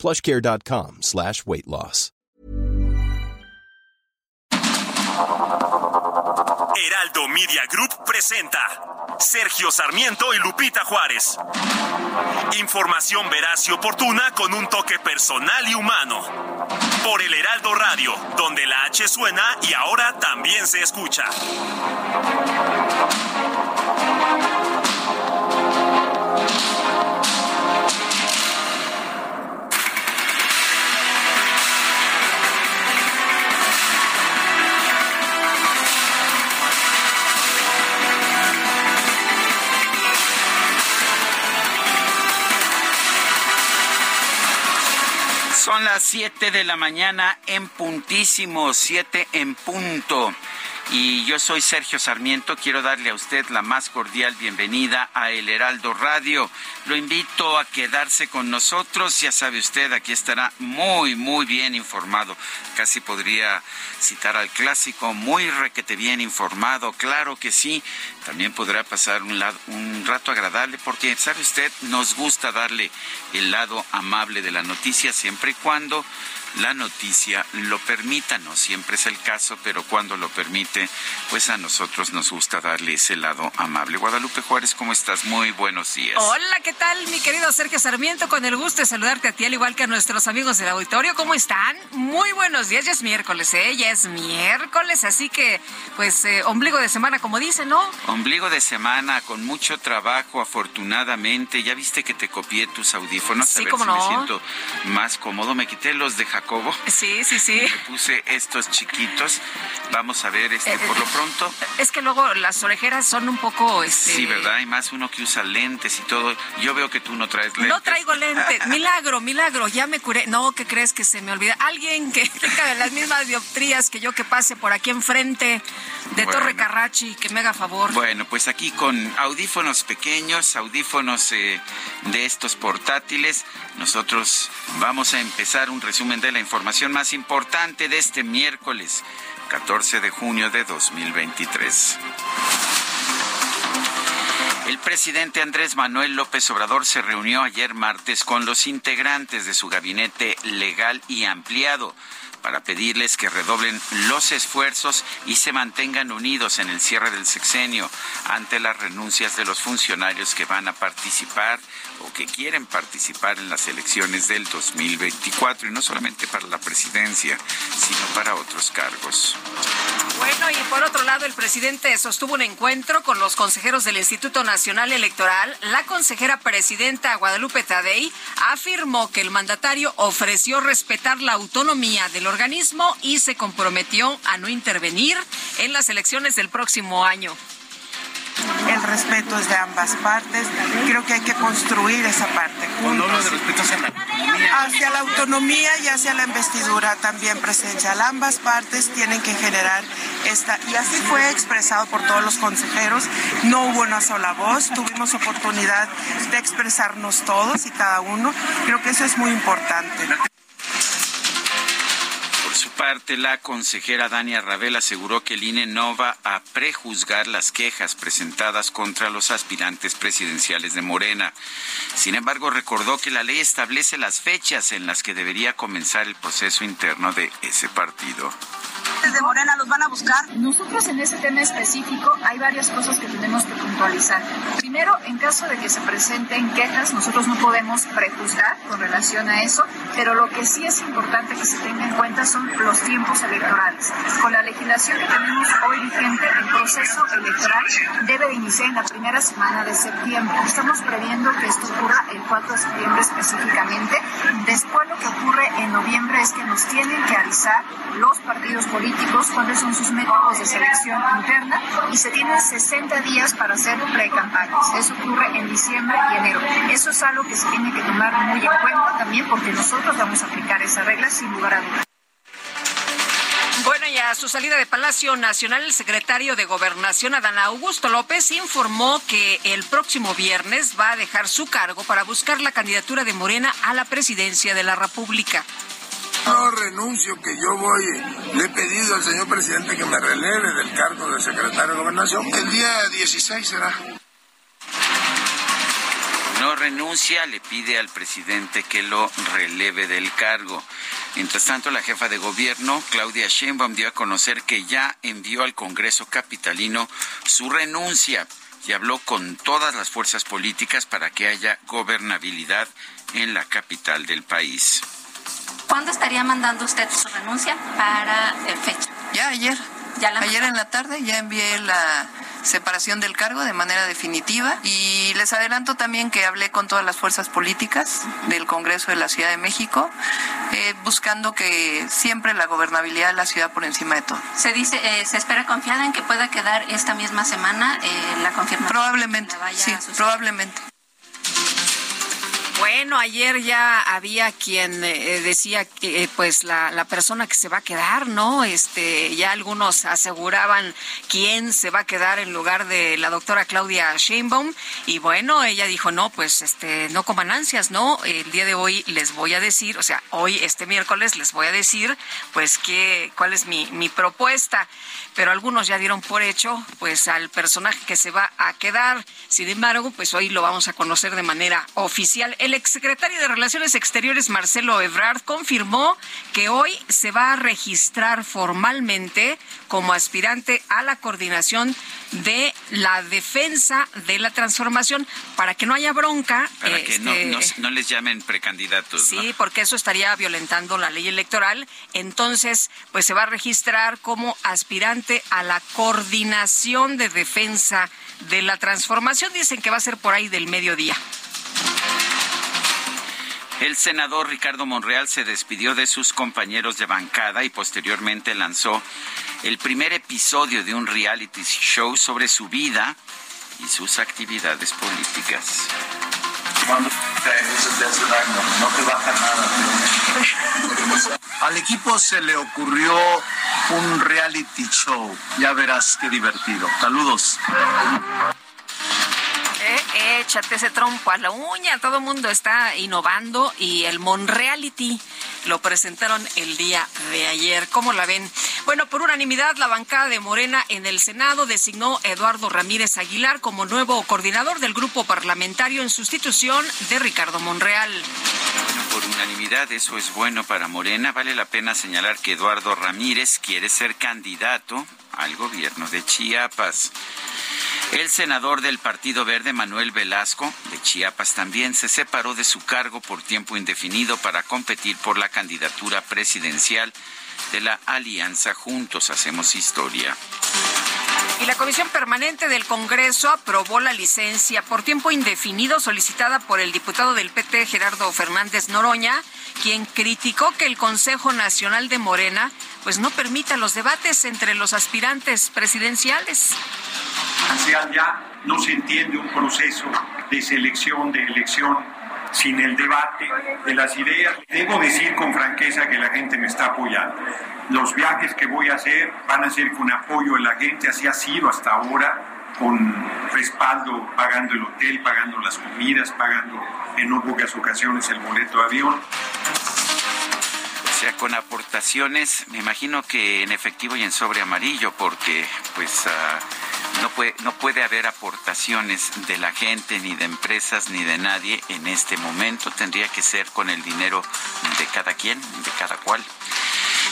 plushcare.com slash weight loss. Heraldo Media Group presenta Sergio Sarmiento y Lupita Juárez. Información veraz y oportuna con un toque personal y humano. Por el Heraldo Radio, donde la H suena y ahora también se escucha. Son las 7 de la mañana en puntísimo, 7 en punto. Y yo soy Sergio Sarmiento, quiero darle a usted la más cordial bienvenida a El Heraldo Radio. Lo invito a quedarse con nosotros, ya sabe usted, aquí estará muy, muy bien informado. Casi podría citar al clásico, muy requete bien informado, claro que sí. También podrá pasar un, lado, un rato agradable porque, sabe usted, nos gusta darle el lado amable de la noticia siempre y cuando la noticia lo permita. No siempre es el caso, pero cuando lo permite, pues a nosotros nos gusta darle ese lado amable. Guadalupe Juárez, ¿cómo estás? Muy buenos días. Hola, ¿qué tal, mi querido Sergio Sarmiento? Con el gusto de saludarte a ti, al igual que a nuestros amigos del auditorio. ¿Cómo están? Muy buenos días. Ya es miércoles, ¿eh? Ya es miércoles, así que, pues, eh, ombligo de semana, como dicen, ¿no? Ombligo de semana, con mucho trabajo, afortunadamente. Ya viste que te copié tus audífonos. Sí, a ver cómo si no. me siento más cómodo. Me quité los de Jacobo. Sí, sí, sí. Me puse estos chiquitos. Vamos a ver, este, Eh, por lo pronto. Es que luego las orejeras son un poco, este... Sí, ¿verdad? Hay más uno que usa lentes y todo. Yo veo que tú no traes lentes. No traigo lente. Milagro, milagro. Ya me curé. No, ¿qué crees que se me olvida? Alguien que tenga las mismas dioptrías que yo que pase por aquí enfrente de Bueno. Torre Carrachi, que me haga favor. Bueno, pues aquí con audífonos pequeños, audífonos eh, de estos portátiles, nosotros vamos a empezar un resumen de la información más importante de este miércoles 14 de junio de 2023. El presidente Andrés Manuel López Obrador se reunió ayer martes con los integrantes de su gabinete legal y ampliado para pedirles que redoblen los esfuerzos y se mantengan unidos en el cierre del sexenio ante las renuncias de los funcionarios que van a participar o que quieren participar en las elecciones del 2024 y no solamente para la presidencia, sino para otros cargos. Bueno, y por otro lado, el presidente sostuvo un encuentro con los consejeros del Instituto Nacional Electoral. La consejera presidenta Guadalupe Tadei afirmó que el mandatario ofreció respetar la autonomía del organismo y se comprometió a no intervenir en las elecciones del próximo año. El respeto es de ambas partes. Creo que hay que construir esa parte. Juntos. de respeto hacia la autonomía, Hacia la autonomía y hacia la investidura también presencial. Ambas partes tienen que generar esta, y así fue expresado por todos los consejeros. No hubo una sola voz, tuvimos oportunidad de expresarnos todos y cada uno. Creo que eso es muy importante. Su parte, la consejera Dania Rabel aseguró que el INE no va a prejuzgar las quejas presentadas contra los aspirantes presidenciales de Morena. Sin embargo, recordó que la ley establece las fechas en las que debería comenzar el proceso interno de ese partido. Desde Morena los van a buscar. Nosotros en ese tema específico hay varias cosas que tenemos que puntualizar. Primero, en caso de que se presenten quejas, nosotros no podemos prejuzgar con relación a eso, pero lo que sí es importante que se tenga en cuenta son los tiempos electorales. Con la legislación que tenemos hoy vigente, el proceso electoral debe de iniciar en la primera semana de septiembre. Estamos previendo que esto ocurra el 4 de septiembre específicamente. Después lo que ocurre en noviembre es que nos tienen que avisar los partidos políticos cuáles son sus métodos de selección interna y se tienen 60 días para hacer pre-campañas. Eso ocurre en diciembre y enero. Eso es algo que se tiene que tomar muy en cuenta también porque nosotros vamos a aplicar esa regla sin lugar a dudas. Bueno, y a su salida de Palacio Nacional, el secretario de Gobernación, Adán Augusto López, informó que el próximo viernes va a dejar su cargo para buscar la candidatura de Morena a la presidencia de la República. No renuncio, que yo voy, le he pedido al señor presidente que me releve del cargo de secretario de Gobernación. El día 16 será. No renuncia, le pide al presidente que lo releve del cargo. Mientras tanto, la jefa de gobierno, Claudia Sheinbaum, dio a conocer que ya envió al Congreso capitalino su renuncia y habló con todas las fuerzas políticas para que haya gobernabilidad en la capital del país. ¿Cuándo estaría mandando usted su renuncia para el fecha? Ya ayer. ¿Ya la ayer en la tarde ya envié la separación del cargo de manera definitiva y les adelanto también que hablé con todas las fuerzas políticas del Congreso de la Ciudad de México eh, buscando que siempre la gobernabilidad de la ciudad por encima de todo. Se dice, eh, se espera confiada en que pueda quedar esta misma semana eh, la confirmación. Probablemente, La sí, probablemente. Bueno, ayer ya había quien eh, decía que eh, pues la, la persona que se va a quedar, ¿no? Este, ya algunos aseguraban quién se va a quedar en lugar de la doctora Claudia Sheinbaum y bueno, ella dijo, "No, pues este no coman ansias, ¿no? El día de hoy les voy a decir, o sea, hoy este miércoles les voy a decir pues qué cuál es mi mi propuesta." Pero algunos ya dieron por hecho pues al personaje que se va a quedar. Sin embargo, pues hoy lo vamos a conocer de manera oficial. El exsecretario de Relaciones Exteriores, Marcelo Ebrard, confirmó que hoy se va a registrar formalmente como aspirante a la coordinación de la defensa de la transformación para que no haya bronca. Para que no, este, no, no les llamen precandidatos. ¿no? Sí, porque eso estaría violentando la ley electoral. Entonces, pues se va a registrar como aspirante a la coordinación de defensa de la transformación. Dicen que va a ser por ahí del mediodía. El senador Ricardo Monreal se despidió de sus compañeros de bancada y posteriormente lanzó el primer episodio de un reality show sobre su vida y sus actividades políticas. No te baja nada. Al equipo se le ocurrió un reality show. Ya verás qué divertido. Saludos. Échate ese trompo a la uña. Todo el mundo está innovando y el Monreality lo presentaron el día de ayer. ¿Cómo la ven? Bueno, por unanimidad, la bancada de Morena en el Senado designó a Eduardo Ramírez Aguilar como nuevo coordinador del grupo parlamentario en sustitución de Ricardo Monreal. Bueno, por unanimidad, eso es bueno para Morena. Vale la pena señalar que Eduardo Ramírez quiere ser candidato al gobierno de Chiapas. El senador del Partido Verde, Manuel Velasco, de Chiapas, también se separó de su cargo por tiempo indefinido para competir por la candidatura presidencial de la Alianza Juntos Hacemos Historia. Y la Comisión Permanente del Congreso aprobó la licencia por tiempo indefinido solicitada por el diputado del PT, Gerardo Fernández Noroña, quien criticó que el Consejo Nacional de Morena pues no permita los debates entre los aspirantes presidenciales. ya no se entiende un proceso de selección, de elección sin el debate de las ideas. Debo decir con franqueza que la gente me está apoyando. Los viajes que voy a hacer van a ser con apoyo de la gente, así ha sido hasta ahora, con respaldo, pagando el hotel, pagando las comidas, pagando en no pocas ocasiones el boleto de avión. Sea, con aportaciones, me imagino que en efectivo y en sobre amarillo, porque pues ah, no puede, no puede haber aportaciones de la gente, ni de empresas, ni de nadie en este momento. Tendría que ser con el dinero de cada quien, de cada cual.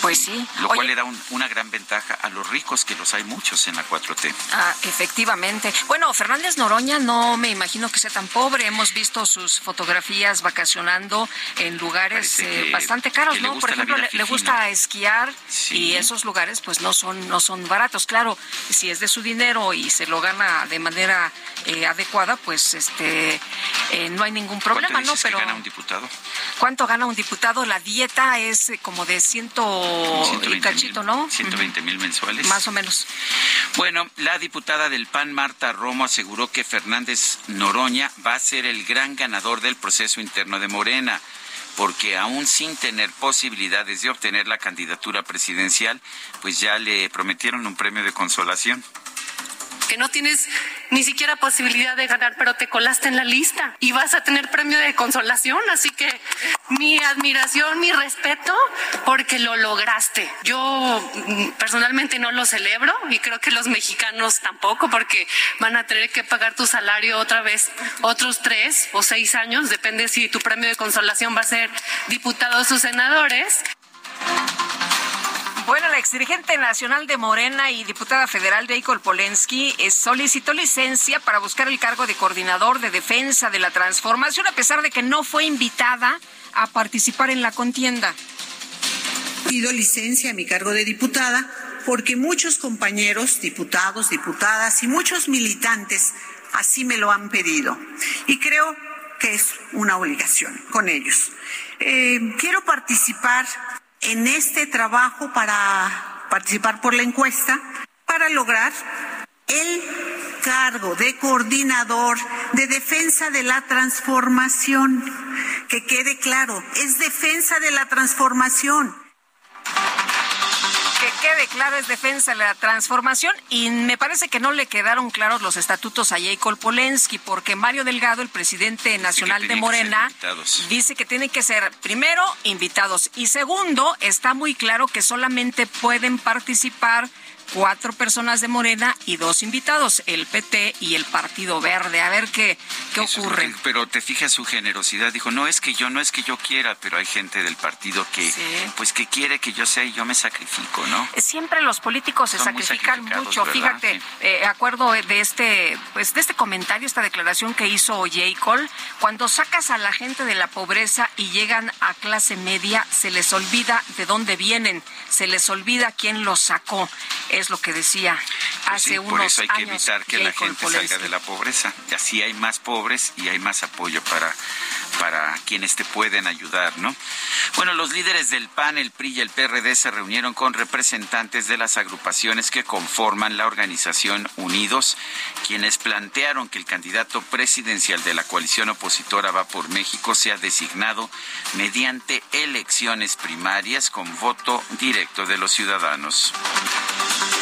Pues sí. Lo Oye, cual le da un- una gran ventaja a los ricos, que los hay muchos en la 4T. Ah, efectivamente. Bueno, Fernández Noroña no me imagino que sea tan pobre. Hemos visto sus fotografías vacacionando en lugares eh, bastante caros, ¿no? Por ejemplo, le, gusta esquiar Sí. y esos lugares pues no son no son baratos. Claro, si es de su dinero y se lo gana de manera eh, adecuada, pues este eh, no hay ningún problema, ¿Cuánto ¿no? Pero que gana un diputado? ¿cuánto gana un diputado? La dieta es eh, como de ciento y 120 cachito, mil, ¿no? 120 mil mensuales. Más o menos. Bueno, la diputada del PAN, Marta Romo, aseguró que Fernández Noroña va a ser el gran ganador del proceso interno de Morena. porque aún sin tener posibilidades de obtener la candidatura presidencial, pues ya le prometieron un premio de consolación que no tienes ni siquiera posibilidad de ganar, pero te colaste en la lista y vas a tener premio de consolación. Así que mi admiración, mi respeto, porque lo lograste. Yo mm, personalmente no lo celebro y creo que los mexicanos tampoco, porque van a tener que pagar tu salario otra vez otros tres o seis años, depende si tu premio de consolación va a ser diputados o senadores. Bueno, la exdirigente nacional de Morena y diputada federal de Eikol Polensky eh, solicitó licencia para buscar el cargo de coordinador de defensa de la transformación a pesar de que no fue invitada a participar en la contienda. Pido licencia a mi cargo de diputada porque muchos compañeros, diputados, diputadas y muchos militantes así me lo han pedido. Y creo que es una obligación con ellos. Eh, quiero participar en este trabajo para participar por la encuesta para lograr el cargo de coordinador de defensa de la transformación. Que quede claro, es defensa de la transformación quede claro es defensa de la transformación y me parece que no le quedaron claros los estatutos a Jacob Polensky porque Mario Delgado, el presidente nacional de Morena, dice que tienen que ser primero invitados y segundo está muy claro que solamente pueden participar cuatro personas de Morena y dos invitados, el PT y el Partido Verde. A ver qué, qué ocurre. pero te fijas su generosidad. Dijo, no es que yo, no es que yo quiera, pero hay gente del partido que, pues que quiere que yo sea y yo me sacrifico, ¿no? Siempre los políticos se sacrifican mucho. Fíjate, eh, acuerdo de este, pues de este comentario, esta declaración que hizo J. Cole, cuando sacas a la gente de la pobreza y llegan a clase media, se les olvida de dónde vienen, se les olvida quién los sacó es lo que decía pues hace sí, unos Por eso hay que evitar que la gente salga de la pobreza. Y así hay más pobres y hay más apoyo para, para quienes te pueden ayudar, ¿no? Bueno, los líderes del PAN, el PRI y el PRD se reunieron con representantes de las agrupaciones que conforman la organización Unidos, quienes plantearon que el candidato presidencial de la coalición opositora Va por México sea designado mediante elecciones primarias con voto directo de los ciudadanos.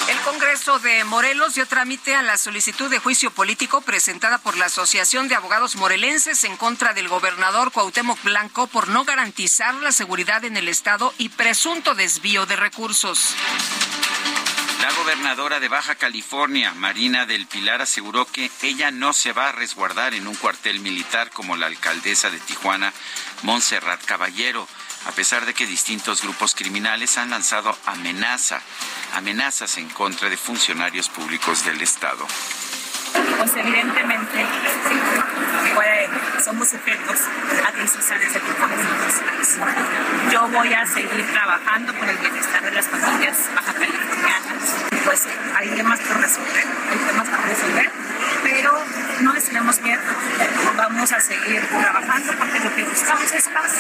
El Congreso de Morelos dio trámite a la solicitud de juicio político presentada por la Asociación de Abogados Morelenses en contra del gobernador Cuauhtémoc Blanco por no garantizar la seguridad en el Estado y presunto desvío de recursos. La gobernadora de Baja California, Marina del Pilar, aseguró que ella no se va a resguardar en un cuartel militar como la alcaldesa de Tijuana, Montserrat Caballero a pesar de que distintos grupos criminales han lanzado amenaza, amenazas en contra de funcionarios públicos del Estado. Pues evidentemente somos sujetos a decisiones de Yo voy a seguir trabajando por el bienestar de las familias baja. Pues hay temas por resolver, hay temas por resolver, pero no les tenemos miedo. Vamos a seguir trabajando porque lo que buscamos es paz,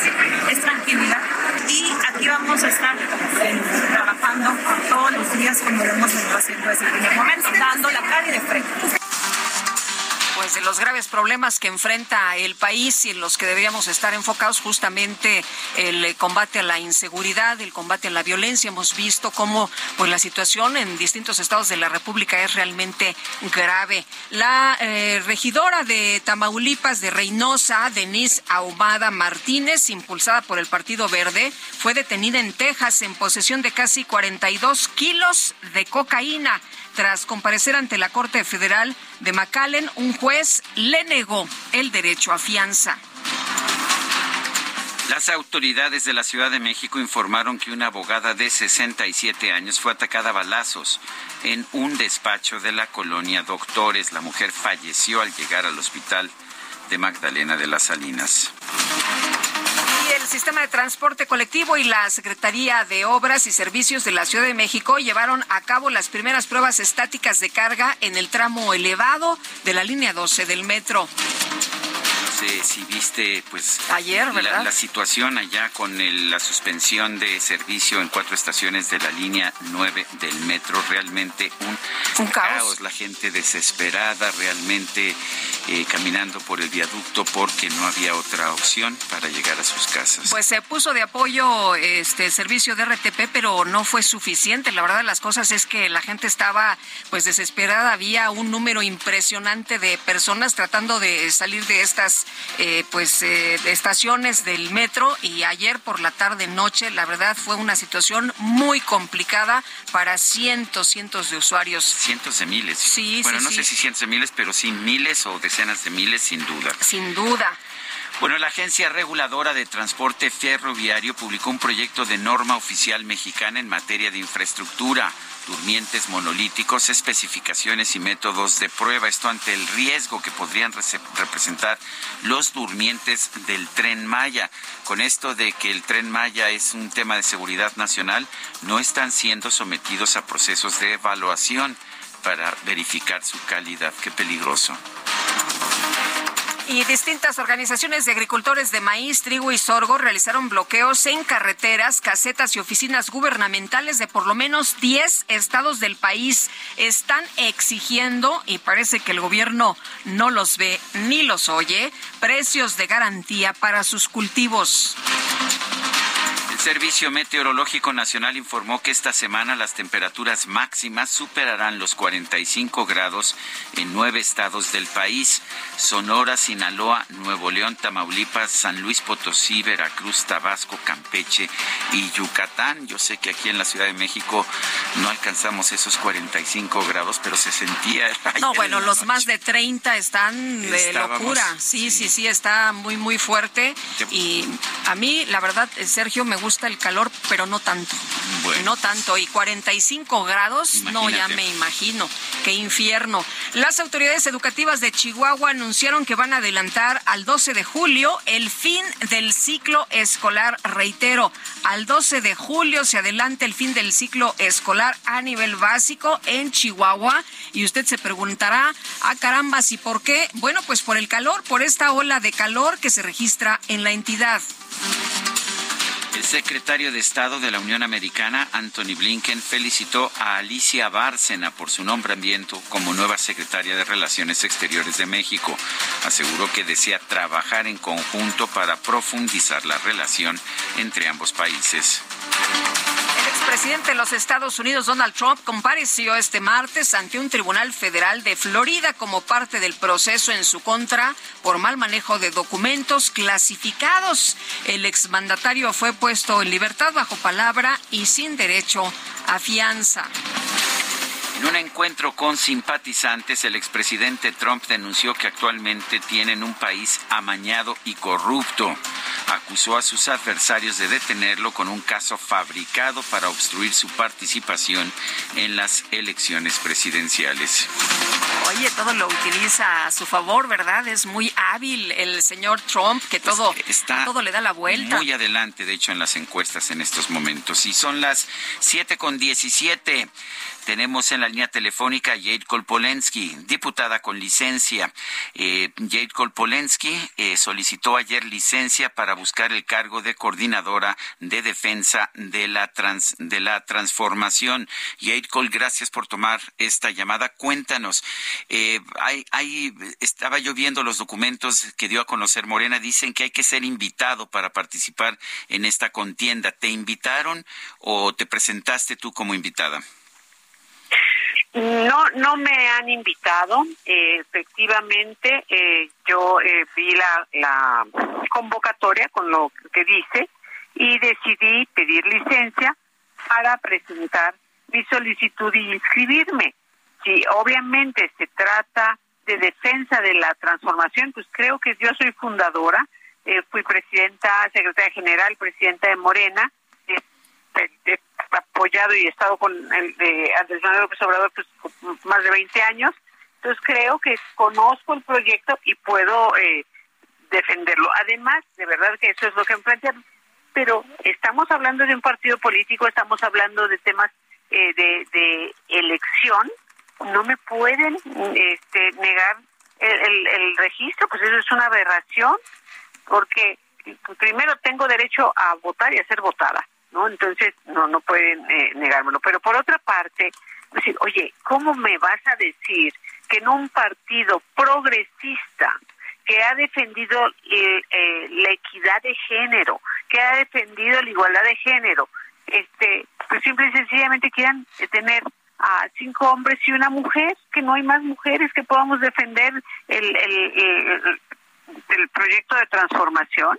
es tranquilidad. Y aquí vamos a estar eh, trabajando todos los días como lo hemos venido haciendo desde el primer momento, dando la cara de frente pues de los graves problemas que enfrenta el país y en los que deberíamos estar enfocados justamente el eh, combate a la inseguridad, el combate a la violencia. Hemos visto cómo pues la situación en distintos estados de la República es realmente grave. La eh, regidora de Tamaulipas de Reynosa, Denise Ahumada Martínez, impulsada por el Partido Verde, fue detenida en Texas en posesión de casi 42 kilos de cocaína. Tras comparecer ante la Corte Federal de McAllen, un juez le negó el derecho a fianza. Las autoridades de la Ciudad de México informaron que una abogada de 67 años fue atacada a balazos en un despacho de la colonia Doctores. La mujer falleció al llegar al hospital de Magdalena de las Salinas el sistema de transporte colectivo y la Secretaría de Obras y Servicios de la Ciudad de México llevaron a cabo las primeras pruebas estáticas de carga en el tramo elevado de la línea 12 del metro. Sé si viste, pues. Ayer, ¿verdad? La, situación allá con la suspensión de servicio en cuatro estaciones de la línea 9 del metro. Realmente un, caos. La gente desesperada, realmente eh, caminando por el viaducto porque no había otra opción para llegar a sus casas. Pues se puso de apoyo este servicio de RTP, pero no fue suficiente. La verdad de las cosas es que la gente estaba pues desesperada. Había un número impresionante de personas tratando de salir de estas eh, pues eh, estaciones del metro y ayer por la tarde noche la verdad fue una situación muy complicada para cientos cientos de usuarios. Cientos de miles. Sí bueno no sé si cientos de miles pero sí miles o decenas de miles sin duda. Sin duda. Bueno, la Agencia Reguladora de Transporte Ferroviario publicó un proyecto de norma oficial mexicana en materia de infraestructura durmientes monolíticos, especificaciones y métodos de prueba. Esto ante el riesgo que podrían representar los durmientes del tren Maya. Con esto de que el tren Maya es un tema de seguridad nacional, no están siendo sometidos a procesos de evaluación para verificar su calidad. Qué peligroso. Y distintas organizaciones de agricultores de maíz, trigo y sorgo realizaron bloqueos en carreteras, casetas y oficinas gubernamentales de por lo menos 10 estados del país. Están exigiendo, y parece que el gobierno no los ve ni los oye, precios de garantía para sus cultivos. Servicio Meteorológico Nacional informó que esta semana las temperaturas máximas superarán los 45 grados en nueve estados del país. Sonora, Sinaloa, Nuevo León, Tamaulipas, San Luis Potosí, Veracruz, Tabasco, Campeche y Yucatán. Yo sé que aquí en la Ciudad de México no alcanzamos esos 45 grados, pero se sentía... No, bueno, los más de 30 están de locura. Sí, sí, sí, está muy, muy fuerte. Y a mí, la verdad, Sergio, me gusta el calor, pero no tanto. No tanto. Y 45 grados, no, ya me imagino. Qué infierno. Las autoridades educativas de Chihuahua anunciaron que van a adelantar al 12 de julio el fin del ciclo escolar. Reitero, al 12 de julio se adelanta el fin del ciclo escolar a nivel básico en Chihuahua. Y usted se preguntará, ah caramba, ¿y por qué? Bueno, pues por el calor, por esta ola de calor que se registra en la entidad. El secretario de Estado de la Unión Americana, Anthony Blinken, felicitó a Alicia Bárcena por su nombramiento como nueva secretaria de Relaciones Exteriores de México. Aseguró que desea trabajar en conjunto para profundizar la relación entre ambos países presidente de los Estados Unidos, Donald Trump, compareció este martes ante un tribunal federal de Florida como parte del proceso en su contra por mal manejo de documentos clasificados. El exmandatario fue puesto en libertad bajo palabra y sin derecho a fianza. En un encuentro con simpatizantes, el expresidente Trump denunció que actualmente tienen un país amañado y corrupto. Acusó a sus adversarios de detenerlo con un caso fabricado para obstruir su participación en las elecciones presidenciales. Oye, todo lo utiliza a su favor, ¿verdad? Es muy hábil el señor Trump, que pues todo, está todo le da la vuelta. Muy adelante, de hecho, en las encuestas en estos momentos. Y son las 7 con 17. Tenemos en la línea telefónica a Jade Kolpolensky, diputada con licencia. Eh, Jade Kolpolensky eh, solicitó ayer licencia para buscar el cargo de coordinadora de defensa de la, trans, de la transformación. Jade Col, gracias por tomar esta llamada. Cuéntanos, eh, hay, estaba yo viendo los documentos que dio a conocer Morena, dicen que hay que ser invitado para participar en esta contienda. ¿Te invitaron o te presentaste tú como invitada? No, no me han invitado. Eh, efectivamente, eh, yo eh, vi la, convocatoria con lo que dice y decidí pedir licencia para presentar mi solicitud y inscribirme. Si obviamente se trata de defensa de la transformación, pues creo que yo soy fundadora, fui presidenta, secretaria general, presidenta de Morena, apoyado y estado con el de Andrés Manuel López Obrador pues, más de 20 años. Entonces creo que conozco el proyecto y puedo eh, defenderlo. Además, de verdad que eso es lo que plantean. Pero estamos hablando de un partido político, estamos hablando de temas eh, de, de elección. No me pueden este, negar el, el, registro, pues eso es una aberración, porque primero tengo derecho a votar y a ser votada, ¿no? Entonces, no, no pueden eh, negármelo. Pero por otra parte, decir, oye, ¿cómo me vas a decir que en un partido progresista que ha defendido eh, la equidad de género, que ha defendido la igualdad de género, este, pues simple y sencillamente quieran tener a cinco hombres y una mujer, que no hay más mujeres que podamos defender el, el, el, proyecto de transformación.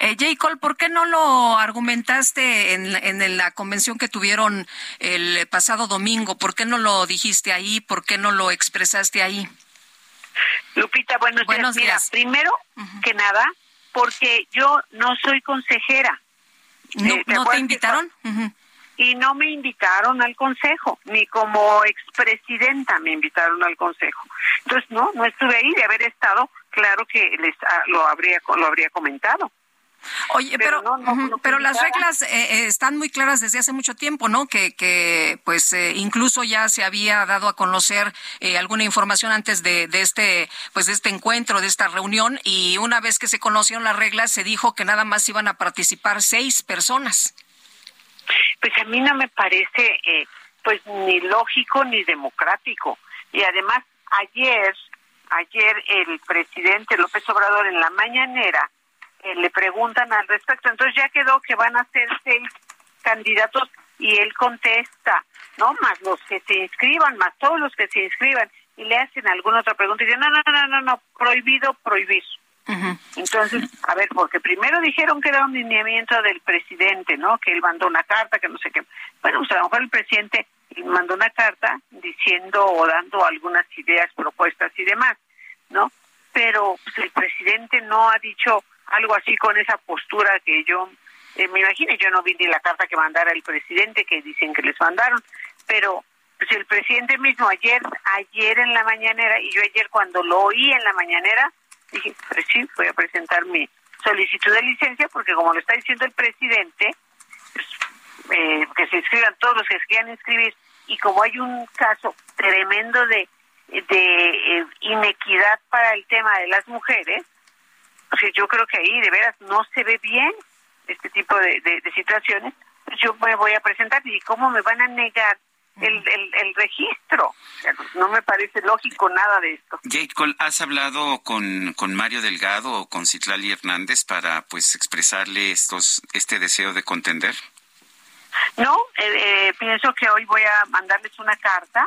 Eh, J. Cole, ¿por qué no lo argumentaste en, en, la convención que tuvieron el pasado domingo? ¿Por qué no lo dijiste ahí? ¿Por qué no lo expresaste ahí? Lupita, buenos, días. primero que nada, porque yo no soy consejera. ¿No, eh, te, invitaron? Y no me invitaron al consejo, ni como expresidenta me invitaron al consejo. Entonces, no, no estuve ahí. De haber estado, claro que les ah, lo habría lo habría comentado. Oye, pero, pero, las reglas eh, eh, están muy claras desde hace mucho tiempo, ¿no? Que, que pues eh, incluso ya se había dado a conocer alguna información antes de, de, este pues de este encuentro, de esta reunión y una vez que se conocieron las reglas se dijo que nada más iban a participar seis personas. Pues a mí no me parece pues ni lógico ni democrático y además ayer ayer el presidente López Obrador en la mañanera eh, le preguntan al respecto. Entonces ya quedó que van a ser seis candidatos y él contesta, ¿no? Más los que se inscriban, más todos los que se inscriban y le hacen alguna otra pregunta y dicen, no, no, no, no, no, prohibido prohibir. Entonces, a ver, porque primero dijeron que era un lineamiento del presidente, ¿no? Que él mandó una carta, que no sé qué. Bueno, pues a lo mejor el presidente mandó una carta diciendo o dando algunas ideas, propuestas y demás, ¿no? Pero pues, el presidente no ha dicho, algo así con esa postura que yo eh, me imagino, yo no vi ni la carta que mandara el presidente que dicen que les mandaron, pero pues el presidente mismo ayer, ayer en la mañanera, y yo ayer cuando lo oí en la mañanera, dije, pues sí, voy a presentar mi solicitud de licencia, porque como lo está diciendo el presidente, pues, eh, que se inscriban todos los que se quieran inscribir, y como hay un caso tremendo de, de eh, inequidad para el tema de las mujeres, sea, yo creo que ahí de veras no se ve bien este tipo de, situaciones. Yo me voy a presentar y cómo me van a negar el, el, registro. no me parece lógico nada de esto. Jade Cole, ¿has hablado con, con Mario Delgado o con Citlali Hernández para pues expresarle estos este deseo de contender? No, eh, eh, pienso que hoy voy a mandarles una carta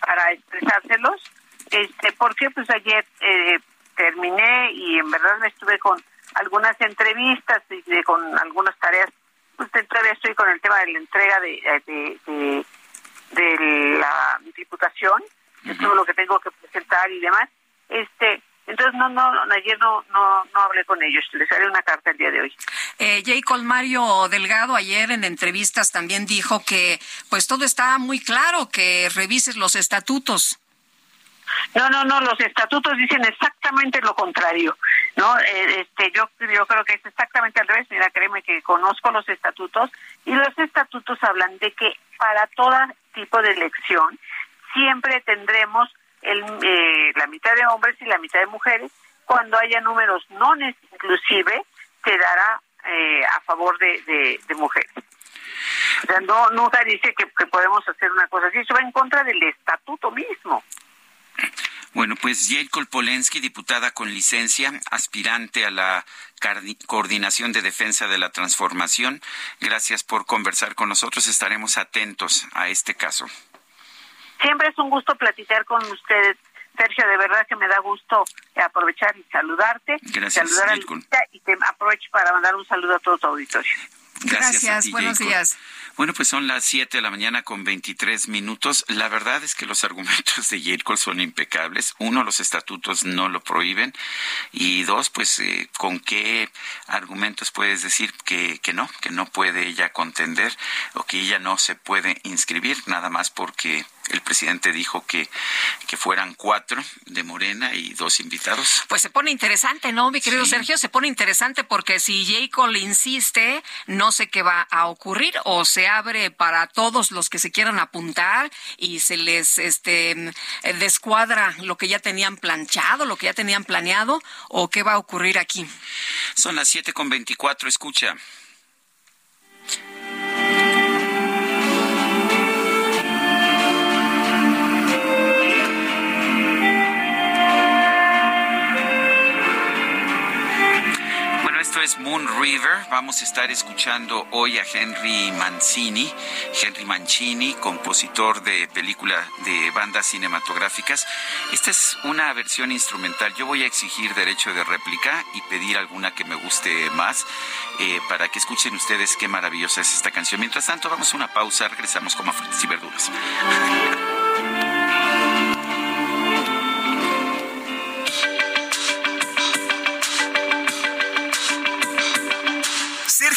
para expresárselos, este, porque pues ayer eh, terminé y en verdad me estuve con algunas entrevistas y con algunas tareas. Pues todavía estoy con el tema de la entrega de, de, de, la diputación, de todo lo que tengo que presentar y demás. Este, entonces no, no, ayer no, no, no hablé con ellos. Les haré una carta el día de hoy. Eh, J. Colmario Delgado ayer en entrevistas también dijo que pues todo está muy claro, que revises los estatutos. No, no, no, los estatutos dicen exactamente lo contrario, ¿no? Eh, este, yo, yo creo que es exactamente al revés, mira, créeme que conozco los estatutos y los estatutos hablan de que para todo tipo de elección siempre tendremos el, eh, la mitad de hombres y la mitad de mujeres, cuando haya números no inclusive se dará eh, a favor de, de, mujeres. O sea, no, nunca dice que, que podemos hacer una cosa así, eso va en contra del estatuto mismo. Bueno, pues Jacob Polensky, diputada con licencia, aspirante a la Coordinación de Defensa de la Transformación, gracias por conversar con nosotros. Estaremos atentos a este caso. Siempre es un gusto platicar con ustedes. Sergio, de verdad que me da gusto aprovechar y saludarte. Gracias, saludar a y te aprovecho para mandar un saludo a todo tu auditorio. Gracias, buenos días. Bueno, pues son las 7 de la mañana con 23 minutos. La verdad es que los argumentos de Yerkol son impecables. Uno, los estatutos no lo prohíben. Y dos, pues, eh, ¿con qué argumentos puedes decir que, que no, que no puede ella contender o que ella no se puede inscribir, nada más porque el presidente dijo que, que fueran cuatro de Morena y dos invitados. Pues se pone interesante, ¿no, mi querido Sergio? Se pone interesante porque si J. Cole insiste, no sé qué va a ocurrir o se abre para todos los que se quieran apuntar y se les este descuadra lo que ya tenían planchado, lo que ya tenían planeado o qué va a ocurrir aquí. Son las siete con veinticuatro, escucha. Es Moon River. Vamos a estar escuchando hoy a Henry Mancini, Henry Mancini, compositor de película de bandas cinematográficas. Esta es una versión instrumental. Yo voy a exigir derecho de réplica y pedir alguna que me guste más eh, para que escuchen ustedes qué maravillosa es esta canción. Mientras tanto, vamos a una pausa. Regresamos como frutas y verduras.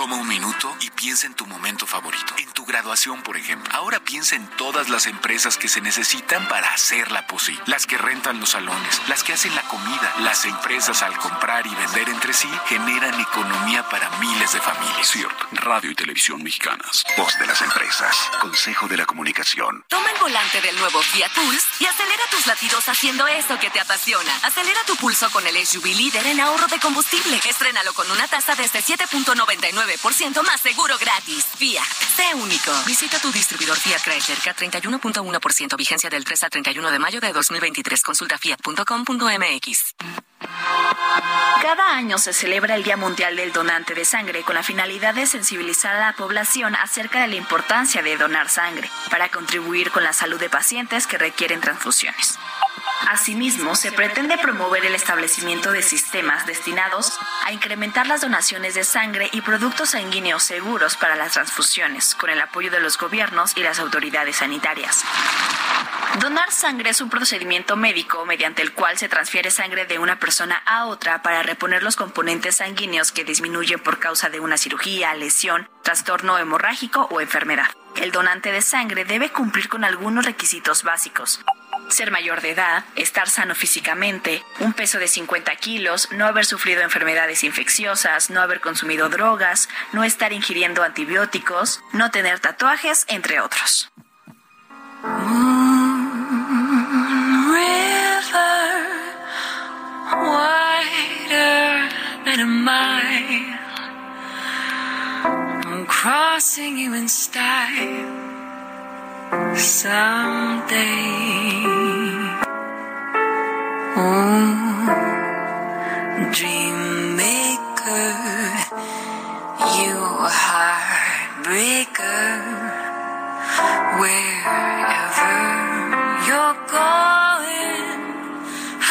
Toma un minuto y piensa en tu momento favorito. En tu graduación, por ejemplo. Ahora piensa en todas las empresas que se necesitan para hacerla posible. Las que rentan los salones, las que hacen la comida. Las empresas al comprar y vender entre sí generan economía para miles de familias. Cierto. Radio y televisión mexicanas. Voz de las empresas. Consejo de la comunicación. Toma el volante del nuevo Fiat Pulse y acelera tus latidos haciendo eso que te apasiona. Acelera tu pulso con el SUV líder en ahorro de combustible. Estrénalo con una tasa desde 7.99% más seguro gratis. Fiat, sé único. Visita tu distribuidor Fiat Chrysler K31.1% vigencia del 3 al 31 de mayo de 2023. Consulta fiat.com.mx. Cada año se celebra el Día Mundial del Donante de Sangre con la finalidad de sensibilizar a la población acerca de la importancia de donar sangre para contribuir con la salud de pacientes que requieren transfusiones. Asimismo, se pretende promover el establecimiento de sistemas destinados a incrementar las donaciones de sangre y productos sanguíneos seguros para las transfusiones, con el apoyo de los gobiernos y las autoridades sanitarias. Donar sangre es un procedimiento médico mediante el cual se transfiere sangre de una persona a otra para reponer los componentes sanguíneos que disminuyen por causa de una cirugía, lesión, trastorno hemorrágico o enfermedad. El donante de sangre debe cumplir con algunos requisitos básicos. Ser mayor de edad, estar sano físicamente, un peso de 50 kilos, no haber sufrido enfermedades infecciosas, no haber consumido drogas, no estar ingiriendo antibióticos, no tener tatuajes, entre otros. Someday. Oh, dream maker, you heartbreaker, wherever you're going,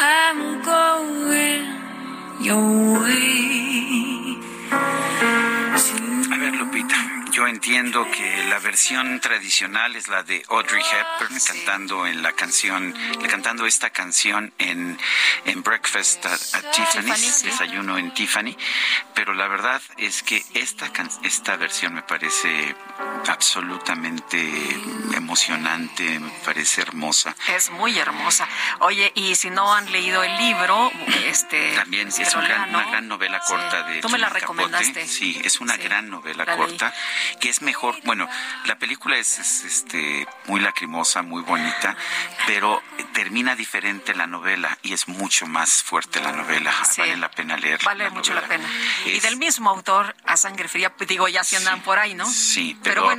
I'm going your way. Lupita. Yo entiendo que la versión tradicional es la de Audrey Hepburn cantando en la canción, cantando esta canción en, en Breakfast at, Tiffany's, desayuno en Tiffany, pero la verdad es que esta, esta versión me parece absolutamente emocionante, me parece hermosa. Es muy hermosa. Oye, y si no han leído el libro, este también es una gran, novela corta de Tú me la recomendaste. Sí, es una gran novela corta que es mejor, bueno, la película es, este muy lacrimosa, muy bonita, pero termina diferente la novela y es mucho más fuerte la novela. Vale la pena leer. Vale mucho la pena. y del mismo autor, A Sangre Fría, digo, ya si andan por ahí, ¿no? Sí, pero, Bueno,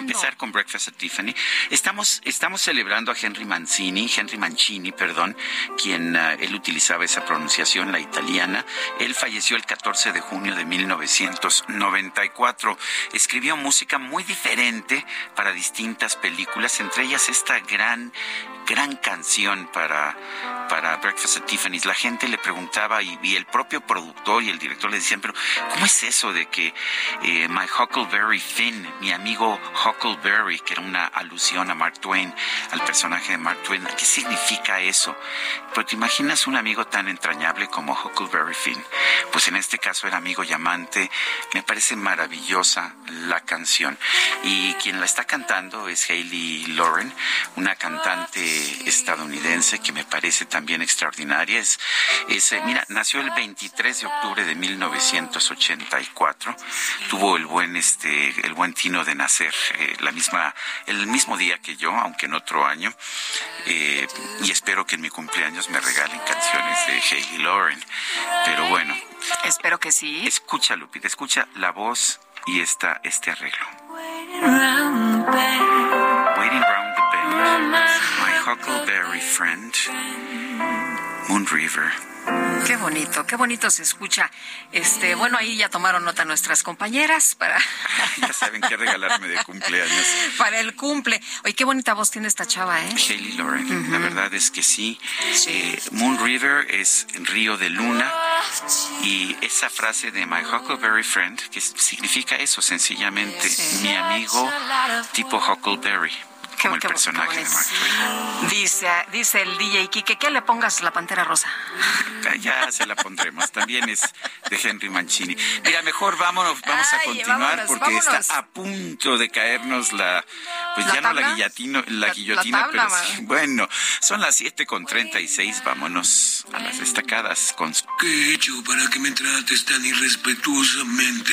Empezar con Breakfast at Tiffany. Estamos, estamos celebrando a Henry Mancini, Henry Mancini, perdón, quien uh, él utilizaba esa pronunciación, la italiana. Él falleció el 14 de junio de 1994. Escribió música muy diferente para distintas películas, entre ellas esta gran gran canción para, para Breakfast at Tiffany's. La gente le preguntaba y, y, el propio productor y el director le decían, pero ¿cómo es eso de que eh, My Huckleberry Finn, mi amigo Huckleberry, que era una alusión a Mark Twain, al personaje de Mark Twain, ¿qué significa eso? Pues te imaginas un amigo tan entrañable como Huckleberry Finn. Pues en este caso era amigo y amante. Me parece maravillosa la canción. Y quien la está cantando es Hayley Lauren, una cantante estadounidense que me parece también extraordinaria. Es, es, eh, mira, nació el 23 de octubre de 1984. Tuvo el buen, este, el buen tino de nacer eh, la misma, el mismo día que yo, aunque en otro año. Eh, y espero que en mi cumpleaños me regalen canciones de Hayley Lauren. Pero bueno. Espero que sí. Escucha, Lupita, escucha la voz y esta, este arreglo. Huckleberry friend, Moon River. Qué bonito, qué bonito se escucha. Este, bueno, ahí ya tomaron nota nuestras compañeras para ya saben qué regalarme de cumpleaños. Para el cumple. Oye, qué bonita voz tiene esta chava, ¿eh? Hayley Lauren, uh -huh. la verdad es que sí. sí. Eh, Moon River es río de luna y esa frase de My Huckleberry Friend, que significa eso sencillamente, sí. mi amigo tipo Huckleberry como el qué, personaje qué de Mark Twain. Dice, dice el DJ Kike que le pongas la pantera rosa. Ya se la pondremos. También es de Henry Mancini. Mira, mejor vámonos, vamos Ay, a continuar vámonos, porque vámonos. está a punto de caernos la, pues ¿La ya tabla? no la guillotina, la, la guillotina, la tabla, pero sí, bueno, son las siete con treinta y seis. Vámonos a las destacadas con. ¿Qué he hecho para que me trates tan irrespetuosamente?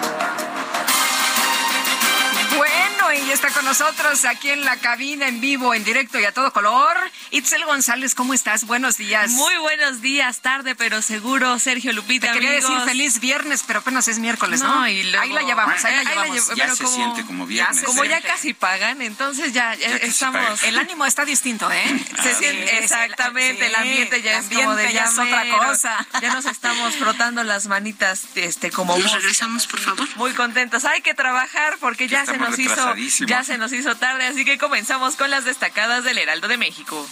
Está con nosotros aquí en la cabina, en vivo, en directo y a todo color. Itzel González, ¿cómo estás? Buenos días. Muy buenos días, tarde, pero seguro, Sergio Lupita. Te quería amigos. decir feliz viernes, pero apenas es miércoles, ¿no? No, y luego- Ahí la llevamos, ahí la Ahí la llevamos. Ya pero se como- siente como viernes. se Como ¿eh? ya casi pagan, entonces ya, estamos. El ánimo está distinto, ¿eh? Se Ah, siente sí, exactamente, el ambiente ya el es como de ambiente ya es otra cosa. Ya nos estamos frotando las manitas este como ¿Nos regresamos, por favor? Muy contentos. Hay que trabajar porque ya se nos hizo ya se nos hizo tarde, así que comenzamos con las destacadas del Heraldo de México.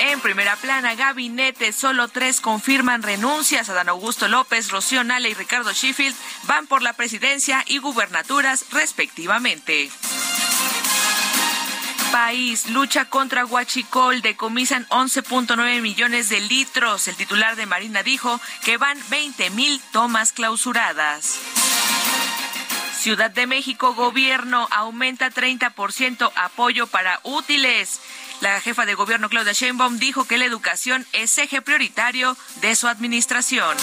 En primera plana, gabinete, solo tres confirman renuncias. Adán Augusto López, Rocío Nale y Ricardo Sheffield van por la presidencia y gubernaturas respectivamente. País lucha contra Huachicol, decomisan 11.9 millones de litros. El titular de Marina dijo que van 20 mil tomas clausuradas. Ciudad de México, gobierno aumenta 30% apoyo para útiles. La jefa de gobierno Claudia Sheinbaum dijo que la educación es eje prioritario de su administración.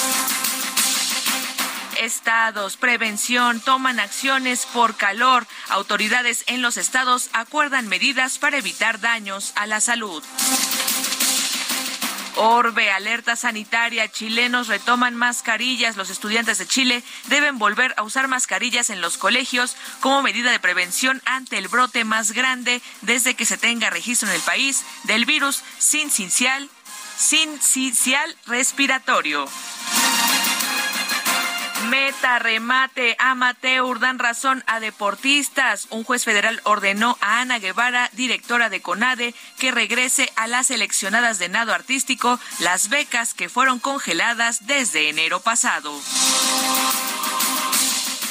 Estados, prevención, toman acciones por calor. Autoridades en los estados acuerdan medidas para evitar daños a la salud. Orbe, alerta sanitaria, chilenos retoman mascarillas. Los estudiantes de Chile deben volver a usar mascarillas en los colegios como medida de prevención ante el brote más grande desde que se tenga registro en el país del virus sincicial respiratorio. Meta, remate, amateur dan razón a deportistas. Un juez federal ordenó a Ana Guevara, directora de CONADE, que regrese a las seleccionadas de nado artístico las becas que fueron congeladas desde enero pasado.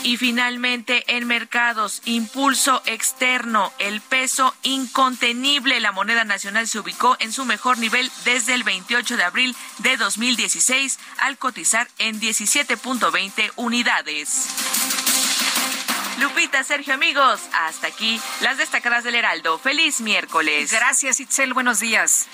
Y finalmente, en mercados, impulso externo, el peso incontenible. La moneda nacional se ubicó en su mejor nivel desde el 28 de abril de 2016 al cotizar en 17.20 unidades. Lupita, Sergio, amigos, hasta aquí las destacadas del Heraldo. Feliz miércoles. Gracias, Itzel. Buenos días.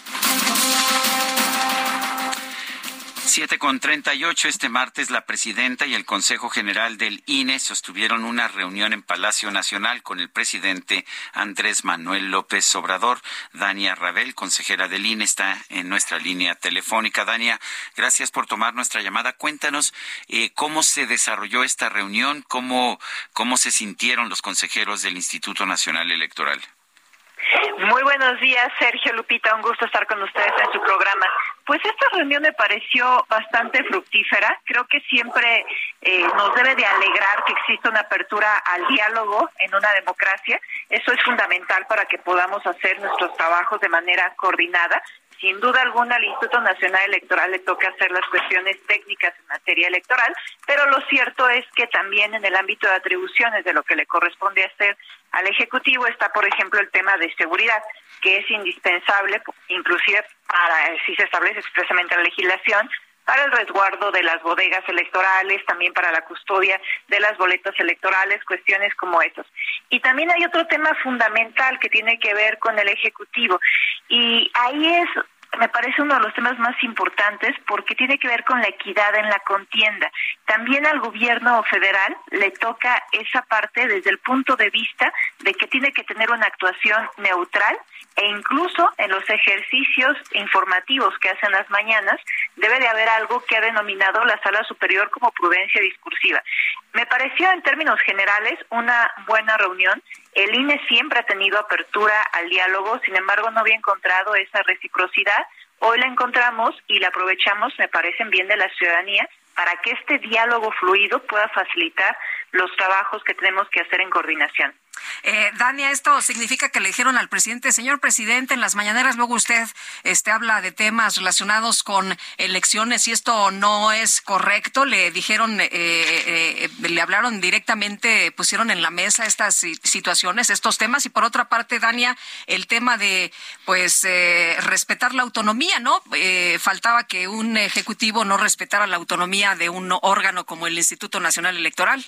Siete con treinta y ocho este martes la presidenta y el Consejo General del INE sostuvieron una reunión en Palacio Nacional con el presidente Andrés Manuel López Obrador. Dania Rabel, consejera del INE, está en nuestra línea telefónica. Dania, gracias por tomar nuestra llamada. Cuéntanos eh, cómo se desarrolló esta reunión, cómo, cómo se sintieron los consejeros del Instituto Nacional Electoral. Muy buenos días, Sergio Lupita. Un gusto estar con ustedes en su programa. Pues esta reunión me pareció bastante fructífera. Creo que siempre eh, nos debe de alegrar que exista una apertura al diálogo en una democracia. Eso es fundamental para que podamos hacer nuestros trabajos de manera coordinada. Sin duda alguna, al Instituto Nacional Electoral le toca hacer las cuestiones técnicas en materia electoral, pero lo cierto es que también en el ámbito de atribuciones de lo que le corresponde hacer al Ejecutivo está, por ejemplo, el tema de seguridad, que es indispensable, inclusive para, si se establece expresamente en la legislación, para el resguardo de las bodegas electorales, también para la custodia de las boletas electorales, cuestiones como esas. Y también hay otro tema fundamental que tiene que ver con el Ejecutivo. Y ahí es me parece uno de los temas más importantes porque tiene que ver con la equidad en la contienda. También al gobierno federal le toca esa parte desde el punto de vista de que tiene que tener una actuación neutral e incluso en los ejercicios informativos que hacen las mañanas debe de haber algo que ha denominado la sala superior como prudencia discursiva. Me pareció en términos generales una buena reunión el INE siempre ha tenido apertura al diálogo, sin embargo no había encontrado esa reciprocidad. Hoy la encontramos y la aprovechamos, me parecen bien de la ciudadanía, para que este diálogo fluido pueda facilitar los trabajos que tenemos que hacer en coordinación. Eh, Dania, esto significa que le dijeron al presidente, señor presidente, en las mañaneras luego usted este, habla de temas relacionados con elecciones y esto no es correcto. Le dijeron, eh, eh, le hablaron directamente, pusieron en la mesa estas situaciones, estos temas. Y por otra parte, Dania, el tema de, pues, respetar la autonomía, ¿no? faltaba que un ejecutivo no respetara la autonomía de un órgano como el Instituto Nacional Electoral.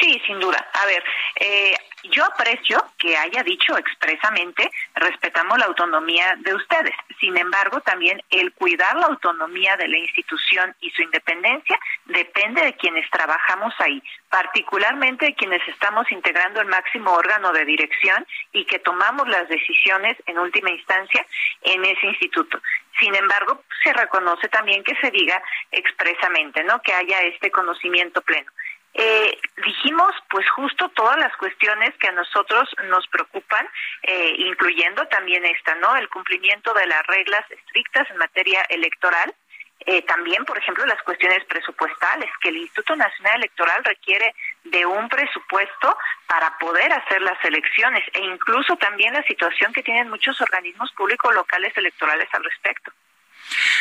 Sí, sin duda. A ver, eh, yo aprecio que haya dicho expresamente respetamos la autonomía de ustedes. Sin embargo, también el cuidar la autonomía de la institución y su independencia depende de quienes trabajamos ahí, particularmente de quienes estamos integrando el máximo órgano de dirección y que tomamos las decisiones en última instancia en ese instituto. Sin embargo, se reconoce también que se diga expresamente, ¿no? Que haya este conocimiento pleno eh, dijimos pues justo todas las cuestiones que a nosotros nos preocupan, eh, incluyendo también esta, ¿no? El cumplimiento de las reglas estrictas en materia electoral. Eh, también, por ejemplo, las cuestiones presupuestales, que el Instituto Nacional Electoral requiere de un presupuesto para poder hacer las elecciones e incluso también la situación que tienen muchos organismos públicos locales electorales al respecto.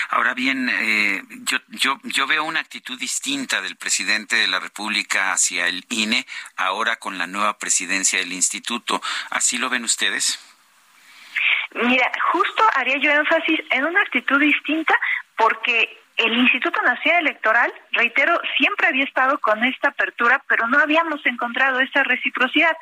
Ahora bien, eh, yo, yo, yo veo una actitud distinta del presidente de la República hacia el INE, ahora con la nueva presidencia del instituto. ¿Así lo ven ustedes? Mira, justo haría yo énfasis en una actitud distinta porque el Instituto Nacional Electoral, reitero, siempre había estado con esta apertura, pero no habíamos encontrado esa reciprocidad.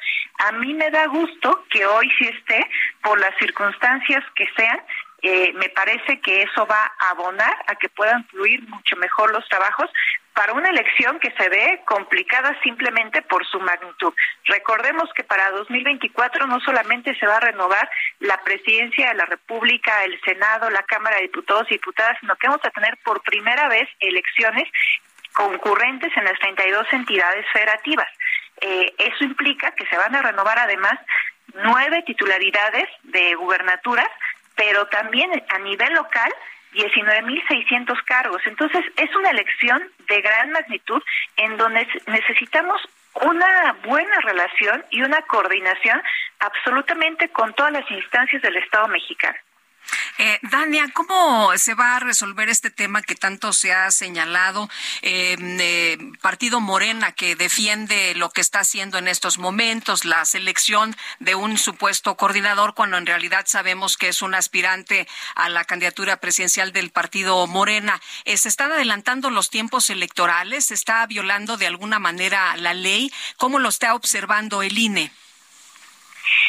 A mí me da gusto que hoy sí esté, por las circunstancias que sean, eh, me parece que eso va a abonar a que puedan fluir mucho mejor los trabajos para una elección que se ve complicada simplemente por su magnitud. Recordemos que para 2024 no solamente se va a renovar la presidencia de la República, el Senado, la Cámara de Diputados y Diputadas, sino que vamos a tener por primera vez elecciones concurrentes en las 32 entidades federativas. Eh, eso implica que se van a renovar además nueve titularidades de gubernaturas pero también a nivel local 19.600 cargos. Entonces, es una elección de gran magnitud en donde necesitamos una buena relación y una coordinación absolutamente con todas las instancias del Estado mexicano. Eh, Dania, ¿cómo se va a resolver este tema que tanto se ha señalado? Eh, Partido Morena que defiende lo que está haciendo en estos momentos, la selección de un supuesto coordinador, cuando en realidad sabemos que es un aspirante a la candidatura presidencial del Partido Morena. Eh, ¿Se están adelantando los tiempos electorales? ¿Se está violando de alguna manera la ley? ¿Cómo lo está observando el INE?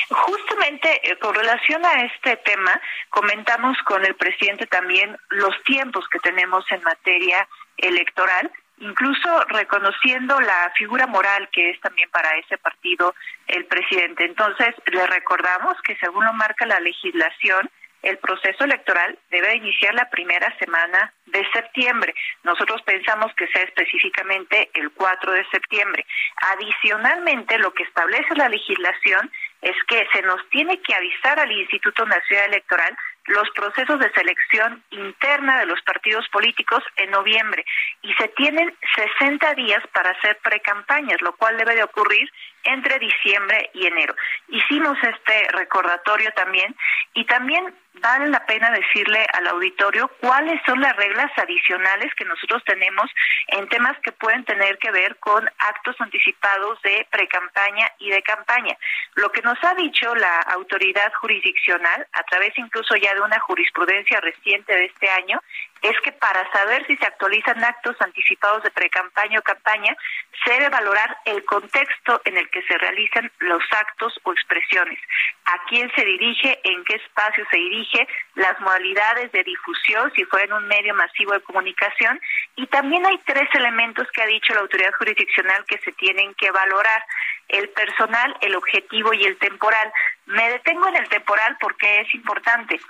Justamente eh, con relación a este tema, comentamos con el presidente también los tiempos que tenemos en materia electoral, incluso reconociendo la figura moral que es también para ese partido el presidente. Entonces, le recordamos que según lo marca la legislación, el proceso electoral debe iniciar la primera semana de septiembre. Nosotros pensamos que sea específicamente el 4 de septiembre. Adicionalmente, lo que establece la legislación es que se nos tiene que avisar al Instituto Nacional Electoral los procesos de selección interna de los partidos políticos en noviembre. Y se tienen 60 días para hacer precampañas, lo cual debe de ocurrir entre diciembre y enero. Hicimos este recordatorio también y también vale la pena decirle al auditorio cuáles son las reglas adicionales que nosotros tenemos en temas que pueden tener que ver con actos anticipados de precampaña y de campaña. Lo que nos ha dicho la autoridad jurisdiccional, a través incluso ya de una jurisprudencia reciente de este año, es que para saber si se actualizan actos anticipados de precampaña o campaña, se debe valorar el contexto en el que se realizan los actos o expresiones, a quién se dirige, en qué espacio se dirige, las modalidades de difusión, si fue en un medio masivo de comunicación, y también hay tres elementos que ha dicho la autoridad jurisdiccional que se tienen que valorar, el personal, el objetivo y el temporal. Me detengo en el temporal porque es importante.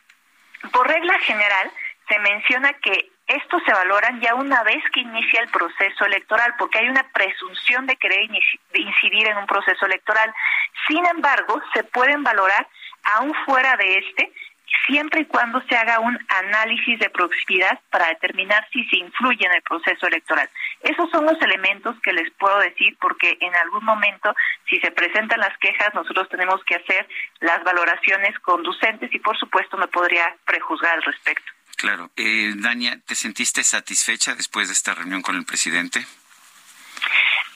Por regla general, se menciona que estos se valoran ya una vez que inicia el proceso electoral, porque hay una presunción de querer incidir en un proceso electoral. Sin embargo, se pueden valorar aún fuera de este, siempre y cuando se haga un análisis de proximidad para determinar si se influye en el proceso electoral. Esos son los elementos que les puedo decir porque en algún momento, si se presentan las quejas, nosotros tenemos que hacer las valoraciones conducentes y por supuesto me podría prejuzgar al respecto. Claro. Eh, Dania, ¿te sentiste satisfecha después de esta reunión con el presidente?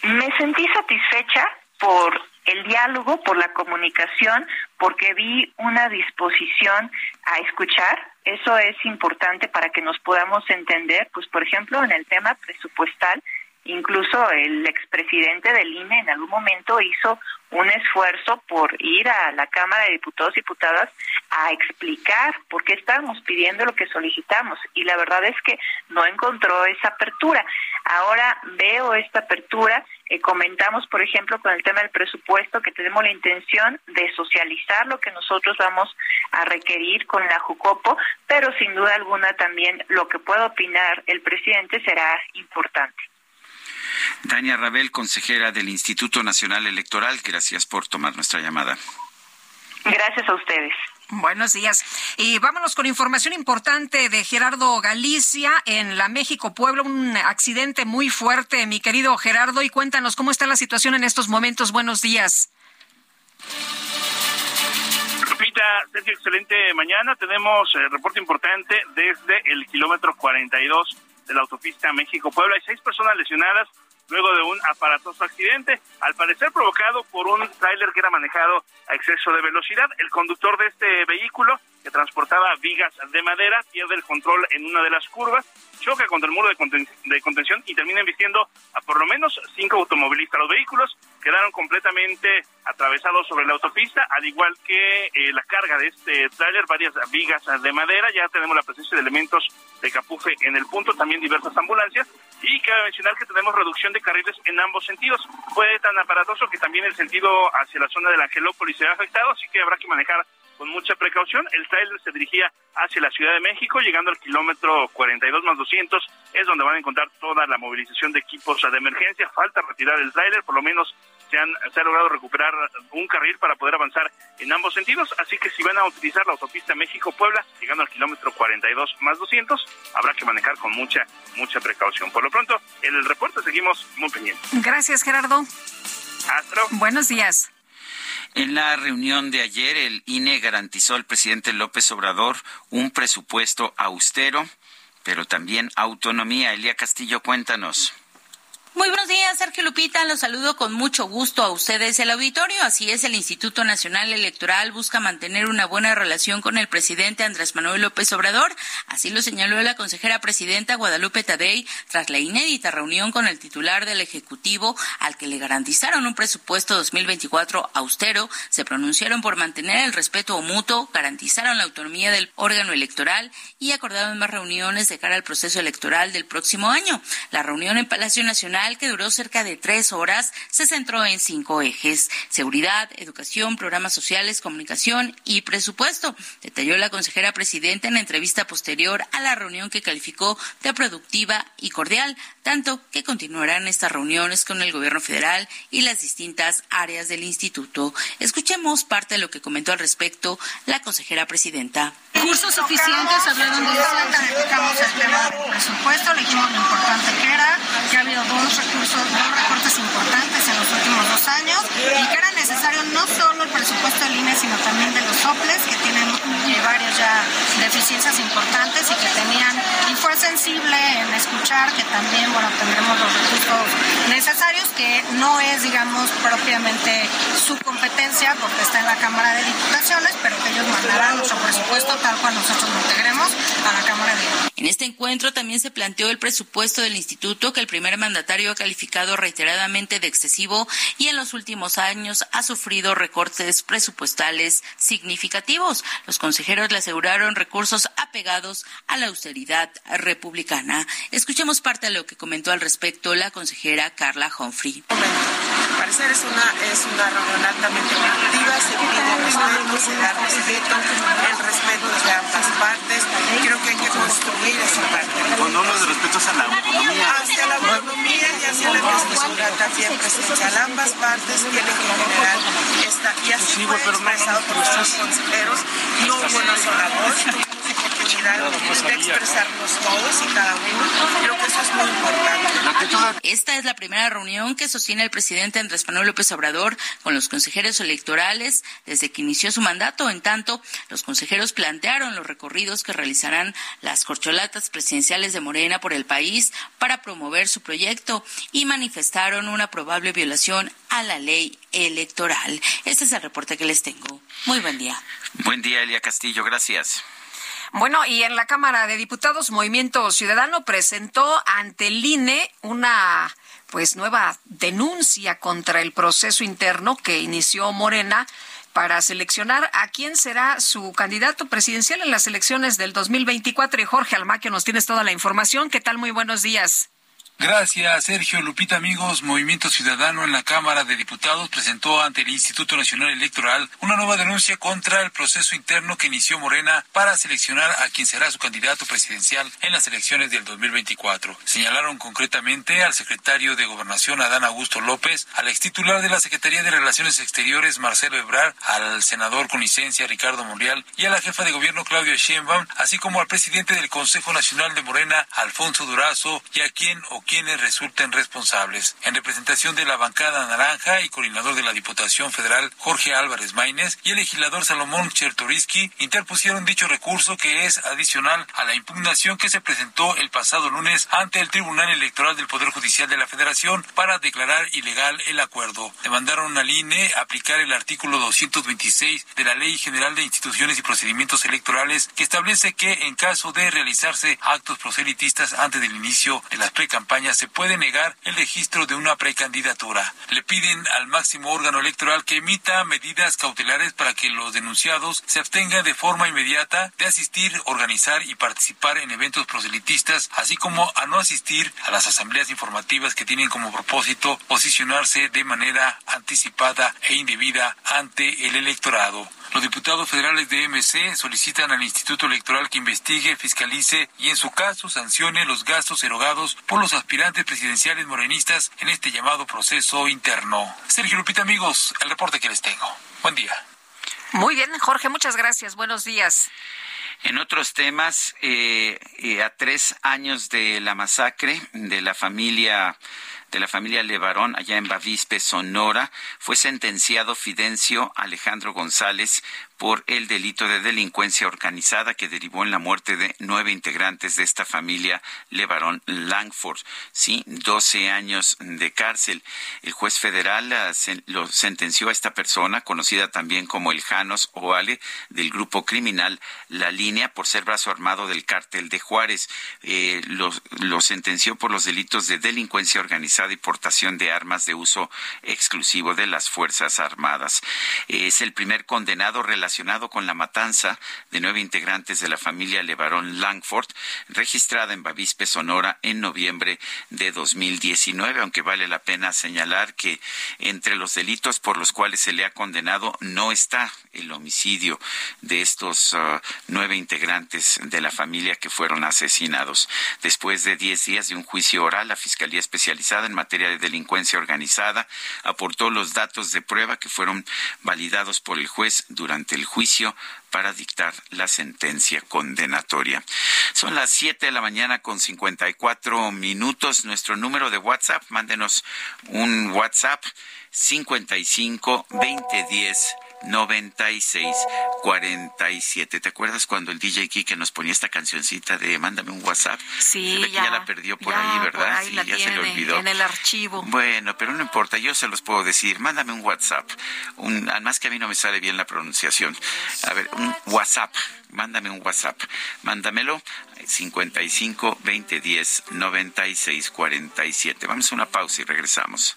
Me sentí satisfecha por el diálogo, por la comunicación, porque vi una disposición a escuchar. Eso es importante para que nos podamos entender, pues por ejemplo, en el tema presupuestal, incluso el expresidente del INE en algún momento hizo un esfuerzo por ir a la Cámara de Diputados y Diputadas a explicar por qué estábamos pidiendo lo que solicitamos y la verdad es que no encontró esa apertura. Ahora veo esta apertura, eh, comentamos por ejemplo con el tema del presupuesto que tenemos la intención de socializar lo que nosotros vamos a requerir con la Jucopo, pero sin duda alguna también lo que pueda opinar el presidente será importante. Dania Rabel, consejera del Instituto Nacional Electoral, gracias por tomar nuestra llamada. Gracias a ustedes. Buenos días. Y vámonos con información importante de Gerardo Galicia en la México Pueblo, un accidente muy fuerte, mi querido Gerardo, y cuéntanos cómo está la situación en estos momentos. Buenos días. Lupita, excelente mañana. Tenemos eh, reporte importante desde el kilómetro 42 de la autopista México-Puebla. Hay seis personas lesionadas luego de un aparatoso accidente, al parecer provocado por un tráiler que era manejado a exceso de velocidad. El conductor de este vehículo, que transportaba vigas de madera, pierde el control en una de las curvas, choca contra el muro de, contención y termina embistiendo a por lo menos cinco automovilistas. Los vehículos quedaron completamente atravesados sobre la autopista, al igual que eh, la carga de este tráiler, varias vigas de madera. Ya tenemos la presencia de elementos de Capufe en el punto, también diversas ambulancias. Y cabe mencionar que tenemos reducción de carriles en ambos sentidos. Fue tan aparatoso que también el sentido hacia la zona de la Angelópolis se ha afectado, así que habrá que manejar con mucha precaución. El trailer se dirigía hacia la Ciudad de México, llegando al kilómetro 42 más 200, es donde van a encontrar toda la movilización de equipos de emergencia. Falta retirar el trailer, por lo menos se, han, se ha logrado recuperar un carril para poder avanzar en ambos sentidos, así que si van a utilizar la autopista México-Puebla, llegando al kilómetro 42 más 200, habrá que manejar con mucha, mucha precaución. Por lo pronto, en el reporte seguimos muy pendientes. Gracias, Gerardo. Buenos días. En la reunión de ayer, el INE garantizó al presidente López Obrador un presupuesto austero, pero también autonomía. Elia Castillo, cuéntanos. Muy buenos días, Sergio Lupita. Los saludo con mucho gusto a ustedes el auditorio. Así es, el Instituto Nacional Electoral busca mantener una buena relación con el presidente Andrés Manuel López Obrador. Así lo señaló la consejera presidenta Guadalupe Tadei tras la inédita reunión con el titular del Ejecutivo, al que le garantizaron un presupuesto 2024 austero. Se pronunciaron por mantener el respeto mutuo, garantizaron la autonomía del órgano electoral y acordaron más reuniones de cara al proceso electoral del próximo año. La reunión en Palacio Nacional que duró cerca de tres horas se centró en cinco ejes, seguridad, educación, programas sociales, comunicación y presupuesto. Detalló la consejera presidenta en la entrevista posterior a la reunión que calificó de productiva y cordial, tanto que continuarán estas reuniones con el gobierno federal y las distintas áreas del instituto. Escuchemos parte de lo que comentó al respecto la consejera presidenta. Cursos suficientes, hablaron de eso, tocamos el tema del presupuesto, le dijimos lo importante que era, que ha habido dos recursos, dos recortes importantes en los últimos dos años y que era necesario no solo el presupuesto del INE, sino también de los soples, que tienen eh, varios ya deficiencias importantes y que tenían, y fue sensible en escuchar que también, bueno, tendremos los recursos necesarios, que no es, digamos, propiamente su competencia porque está en la Cámara de Diputaciones, pero que ellos mandarán nuestro presupuesto tal cual nosotros lo integremos a la Cámara de Diputaciones. En este encuentro también se planteó el presupuesto del instituto que el primer mandatario ha calificado reiteradamente de excesivo y en los últimos años ha sufrido recortes presupuestales significativos. Los consejeros le aseguraron recursos apegados a la austeridad republicana. Escuchemos parte de lo que comentó al respecto la consejera Carla Humphrey. Parecer es una, es una reunión altamente productiva, se pide respeto, se da respeto, el respeto de ambas partes. Creo que hay que construir cuando hablo de respeto a la autonomía. Hacia la autonomía y hacia la investidura también presidencial. Ambas partes tienen que generar esta, y así sí, fue expresado por los consejeros, no hubo una sola voz de expresarnos todos y cada uno. Creo que eso es muy importante. Esta es la primera reunión que sostiene el presidente Andrés Manuel López Obrador con los consejeros electorales desde que inició su mandato. En tanto, los consejeros plantearon los recorridos que realizarán las corcholatas presidenciales de Morena por el país para promover su proyecto y manifestaron una probable violación a la ley electoral. Este es el reporte que les tengo. Muy buen día. Buen día, Elia Castillo. Gracias. Bueno, y en la Cámara de Diputados, Movimiento Ciudadano presentó ante el INE una pues nueva denuncia contra el proceso interno que inició Morena para seleccionar a quién será su candidato presidencial en las elecciones del 2024. Y Jorge Almaquio, nos tienes toda la información. ¿Qué tal? Muy buenos días. Gracias, Sergio Lupita. Amigos, Movimiento Ciudadano en la Cámara de Diputados presentó ante el Instituto Nacional Electoral una nueva denuncia contra el proceso interno que inició Morena para seleccionar a quien será su candidato presidencial en las elecciones del 2024. Señalaron concretamente al secretario de Gobernación, Adán Augusto López, al extitular de la Secretaría de Relaciones Exteriores, Marcelo Ebrard, al senador con licencia, Ricardo Monreal, y a la jefa de gobierno, Claudia Sheinbaum, así como al presidente del Consejo Nacional de Morena, Alfonso Durazo, y a quien o quienes resulten responsables. En representación de la bancada naranja y coordinador de la Diputación Federal Jorge Álvarez Maínez y el legislador Salomón Chertoriski interpusieron dicho recurso que es adicional a la impugnación que se presentó el pasado lunes ante el Tribunal Electoral del Poder Judicial de la Federación para declarar ilegal el acuerdo. Demandaron al INE aplicar el artículo 226 de la Ley General de Instituciones y Procedimientos Electorales que establece que en caso de realizarse actos proselitistas antes del inicio de las precampañas se puede negar el registro de una precandidatura. Le piden al máximo órgano electoral que emita medidas cautelares para que los denunciados se abstengan de forma inmediata de asistir, organizar y participar en eventos proselitistas, así como a no asistir a las asambleas informativas que tienen como propósito posicionarse de manera anticipada e indebida ante el electorado. Los diputados federales de MC solicitan al Instituto Electoral que investigue, fiscalice y en su caso sancione los gastos erogados por los aspirantes presidenciales morenistas en este llamado proceso interno. Sergio Lupita, amigos, el reporte que les tengo. Buen día. Muy bien, Jorge, muchas gracias. Buenos días. En otros temas, eh, eh, a tres años de la masacre de la familia de la familia Levarón, allá en Bavispe, Sonora, fue sentenciado Fidencio Alejandro González por el delito de delincuencia organizada que derivó en la muerte de nueve integrantes de esta familia Levarón Langford. Sí, 12 años de cárcel. El juez federal ah, lo sentenció a esta persona, conocida también como el Janos Oale, del grupo criminal La Línea, por ser brazo armado del cártel de Juárez. Eh, lo, lo sentenció por los delitos de delincuencia organizada y portación de armas de uso exclusivo de las Fuerzas Armadas. Es el primer condenado relacionado relacionado con la matanza de nueve integrantes de la familia Levarón Langford, registrada en Bavispe, Sonora, en noviembre de 2019, aunque vale la pena señalar que entre los delitos por los cuales se le ha condenado no está el homicidio de estos uh, nueve integrantes de la familia que fueron asesinados. Después de diez días de un juicio oral, la Fiscalía Especializada en Materia de Delincuencia Organizada aportó los datos de prueba que fueron validados por el juez durante el juicio para dictar la sentencia condenatoria. Son las 7 de la mañana con 54 minutos. Nuestro número de WhatsApp, mándenos un WhatsApp 55 2010 9647. ¿Te acuerdas cuando el DJ Kike nos ponía esta cancioncita de Mándame un WhatsApp? Sí, ya, ya, la perdió por ahí, ¿verdad? ahí sí, la ya tiene, se le olvidó. En el archivo. Bueno, pero no importa, yo se los puedo decir. Mándame un WhatsApp. Un, además que a mí no me sale bien la pronunciación. A ver, un WhatsApp. Mándame un WhatsApp. Mándamelo 55 2010 9647. Vamos a una pausa y regresamos.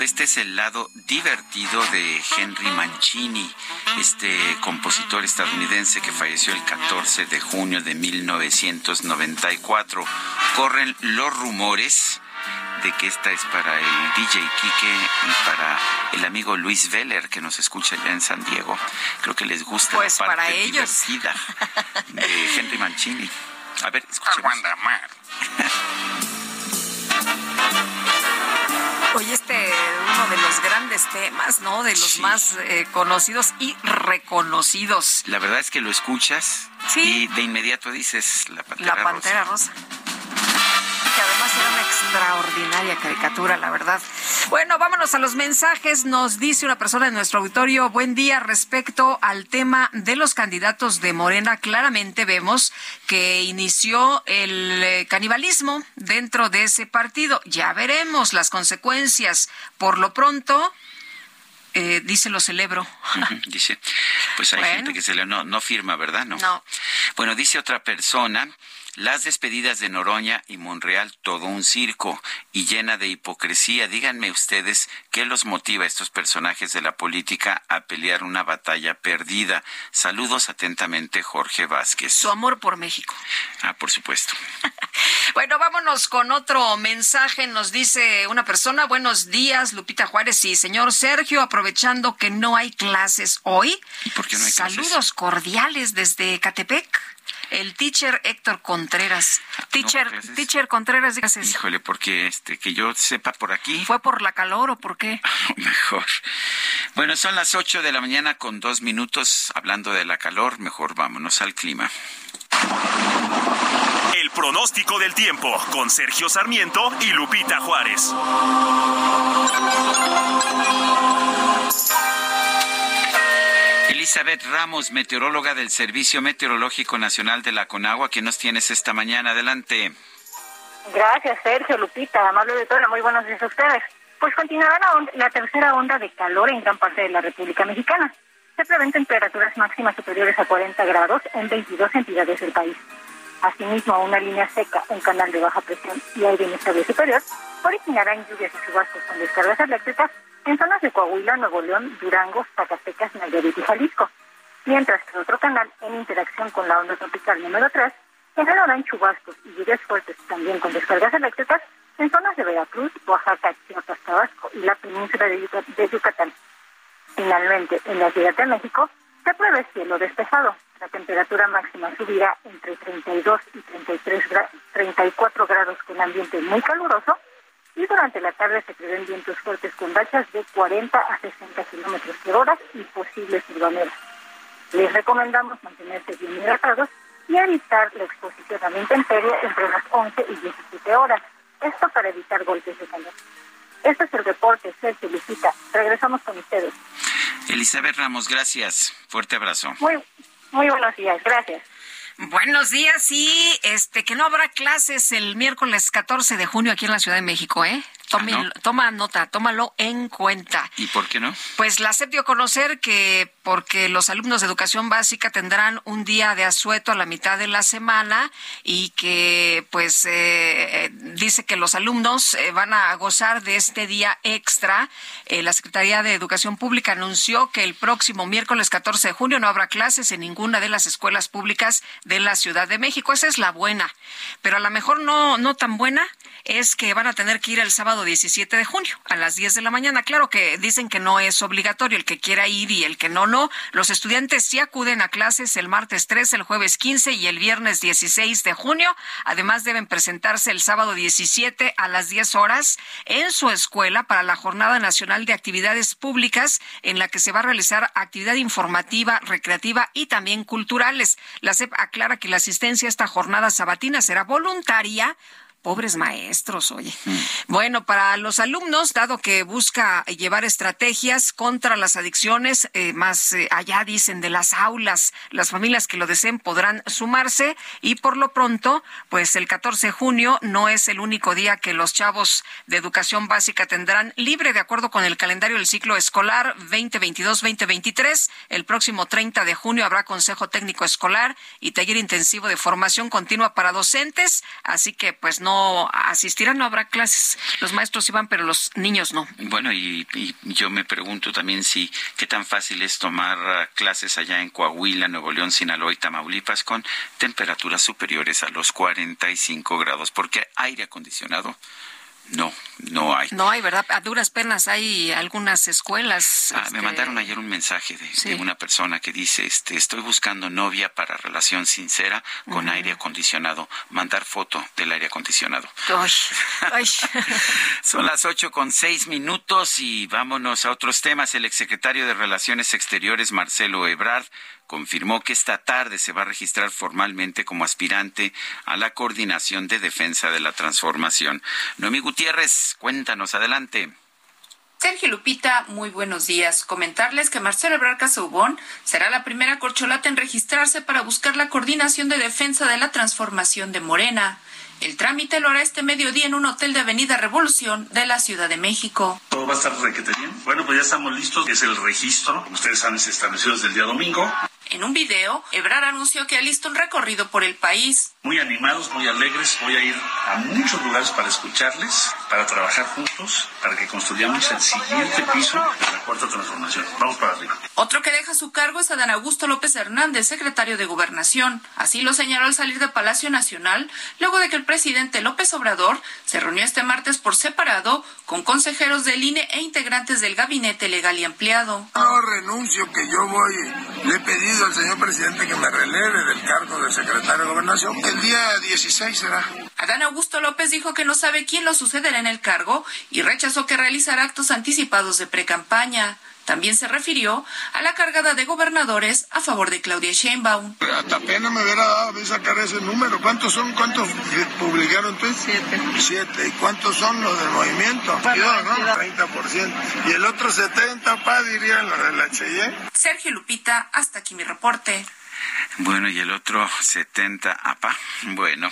Este es el lado divertido de Henry Mancini, este compositor estadounidense que falleció el 14 de junio de 1994. Corren los rumores de que esta es para el DJ Kike y para el amigo Luis Veller que nos escucha allá en San Diego. Creo que les gusta Pues la parte para ellos. divertida de Henry Mancini. A ver, escuchemos. Oye, este uno de los grandes temas, ¿no? De los más eh, conocidos y reconocidos. La verdad es que lo escuchas y de inmediato dices la pantera, La Pantera Rosa. Que además era una extraordinaria caricatura, la verdad. Bueno, vámonos a los mensajes. Nos dice una persona de nuestro auditorio, buen día, respecto al tema de los candidatos de Morena. Claramente vemos que inició el eh, canibalismo dentro de ese partido. Ya veremos las consecuencias. Por lo pronto, eh, dice lo celebro. Dice, pues hay Bueno. gente que se le no, no firma, ¿verdad? No. No. Bueno, dice otra persona, las despedidas de Noroña y Monreal, todo un circo y llena de hipocresía. Díganme ustedes qué los motiva a estos personajes de la política a pelear una batalla perdida. Saludos atentamente, Jorge Vázquez. Su amor por México. Ah, por supuesto. Bueno, vámonos con otro mensaje. Nos dice una persona, buenos días, Lupita Juárez y señor Sergio, aprovechando que no hay clases hoy. ¿Y por qué no hay clases? Saludos cordiales desde Catepec. El teacher Héctor Contreras. Teacher, pues es- teacher Contreras, dígase. Híjole, porque este, que yo sepa por aquí. ¿Fue por la calor o por qué? Mejor. Bueno, son las 8 de la mañana con dos minutos. Hablando de la calor, mejor vámonos al clima. El pronóstico del tiempo con Sergio Sarmiento y Lupita Juárez. Elizabeth Ramos, meteoróloga del Servicio Meteorológico Nacional de la Conagua, ¿qué nos tienes esta mañana? Adelante. Gracias, Sergio, Lupita, amable de todo, muy buenos días a ustedes. Pues continuará la, on- la tercera onda de calor en gran parte de la República Mexicana. Se prevén temperaturas máximas superiores a 40 grados en 22 entidades del país. Asimismo, una línea seca, un canal de baja presión y aire inestable superior originarán lluvias y chubascos con descargas eléctricas en zonas de Coahuila, Nuevo León, Durango, Zacatecas, Nayarit y Jalisco. Mientras que otro canal, en interacción con la onda tropical número 3, generarán chubascos y lluvias fuertes también con descargas eléctricas en zonas de Veracruz, Oaxaca, Chiapas, Tabasco y la península de, de Yucatán. Finalmente, en la Ciudad de México se prevé cielo despejado. La temperatura máxima subirá entre 32 y 33 gra- 34 grados con ambiente muy caluroso y durante la tarde se prevén vientos fuertes con rachas de 40 a 60 kilómetros por hora y posibles turbaneras. Les recomendamos mantenerse bien hidratados y evitar la exposición a la intemperie entre las 11 y 17 horas. Esto para evitar golpes de calor. Este es el reporte, Sergio Lucita. Regresamos con ustedes. Elizabeth Ramos, gracias. Fuerte abrazo. Muy, muy buenos días. Gracias. Buenos días y este que no habrá clases el miércoles 14 de junio aquí en la Ciudad de México, ¿eh? Ah. Toma nota, tómalo en cuenta. ¿Y por qué no? Pues la SEP dio a conocer que porque los alumnos de educación básica tendrán un día de asueto a la mitad de la semana y que pues eh, eh, dice que los alumnos eh, van a gozar de este día extra. Eh, la Secretaría de Educación Pública anunció que el próximo miércoles 14 de junio no habrá clases en ninguna de las escuelas públicas de la Ciudad de México. Esa es la buena, pero a lo mejor no, no tan buena es que van a tener que ir el sábado 17 de junio a las 10 de la mañana. Claro que dicen que no es obligatorio el que quiera ir y el que no, no. Los estudiantes sí acuden a clases el martes 3, el jueves 15 y el viernes 16 de junio. Además deben presentarse el sábado 17 a las 10 horas en su escuela para la Jornada Nacional de Actividades Públicas en la que se va a realizar actividad informativa, recreativa y también culturales. La SEP aclara que la asistencia a esta jornada sabatina será voluntaria Pobres maestros, oye. Bueno, para los alumnos, dado que busca llevar estrategias contra las adicciones, eh, más eh, allá dicen de las aulas, las familias que lo deseen podrán sumarse y por lo pronto, pues el 14 de junio no es el único día que los chavos de educación básica tendrán libre de acuerdo con el calendario del ciclo escolar 2022-2023. El próximo 30 de junio habrá consejo técnico escolar y taller intensivo de formación continua para docentes, así que pues no asistirán, no habrá clases. Los maestros iban, pero los niños no. Bueno, y, y yo me pregunto también si qué tan fácil es tomar ah, clases allá en Coahuila, Nuevo León, Sinaloa y Tamaulipas con temperaturas superiores a los 45 grados, porque aire acondicionado no, no hay. No hay, ¿verdad? A duras penas hay algunas escuelas. Ah, me este, mandaron ayer un mensaje de, Sí. de una persona que dice, este, estoy buscando novia para relación sincera con aire acondicionado. Mandar foto del aire acondicionado. Ay, ay. Son las ocho con seis minutos y vámonos a otros temas. El exsecretario de Relaciones Exteriores, Marcelo Ebrard, confirmó que esta tarde se va a registrar formalmente como aspirante a la coordinación de defensa de la transformación. Noemí Gutiérrez, cuéntanos, adelante. Sergio Lupita, muy buenos días. Comentarles que Marcelo Ebrard Casaubon será la primera corcholata en registrarse para buscar la coordinación de defensa de la transformación de Morena. El trámite lo hará este mediodía en un hotel de Avenida Revolución de la Ciudad de México. Todo va a estar requete bien. Bueno, pues ya estamos listos. Es el registro. Como ustedes saben, se estableció desde el día domingo. En un video, Ebrard anunció que alista un recorrido por el país. Muy animados, muy alegres. Voy a ir a muchos lugares para escucharles, para trabajar juntos, para que construyamos el siguiente piso de la cuarta transformación. Vamos para arriba. Otro que deja su cargo es Adán Augusto López Hernández, secretario de Gobernación. Así lo señaló al salir de Palacio Nacional, luego de que el presidente López Obrador se reunió este martes por separado con consejeros del INE e integrantes del gabinete legal y ampliado. No renuncio, que yo voy, le he pedido al señor presidente que me releve del cargo de secretario de Gobernación. El día 16 será. Adán Augusto López dijo que no sabe quién lo sucederá en el cargo y rechazó que realizará actos anticipados de precampaña. También se refirió a la cargada de gobernadores a favor de Claudia Sheinbaum. Hasta pena me hubiera dado a sacar ese número. ¿Cuántos son? ¿Cuántos publicaron tú? Siete. Siete. ¿Y cuántos son los del movimiento? Bueno, ¿no? 30%. Y el otro 70, pa, dirían los de la Cheyenne. Sergio Lupita, hasta aquí mi reporte. Bueno, y el otro 70 APA. Bueno,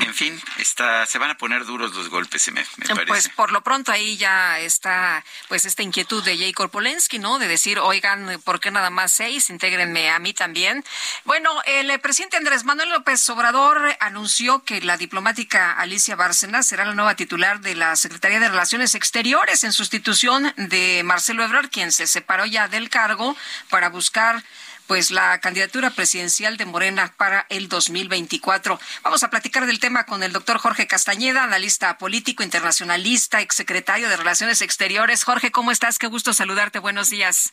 en fin, está, se van a poner duros los golpes, me, me parece. Pues por lo pronto ahí ya está pues esta inquietud de Jacob Polensky, ¿no? De decir, oigan, ¿por qué nada más seis? Intégrenme a mí también. Bueno, el presidente Andrés Manuel López Obrador anunció que la diplomática Alicia Bárcena será la nueva titular de la Secretaría de Relaciones Exteriores en sustitución de Marcelo Ebrard, quien se separó ya del cargo para buscar pues la candidatura presidencial de Morena para el 2024. Vamos a platicar del tema con el doctor Jorge Castañeda, analista político, internacionalista, exsecretario de Relaciones Exteriores. Jorge, ¿cómo estás? Qué gusto saludarte. Buenos días.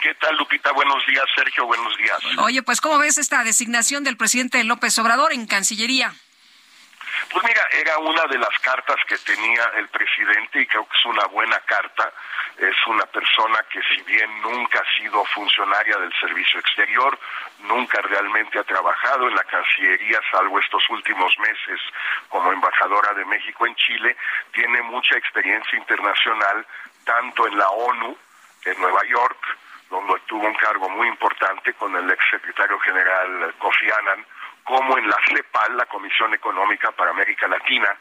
¿Qué tal, Lupita? Buenos días, Sergio. Buenos días. Oye, pues ¿cómo ves esta designación del presidente López Obrador en Cancillería? Pues mira, era una de las cartas que tenía el presidente y creo que es una buena carta. Es una persona que si bien nunca ha sido funcionaria del servicio exterior, nunca realmente ha trabajado en la Cancillería, salvo estos últimos meses como embajadora de México en Chile, tiene mucha experiencia internacional, tanto en la ONU, en Nueva York, donde tuvo un cargo muy importante con el ex secretario general Kofi Annan, como en la CEPAL, la Comisión Económica para América Latina,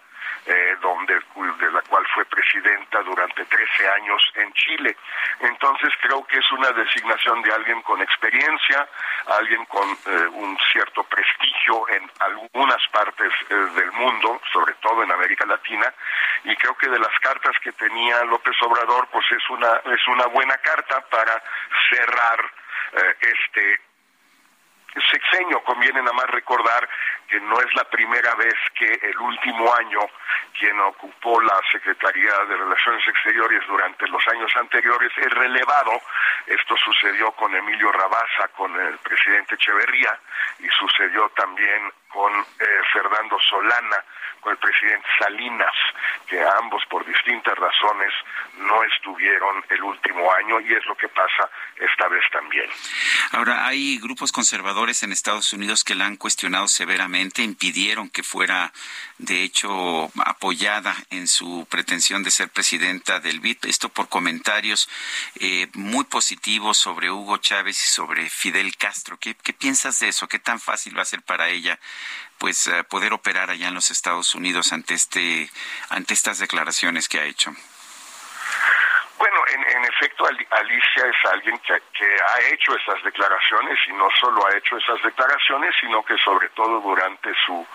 eh, donde de la cual fue presidenta durante 13 años en Chile. Entonces creo que es una designación de alguien con experiencia, alguien con eh, un cierto prestigio en algunas partes eh, del mundo, sobre todo en América Latina, y creo que de las cartas que tenía López Obrador, pues es una es una buena carta para cerrar este sexenio. Conviene nada más recordar que no es la primera vez que el último año quien ocupó la Secretaría de Relaciones Exteriores durante los años anteriores es relevado. Esto sucedió con Emilio Rabasa, con el presidente Echeverría y sucedió también con eh, Fernando Solana, con el presidente Salinas, que ambos por distintas razones no estuvieron el último año y es lo que pasa esta vez también. Ahora, hay grupos conservadores en Estados Unidos que la han cuestionado severamente, impidieron que fuera, de hecho, apoyada en su pretensión de ser presidenta del BID. Esto por comentarios eh, muy positivos sobre Hugo Chávez y sobre Fidel Castro. ¿Qué, ¿Qué piensas de eso? ¿Qué tan fácil va a ser para ella pues eh, poder operar allá en los Estados Unidos ante este ante estas declaraciones que ha hecho? Bueno, en, en efecto, Alicia es alguien que, que, ha hecho esas declaraciones y no solo ha hecho esas declaraciones, sino que sobre todo durante su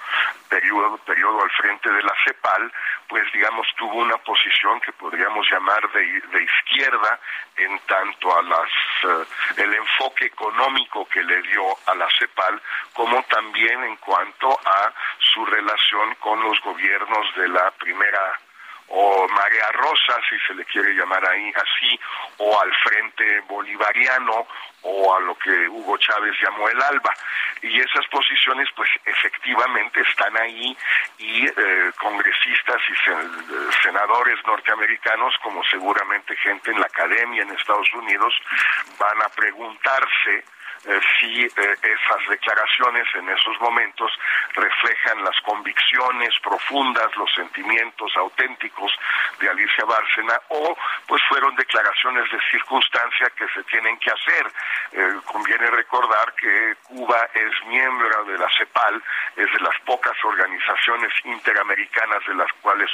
periodo, periodo al frente de la CEPAL, pues digamos tuvo una posición que podríamos llamar de, de izquierda en tanto a las el enfoque económico que le dio a la CEPAL, como también en cuanto a su relación con los gobiernos de la primera o Marea Rosa, si se le quiere llamar ahí así, o al Frente Bolivariano, o a lo que Hugo Chávez llamó el ALBA. Y esas posiciones, pues efectivamente están ahí y eh, congresistas y sen senadores norteamericanos, como seguramente gente en la academia en Estados Unidos, van a preguntarse eh, si eh, esas declaraciones en esos momentos reflejan las convicciones profundas, los sentimientos auténticos de Alicia Bárcena o pues fueron declaraciones de circunstancia que se tienen que hacer. Eh, conviene recordar que Cuba es miembro de la CEPAL, es de las pocas organizaciones interamericanas de las cuales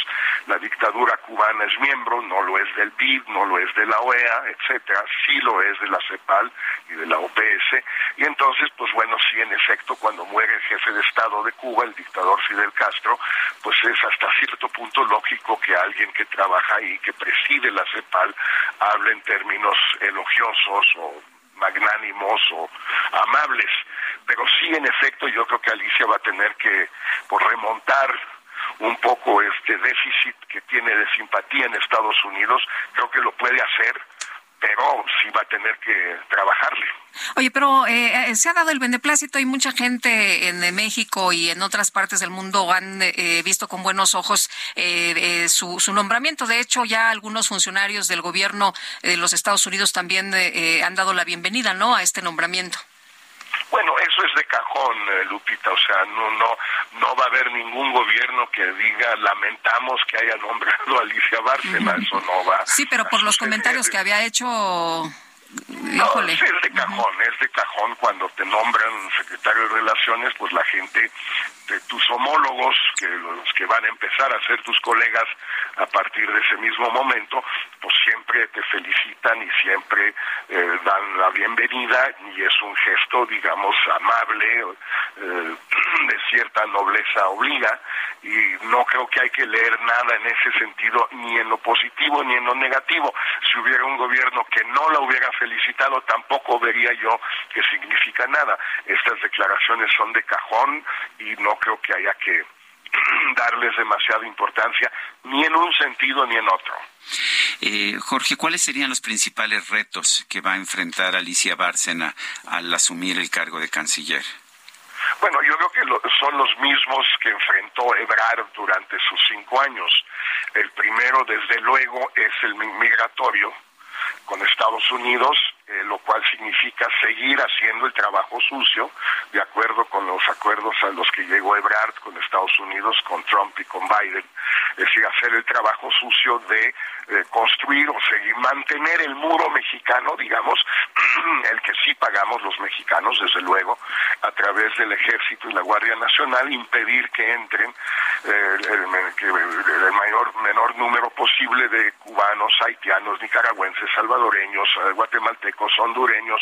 la dictadura cubana es miembro, no lo es del BID, no lo es de la OEA, etcétera, sí lo es de la CEPAL y de la OPS y entonces, pues bueno, sí, en efecto, cuando muere el jefe de Estado de Cuba, el dictador Fidel Castro, pues es hasta cierto punto lógico que alguien que trabaja ahí, que preside la CEPAL, hable en términos elogiosos o magnánimos o amables. Pero sí, en efecto, yo creo que Alicia va a tener que por remontar un poco este déficit que tiene de simpatía en Estados Unidos, creo que lo puede hacer pero sí va a tener que trabajarle. Oye, pero eh, se ha dado el beneplácito y mucha gente en México y en otras partes del mundo han eh, visto con buenos ojos eh, su, su, nombramiento. De hecho, ya algunos funcionarios del gobierno de los Estados Unidos también han dado la bienvenida, ¿no? A este nombramiento. Bueno, eso es de cajón, Lupita, o sea, no no no va a haber ningún gobierno que diga lamentamos que haya nombrado a Alicia Bárcena, eso no va. Sí, pero por los comentarios que había hecho no, es de cajón, es de cajón cuando te nombran secretario de Relaciones, pues la gente, de tus homólogos, que los que van a empezar a ser tus colegas a partir de ese mismo momento, pues siempre te felicitan y siempre eh, dan la bienvenida y es un gesto, digamos, amable, eh, de cierta nobleza obliga y no creo que hay que leer nada en ese sentido, ni en lo positivo ni en lo negativo. Si hubiera un gobierno que no la hubiera felicitado, tampoco vería yo que significa nada. Estas declaraciones son de cajón y no creo que haya que darles demasiada importancia, ni en un sentido ni en otro. Eh, Jorge, ¿cuáles serían los principales retos que va a enfrentar Alicia Bárcena al asumir el cargo de canciller? Bueno, yo creo que son los mismos que enfrentó Ebrard durante sus cinco años. El primero, desde luego, es el migratorio con Estados Unidos eh, lo cual significa seguir haciendo el trabajo sucio, de acuerdo con los acuerdos a los que llegó Ebrard con Estados Unidos, con Trump y con Biden, es decir, hacer el trabajo sucio de eh, construir o seguir, mantener el muro mexicano, digamos, el que sí pagamos los mexicanos, desde luego, a través del ejército y la Guardia Nacional, impedir que entren eh, el, mayor, menor número posible de cubanos, haitianos, nicaragüenses, salvadoreños, guatemaltecos, hondureños,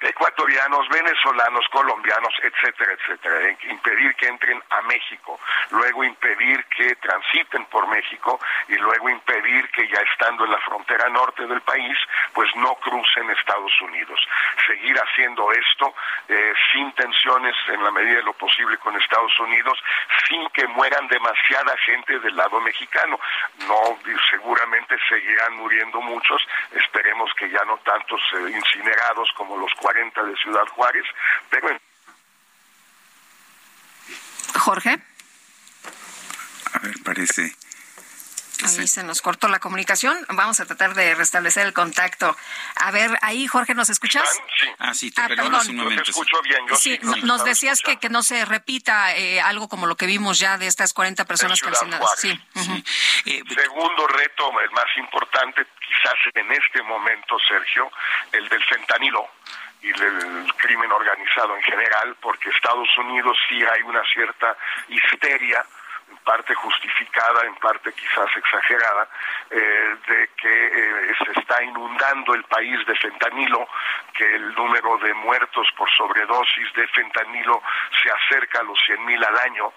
ecuatorianos, venezolanos, colombianos, etcétera, etcétera. Impedir que entren a México, luego impedir que transiten por México y luego impedir que ya estando en la frontera norte del país, pues no crucen Estados Unidos. Seguir haciendo esto eh, sin tensiones en la medida de lo posible con Estados Unidos, sin que mueran demasiada gente del lado mexicano. No, seguramente seguirán muriendo muchos, esperemos que ya no tantos se incinerados como los 40 de Ciudad Juárez, pero... Jorge. A ver, parece... Ahí se nos cortó la comunicación. Vamos a tratar de restablecer el contacto. A ver, ahí, Jorge, ¿nos escuchas? Sí. Ah, sí, te ah, perdón. un momento. Te escucho bien. Yo sí, nos decías que, que no se repita eh, algo como lo que vimos ya de estas 40 personas calcinadas. Sí. Eh, Segundo reto, el más importante, quizás en este momento, Sergio, el del fentanilo y el crimen organizado en general, porque Estados Unidos sí hay una cierta histeria en parte justificada, en parte quizás exagerada, eh, inundando el país de fentanilo, que el número de muertos por sobredosis de fentanilo se acerca a los 100.000 al año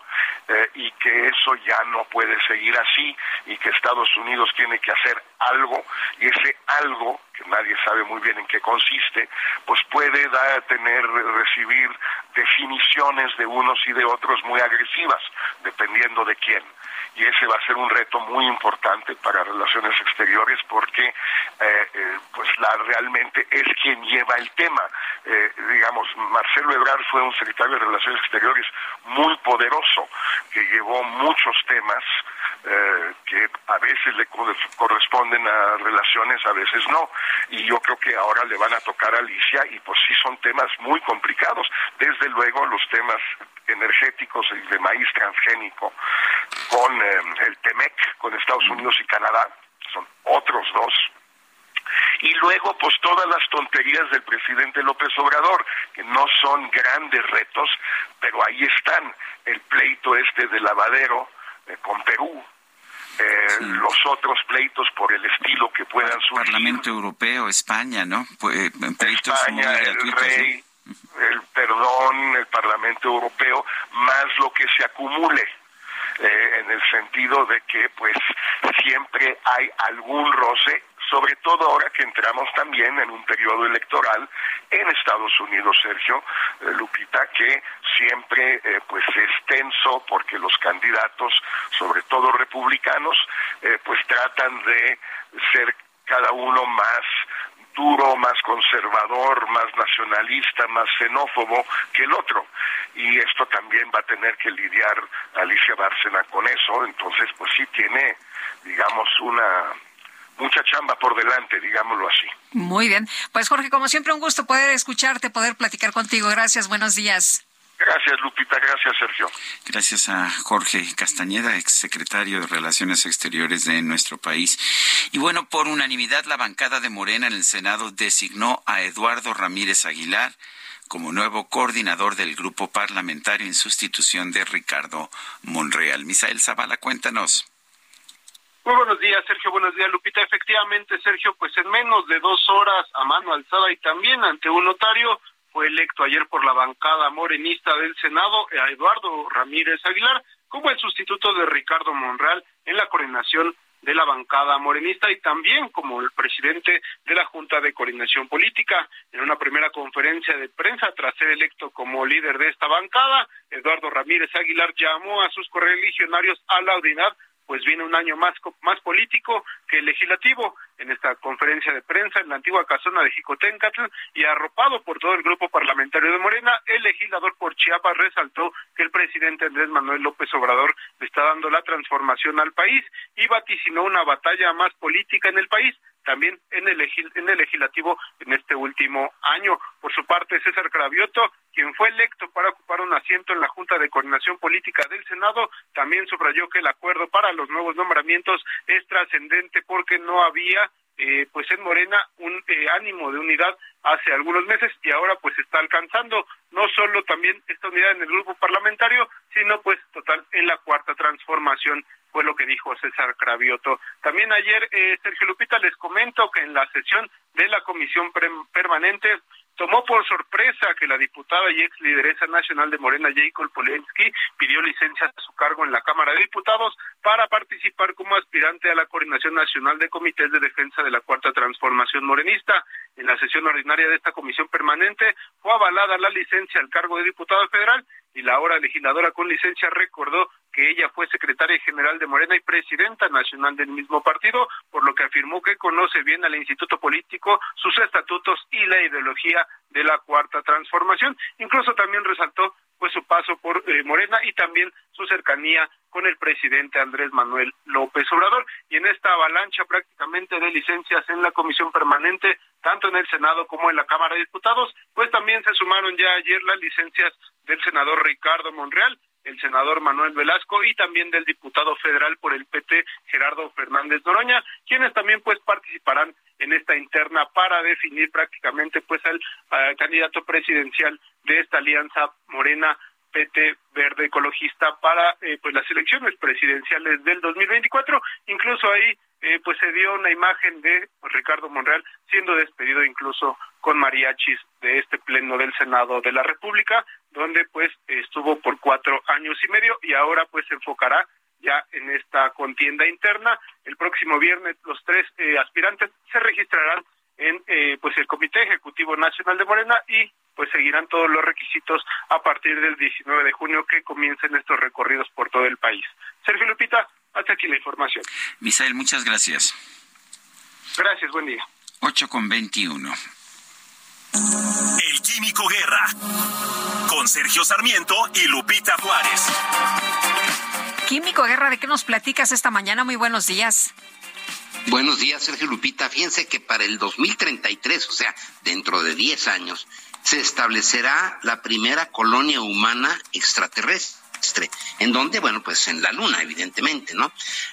eh, y que eso ya no puede seguir así y que Estados Unidos tiene que hacer algo y ese algo que nadie sabe muy bien en qué consiste, pues puede dar, tener, recibir definiciones de unos y de otros muy agresivas, dependiendo de quién y ese va a ser un reto muy importante para relaciones exteriores porque eh, eh, pues la realmente es quien lleva el tema. Eh, digamos Marcelo Ebrard fue un secretario de relaciones exteriores muy poderoso que llevó muchos temas que a veces le corresponden a relaciones, a veces no. Y yo creo que ahora le van a tocar a Alicia y pues sí son temas muy complicados. Desde luego los temas energéticos y de maíz transgénico con eh, el TEMEC, con Estados Unidos y Canadá, son otros dos. Y luego, pues todas las tonterías del presidente López Obrador, que no son grandes retos, pero ahí están. El pleito este de lavadero eh, con Perú, eh, los otros pleitos por el estilo que puedan surgir. Parlamento Europeo, España, ¿no? Pues, España, el rey, el perdón, el Parlamento Europeo, más lo que se acumule. Eh, en el sentido de que pues siempre hay algún roce sobre todo ahora que entramos también en un periodo electoral en Estados Unidos, Sergio eh, Lupita, que siempre eh, pues es tenso porque los candidatos, sobre todo republicanos, pues tratan de ser cada uno más duro, más conservador, más nacionalista, más xenófobo que el otro. Y esto también va a tener que lidiar Alicia Bárcena con eso, entonces pues sí tiene, digamos, una mucha chamba por delante, digámoslo así. Muy bien. Pues Jorge, como siempre, un gusto poder escucharte, poder platicar contigo. Gracias, buenos días. Gracias, Lupita. Gracias, Sergio. Gracias a Jorge Castañeda, exsecretario de Relaciones Exteriores de nuestro país. Y bueno, por unanimidad, la bancada de Morena en el Senado designó a Eduardo Ramírez Aguilar como nuevo coordinador del grupo parlamentario en sustitución de Ricardo Monreal. Misael Zavala, cuéntanos. Muy buenos días, Sergio. Buenos días, Lupita. Efectivamente, Sergio, pues en menos de dos horas a mano alzada y también ante un notario, fue electo ayer por la bancada morenista del Senado a Eduardo Ramírez Aguilar como el sustituto de Ricardo Monreal en la coordinación de la bancada morenista y también como el presidente de la Junta de Coordinación Política. En una primera conferencia de prensa tras ser electo como líder de esta bancada, Eduardo Ramírez Aguilar llamó a sus correligionarios a la unidad pues viene un año más, más político que legislativo. En esta conferencia de prensa en la antigua casona de Jicotencatl y arropado por todo el grupo parlamentario de Morena, el legislador por Chiapas resaltó que el presidente Andrés Manuel López Obrador le está dando la transformación al país y vaticinó una batalla más política en el país también en el, en el legislativo en este último año. Por su parte, César Cravioto, quien fue electo para ocupar un asiento en la Junta de Coordinación Política del Senado, también subrayó que el acuerdo para los nuevos nombramientos es trascendente porque no había eh, pues en Morena un eh, ánimo de unidad hace algunos meses y ahora pues está alcanzando no solo también esta unidad en el grupo parlamentario, sino pues total en la cuarta transformación fue lo que dijo César Cravioto. También ayer, eh, Sergio Lupita, les comento que en la sesión de la Comisión Permanente tomó por sorpresa que la diputada y ex lideresa nacional de Morena, Jacob Polensky, pidió licencia a su cargo en la Cámara de Diputados para participar como aspirante a la Coordinación Nacional de Comités de Defensa de la Cuarta Transformación Morenista. En la sesión ordinaria de esta comisión permanente fue avalada la licencia al cargo de diputado federal y la ahora legisladora con licencia recordó que ella fue secretaria general de Morena y presidenta nacional del mismo partido, por lo que afirmó que conoce bien al instituto político, sus estatutos y la ideología de la cuarta transformación. Incluso también resaltó pues su paso por eh, Morena y también su cercanía con el presidente Andrés Manuel López Obrador. Y en esta avalancha prácticamente de licencias en la comisión permanente, tanto en el Senado como en la Cámara de Diputados, pues también se sumaron ya ayer las licencias del senador Ricardo Monreal, el senador Manuel Velasco y también del diputado federal por el PT Gerardo Fernández Noroña, quienes también pues participarán en esta interna para definir prácticamente pues al, candidato presidencial de esta alianza Morena PT Verde Ecologista para eh, pues las elecciones presidenciales del 2024. Incluso ahí eh, pues se dio una imagen de Ricardo Monreal siendo despedido incluso con mariachis de este pleno del Senado de la República, donde pues estuvo por cuatro años y medio y ahora pues se enfocará ya en esta contienda interna. El próximo viernes los tres eh, aspirantes se registrarán en eh, pues el Comité Ejecutivo Nacional de Morena y pues seguirán todos los requisitos a partir del 19 de junio que comiencen estos recorridos por todo el país. Sergio Lupita, hasta aquí la información. Misael, muchas gracias. Gracias, buen día. 8 con 21. El Químico Guerra con Sergio Sarmiento y Lupita Juárez. Químico Guerra, ¿de qué nos platicas esta mañana? Muy buenos días. Buenos días, Sergio Lupita. Fíjense que para el 2033, o sea, dentro de 10 años, se establecerá la primera colonia humana extraterrestre en donde, bueno, pues en la Luna, evidentemente, ¿no?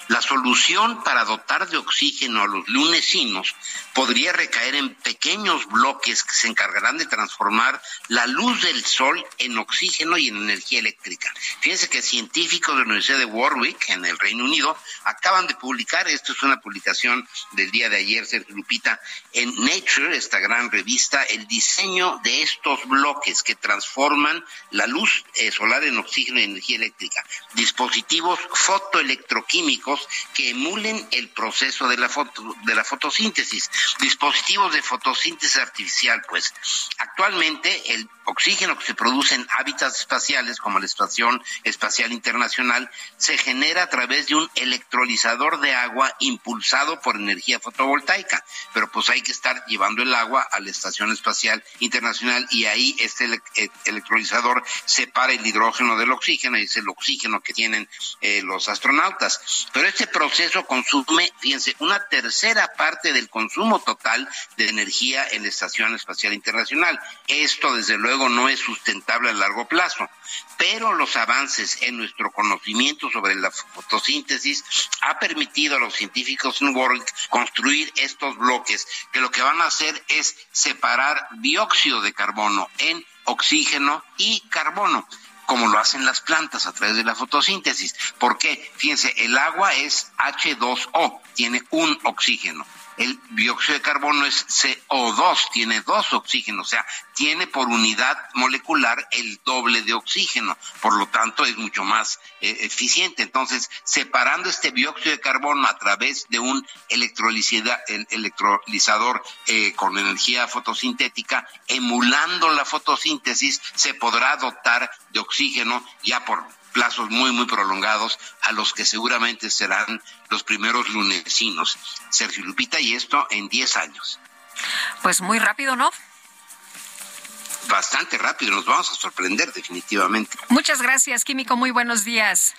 La solución para dotar de oxígeno a los lunesinos podría recaer en pequeños bloques que se encargarán de transformar la luz del Sol en oxígeno y en energía eléctrica. Fíjense que científicos de la Universidad de Warwick, en el Reino Unido, acaban de publicar, esto es una publicación del día de ayer, Sergio Lupita, en Nature, esta gran revista, el diseño de estos bloques que transforman la luz eh, solar en oxígeno y energía eléctrica. dispositivos fotoelectroquímicos que emulen el proceso de la, foto, de la fotosíntesis, dispositivos de fotosíntesis artificial, pues. Actualmente el oxígeno que se produce en hábitats espaciales como la Estación Espacial Internacional se genera a través de un electrolizador de agua impulsado por energía fotovoltaica, pero pues hay que estar llevando el agua a la Estación Espacial Internacional y ahí este eh, electrolizador separa el hidrógeno del oxígeno y es el oxígeno que tienen eh, los astronautas. Pero este proceso consume, fíjense, una tercera parte del consumo total de energía en la Estación Espacial Internacional. Esto desde luego no es sustentable a largo plazo, pero los avances en nuestro conocimiento sobre la fotosíntesis ha permitido a los científicos en Warwick construir estos bloques que lo que van a hacer es separar dióxido de carbono en oxígeno y carbono como lo hacen las plantas a través de la fotosíntesis. ¿Por qué? Fíjense, el agua es H2O, tiene un oxígeno el dióxido de carbono es CO2, tiene dos oxígenos, o sea, tiene por unidad molecular el doble de oxígeno, por lo tanto es mucho más eh, eficiente. Entonces, separando este dióxido de carbono a través de un electrolizador eh, con energía fotosintética, emulando la fotosíntesis, se podrá dotar de oxígeno ya por plazos muy, muy prolongados, a los que seguramente serán los primeros lunesinos. Sergio Lupita, y esto en 10 años. Pues muy rápido, ¿no? Bastante rápido, nos vamos a sorprender definitivamente. Muchas gracias, Químico, muy buenos días.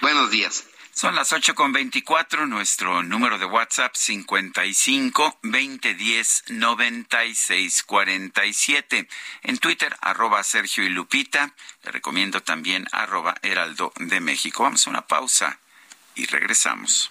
Buenos días. Son las ocho con veinticuatro, nuestro número de WhatsApp cincuenta y cinco veinte diez noventa y seis cuarenta y siete. En Twitter, arroba Sergio y Lupita. Le recomiendo también arroba Heraldo de México. Vamos a una pausa y regresamos.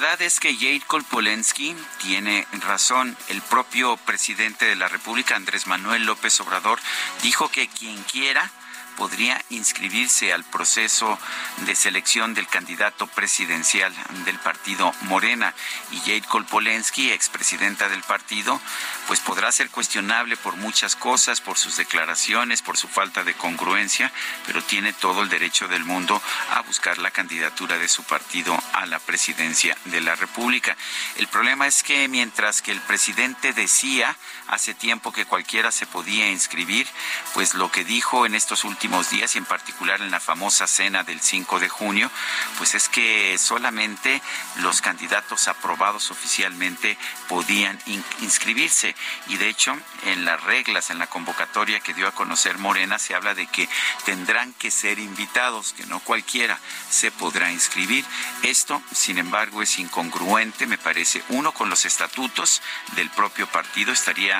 Verdad es que Jade Kolpolensky tiene razón. El propio presidente de la República, Andrés Manuel López Obrador, dijo que quien quiera podría inscribirse al proceso de selección del candidato presidencial del partido Morena. Y Jade Kolpolensky, expresidenta del partido, pues podrá ser cuestionable por muchas cosas, por sus declaraciones, por su falta de congruencia, pero tiene todo el derecho del mundo a buscar la candidatura de su partido a la presidencia de la República. El problema es que mientras que el presidente decía hace tiempo que cualquiera se podía inscribir, pues lo que dijo en estos últimos días y en particular en la famosa cena del 5 de junio, pues es que solamente los candidatos aprobados oficialmente podían inscribirse y de hecho en las reglas, en la convocatoria que dio a conocer Morena, se habla de que tendrán que ser invitados, que no cualquiera se podrá inscribir. Esto, sin embargo, es incongruente, me parece, uno con los estatutos del propio partido, estaría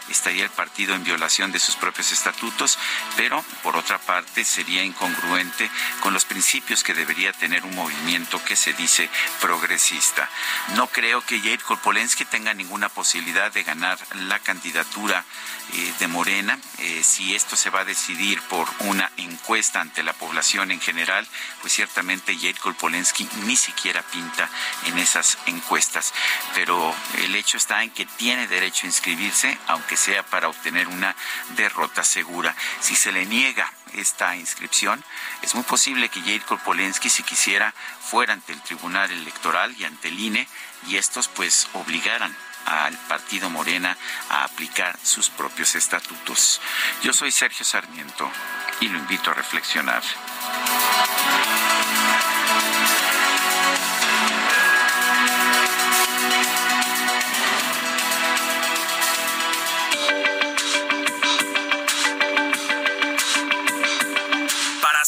estaría el partido en violación de sus propios estatutos, pero por otra parte sería incongruente con los principios que debería tener un movimiento que se dice progresista. No creo que Jair Korpolensky tenga ninguna posibilidad de ganar la candidatura eh, de Morena. Eh, si esto se va a decidir por una encuesta ante la población en general, pues ciertamente Jair Korpolensky ni siquiera pinta en esas encuestas. Pero el hecho está en que tiene derecho a inscribirse, aunque sea para obtener una derrota segura. Si se le niega esta inscripción, es muy posible que Jair Korpolensky, si quisiera, fuera ante el Tribunal Electoral y ante el INE y estos pues obligaran al partido Morena a aplicar sus propios estatutos. Yo soy Sergio Sarmiento y lo invito a reflexionar.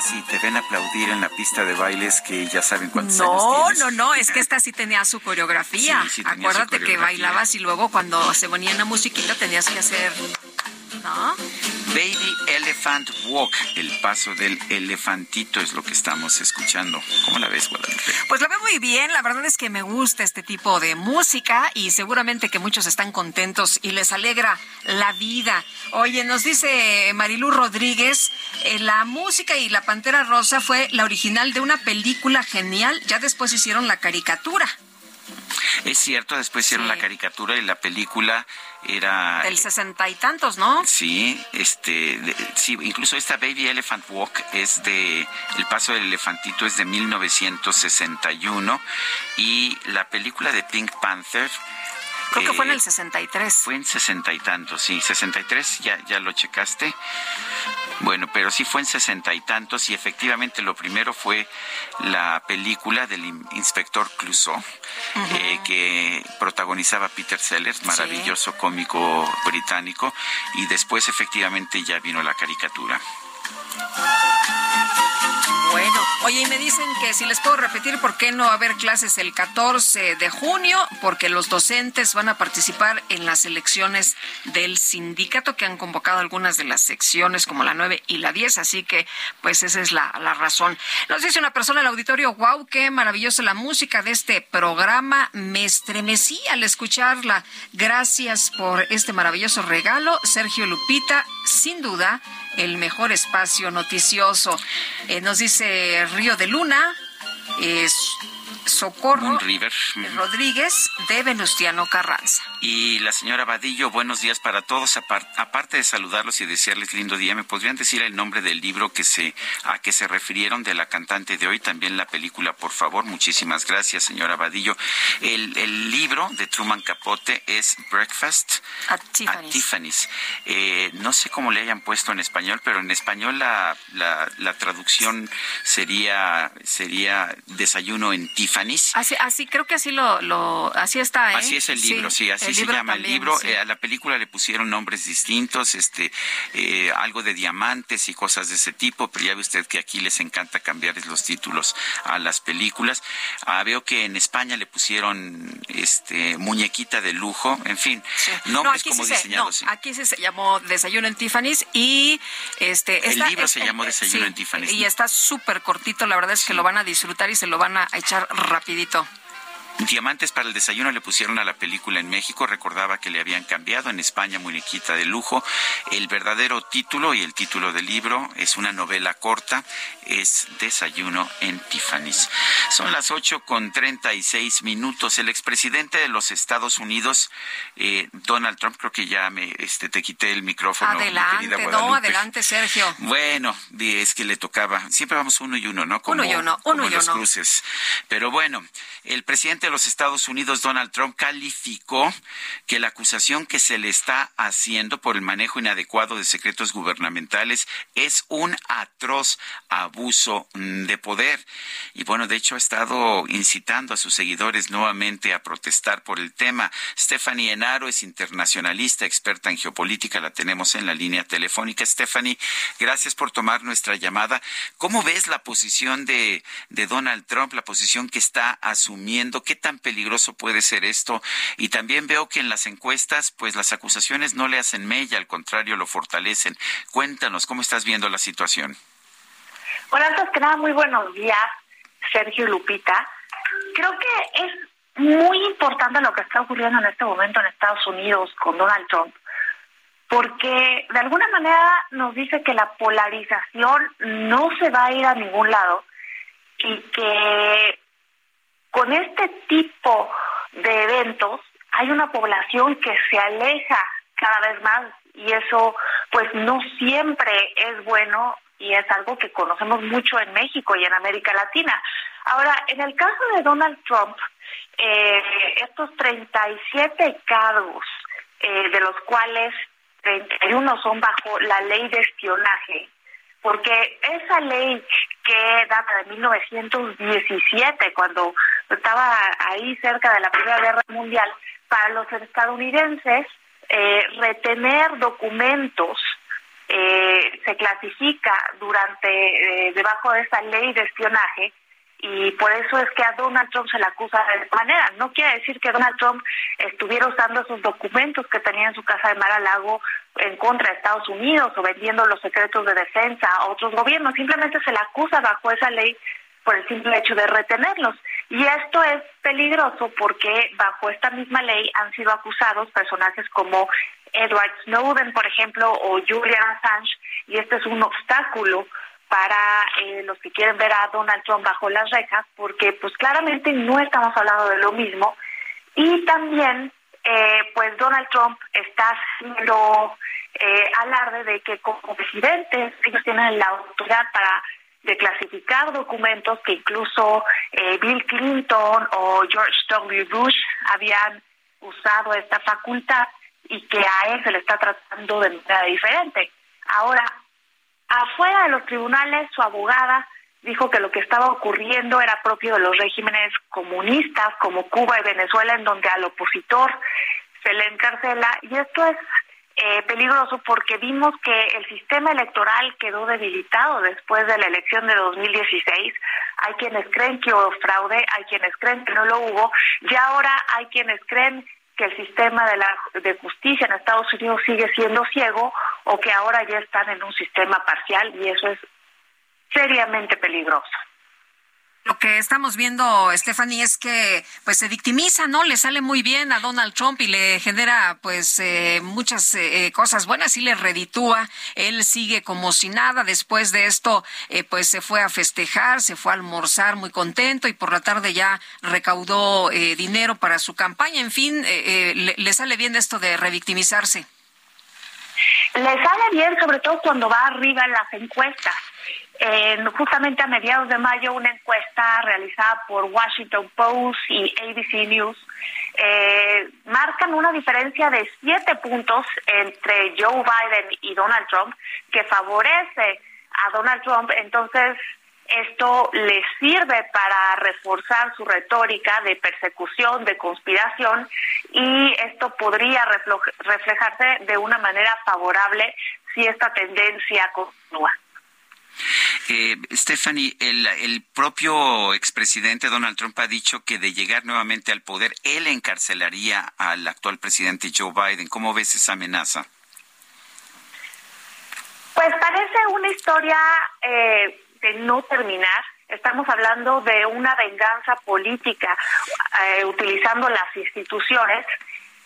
Si te ven aplaudir en la pista de bailes que ya saben cuántos no, años tienes. No, no, no, es que esta sí tenía su coreografía. Acuérdate que bailabas y luego cuando se ponía la musiquita tenías que hacer Baby Elephant Walk, el paso del elefantito es lo que estamos escuchando. ¿Cómo la ves, Guadalupe? Pues la veo muy bien, la verdad es que me gusta este tipo de música y seguramente que muchos están contentos y les alegra la vida. Oye, nos dice Marilu Rodríguez, eh, la música y la Pantera Rosa fue la original de una película genial, ya después hicieron la caricatura. Es cierto, después hicieron la caricatura y la película era del sesenta y tantos, ¿no? Sí, este, sí, incluso esta Baby Elephant Walk es de El paso del elefantito es de 1961 y la película de Pink Panther Creo que fue en el 63. Fue en sesenta y tantos, sí, 63, ya, ya lo checaste. Bueno, pero sí fue en sesenta y tantos y efectivamente lo primero fue la película del inspector Clouseau, eh, que protagonizaba Peter Sellers, maravilloso cómico británico, y después efectivamente ya vino la caricatura. Oye, y me dicen que si les puedo repetir por qué no va a haber clases el 14 de junio, porque los docentes van a participar en las elecciones del sindicato que han convocado algunas de las secciones como la 9 y la 10, así que pues esa es la, la razón. Nos dice una persona en el auditorio, wow, qué maravillosa la música de este programa, me estremecí al escucharla. Gracias por este maravilloso regalo, Sergio Lupita, sin duda el mejor espacio noticioso. Eh, nos dice Río de Luna, es Socorro Rodríguez de Venustiano Carranza. Y la señora Vadillo, buenos días para todos. Aparte de saludarlos y desearles lindo día, ¿me podrían decir el nombre del libro que se, a que se refirieron de la cantante de hoy? También la película, por favor. Muchísimas gracias, señora Vadillo. El, libro de Truman Capote es Breakfast at Tiffany's. Eh, no sé cómo le hayan puesto en español, pero en español la, la, la traducción sería, sería desayuno en Tiffany's. Así, así creo que así lo, lo así está. ¿eh? Así es el libro, sí, así se llama el libro. Eh, a la película le pusieron nombres distintos, este, eh, algo de diamantes y cosas de ese tipo, pero ya ve usted que aquí les encanta cambiar los títulos a las películas. Ah, veo que en España le pusieron, este, muñequita de lujo, en fin, nombres como diseñados. aquí se llamó Desayuno en Tiffany's y este. El libro se llamó Desayuno en Tiffany's. Y está súper cortito, la verdad es que lo van a disfrutar y se lo van a echar rapidito. Diamantes para el desayuno le pusieron a la película en México, recordaba que le habían cambiado en España Muñequita de lujo. El verdadero título y el título del libro es una novela corta, es Desayuno en Tiffany's. Son las ocho con treinta y seis minutos. El expresidente de los Estados Unidos, eh, Donald Trump, creo que ya me este, te quité el micrófono. Adelante, no, adelante, Sergio. Bueno, es que le tocaba. Siempre vamos uno y uno, ¿no? Como, uno y uno, uno y los cruces. Pero bueno, el presidente de los Estados Unidos, Donald Trump, calificó que la acusación que se le está haciendo por el manejo inadecuado de secretos gubernamentales es un atroz abuso de poder. Y bueno, de hecho ha estado incitando a sus seguidores nuevamente a protestar por el tema. Stephanie Enaro es internacionalista, experta en geopolítica, la tenemos en la línea telefónica. Stephanie, gracias por tomar nuestra llamada. ¿Cómo ves la posición de, Donald Trump, la posición que está asumiendo? ¿Qué tan peligroso puede ser esto? Y también veo que en las encuestas, pues las acusaciones no le hacen mella, al contrario, lo fortalecen. Cuéntanos, ¿cómo estás viendo la situación? Bueno, antes que muy buenos días, Sergio Lupita. Creo que es muy importante lo que está ocurriendo en este momento en Estados Unidos con Donald Trump, porque de alguna manera nos dice que la polarización no se va a ir a ningún lado y que con este tipo de eventos hay una población que se aleja cada vez más y eso pues no siempre es bueno y es algo que conocemos mucho en México y en América Latina. Ahora, en el caso de Donald Trump, eh, estos 37 cargos, eh, de los cuales 31 son bajo la ley de espionaje, porque esa ley que data de 1917, cuando estaba ahí cerca de la Primera Guerra Mundial, para los estadounidenses eh, retener documentos eh, se clasifica durante eh, debajo de esa ley de espionaje y por eso es que a Donald Trump se le acusa de esta manera. No quiere decir que Donald Trump estuviera usando esos documentos que tenía en su casa de Mar-a-Lago en contra de Estados Unidos o vendiendo los secretos de defensa a otros gobiernos. Simplemente se le acusa bajo esa ley por el simple hecho de retenerlos. Y esto es peligroso porque bajo esta misma ley han sido acusados personajes como Edward Snowden, por ejemplo, o Julian Assange, y este es un obstáculo para eh, los que quieren ver a Donald Trump bajo las rejas, porque pues claramente no estamos hablando de lo mismo. Y también, eh, pues Donald Trump está haciendo eh, alarde de que como presidentes ellos tienen la autoridad para declasificar documentos que incluso Bill Clinton o George W. Bush habían usado esta facultad y que a él se le está tratando de manera diferente. Ahora, afuera de los tribunales, su abogada dijo que lo que estaba ocurriendo era propio de los regímenes comunistas como Cuba y Venezuela, en donde al opositor se le encarcela. Y esto es eh, peligroso porque vimos que el sistema electoral quedó debilitado después de la elección de 2016. Hay quienes creen que hubo fraude, hay quienes creen que no lo hubo, y ahora hay quienes creen que el sistema de, la, de justicia en Estados Unidos sigue siendo ciego o que ahora ya están en un sistema parcial y eso es seriamente peligroso. Lo que estamos viendo, Stephanie, es que pues se victimiza, ¿no? Le sale muy bien a Donald Trump y le genera pues eh, muchas eh, cosas buenas y le reditúa. Él sigue como si nada. Después de esto, eh, pues se fue a festejar, se fue a almorzar muy contento y por la tarde ya recaudó dinero para su campaña. En fin, le, le sale bien esto de revictimizarse. Le sale bien, sobre todo cuando va arriba en las encuestas justamente a mediados de mayo una encuesta realizada por Washington Post y ABC News eh, marcan una diferencia de siete puntos entre Joe Biden y Donald Trump que favorece a Donald Trump. Entonces, esto les sirve para reforzar su retórica de persecución, de conspiración, y esto podría reflejarse de una manera favorable si esta tendencia continúa. Eh, Stephanie, el, el propio expresidente Donald Trump ha dicho que de llegar nuevamente al poder, él encarcelaría al actual presidente Joe Biden. ¿Cómo ves esa amenaza? Pues parece una historia eh, de no terminar. Estamos hablando de una venganza política eh, utilizando las instituciones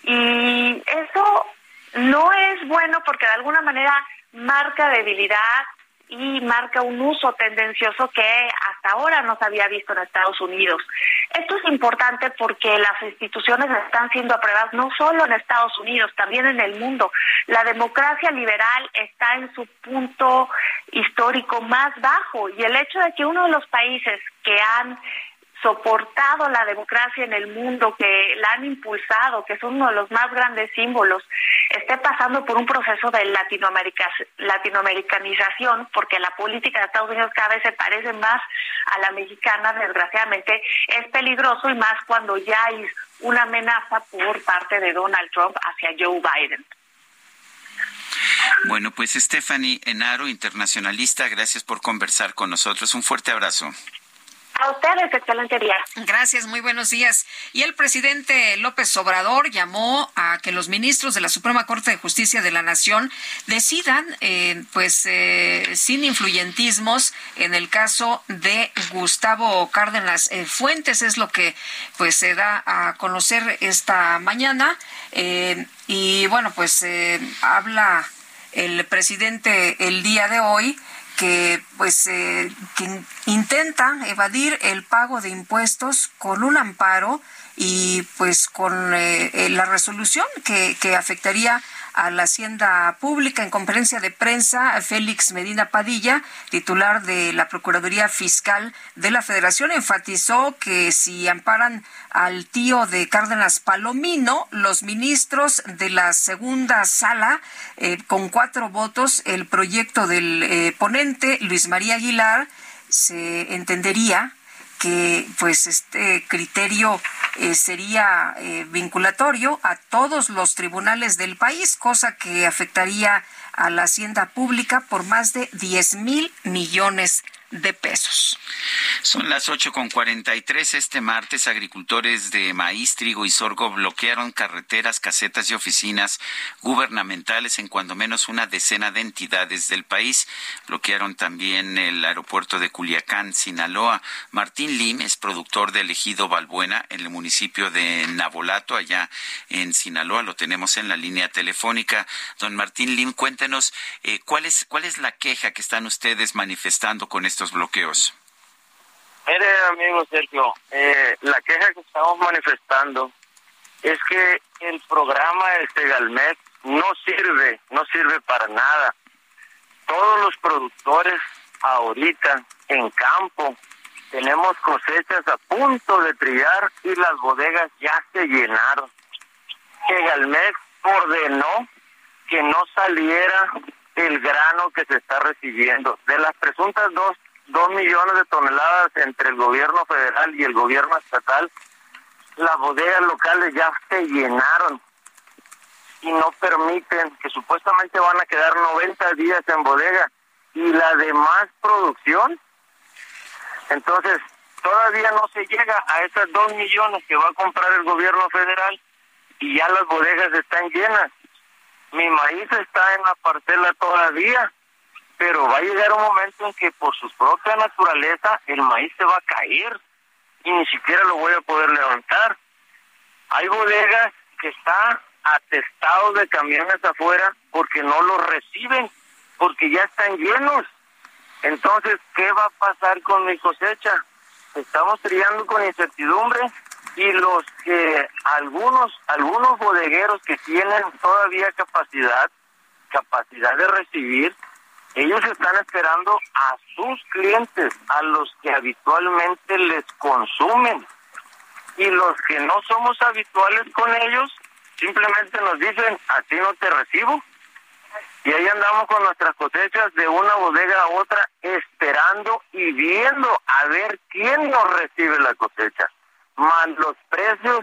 y eso no es bueno porque de alguna manera marca debilidad y marca un uso tendencioso que hasta ahora no se había visto en Estados Unidos. Esto es importante porque las instituciones están siendo apruebadas no solo en Estados Unidos, también en el mundo. La democracia liberal está en su punto histórico más bajo y el hecho de que uno de los países que han soportado la democracia en el mundo, que la han impulsado, que es uno de los más grandes símbolos, esté pasando por un proceso de latinoamericanización, porque la política de Estados Unidos cada vez se parece más a la mexicana, desgraciadamente, es peligroso y más cuando ya hay una amenaza por parte de Donald Trump hacia Joe Biden. Bueno, pues Stephanie Enaro, internacionalista, gracias por conversar con nosotros. Un fuerte abrazo. A ustedes, excelente día. Gracias, muy buenos días. Y el presidente López Obrador llamó a que los ministros de la Suprema Corte de Justicia de la Nación decidan, eh, pues, eh, sin influyentismos, en el caso de Gustavo Cárdenas eh, Fuentes, es lo que, pues, se da a conocer esta mañana. y bueno, pues, habla el presidente el día de hoy que pues eh, que intenta evadir el pago de impuestos con un amparo y pues con eh, eh, la resolución que, que afectaría a la Hacienda Pública. En conferencia de prensa, Félix Medina Padilla, titular de la Procuraduría Fiscal de la Federación, enfatizó que si amparan al tío de Cárdenas Palomino, los ministros de la segunda sala, eh, con cuatro votos, el proyecto del eh, ponente Luis María Aguilar se entendería que pues este criterio eh, sería eh, vinculatorio a todos los tribunales del país, cosa que afectaría a la hacienda pública por más de 10 mil millones de pesos. Son las ocho con cuarenta y tres. Este martes, agricultores de maíz, trigo y sorgo bloquearon carreteras, casetas y oficinas gubernamentales en cuando menos una decena de entidades del país. Bloquearon también el aeropuerto de Culiacán, Sinaloa. Martín Lim es productor de Ejido Balbuena en el municipio de Nabolato, allá en Sinaloa. Lo tenemos en la línea telefónica. Don Martín Lim, cuéntenos eh, cuál es cuál es la queja que están ustedes manifestando con esto bloqueos? Mire, amigo Sergio, eh, la queja que estamos manifestando es que el programa de Segalmet no sirve, no sirve para nada. Todos los productores ahorita en campo tenemos cosechas a punto de trillar y las bodegas ya se llenaron. Segalmet ordenó que no saliera el grano que se está recibiendo. De las presuntas dos dos millones de toneladas entre el gobierno federal y el gobierno estatal, las bodegas locales ya se llenaron y no permiten, que supuestamente van a quedar 90 días en bodega, y la demás producción, entonces todavía no se llega a esas dos millones que va a comprar el gobierno federal y ya las bodegas están llenas. Mi maíz está en la parcela todavía pero va a llegar un momento en que por su propia naturaleza el maíz se va a caer y ni siquiera lo voy a poder levantar. Hay bodegas que están atestados de camiones afuera porque no los reciben, porque ya están llenos. Entonces, ¿qué va a pasar con mi cosecha? Estamos triando con incertidumbre y los que algunos algunos bodegueros que tienen todavía capacidad capacidad de recibir ellos están esperando a sus clientes, a los que habitualmente les consumen. Y los que no somos habituales con ellos, simplemente nos dicen, a ti no te recibo. Y ahí andamos con nuestras cosechas de una bodega a otra, esperando y viendo a ver quién nos recibe la cosecha. Más los precios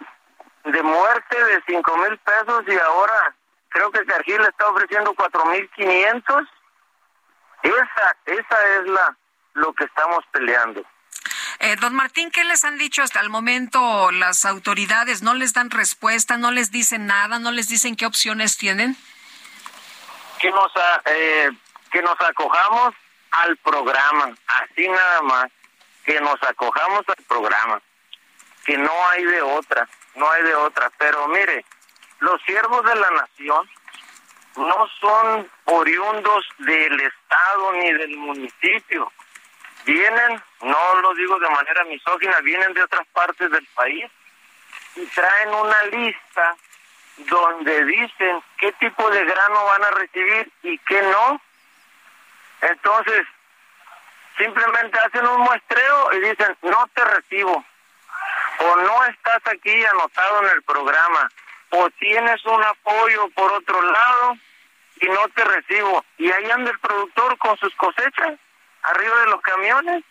de muerte de cinco mil pesos y ahora creo que Cargill está ofreciendo cuatro mil quinientos. Esa, esa es la lo que estamos peleando. Eh, don Martín, ¿qué les han dicho hasta el momento las autoridades? ¿No les dan respuesta? ¿No les dicen nada? ¿No les dicen qué opciones tienen? Que nos, eh, que nos acojamos al programa, así nada más, que nos acojamos al programa, que no hay de otra, no hay de otra. Pero mire, los siervos de la nación no son oriundos del Estado ni del municipio vienen, no lo digo de manera misógina, vienen de otras partes del país y traen una lista donde dicen qué tipo de grano van a recibir y qué no. Entonces, simplemente hacen un muestreo y dicen, no te recibo, o no estás aquí anotado en el programa, o tienes un apoyo por otro lado y no te recibo. Y ahí anda el productor con sus cosechas arriba de los camiones.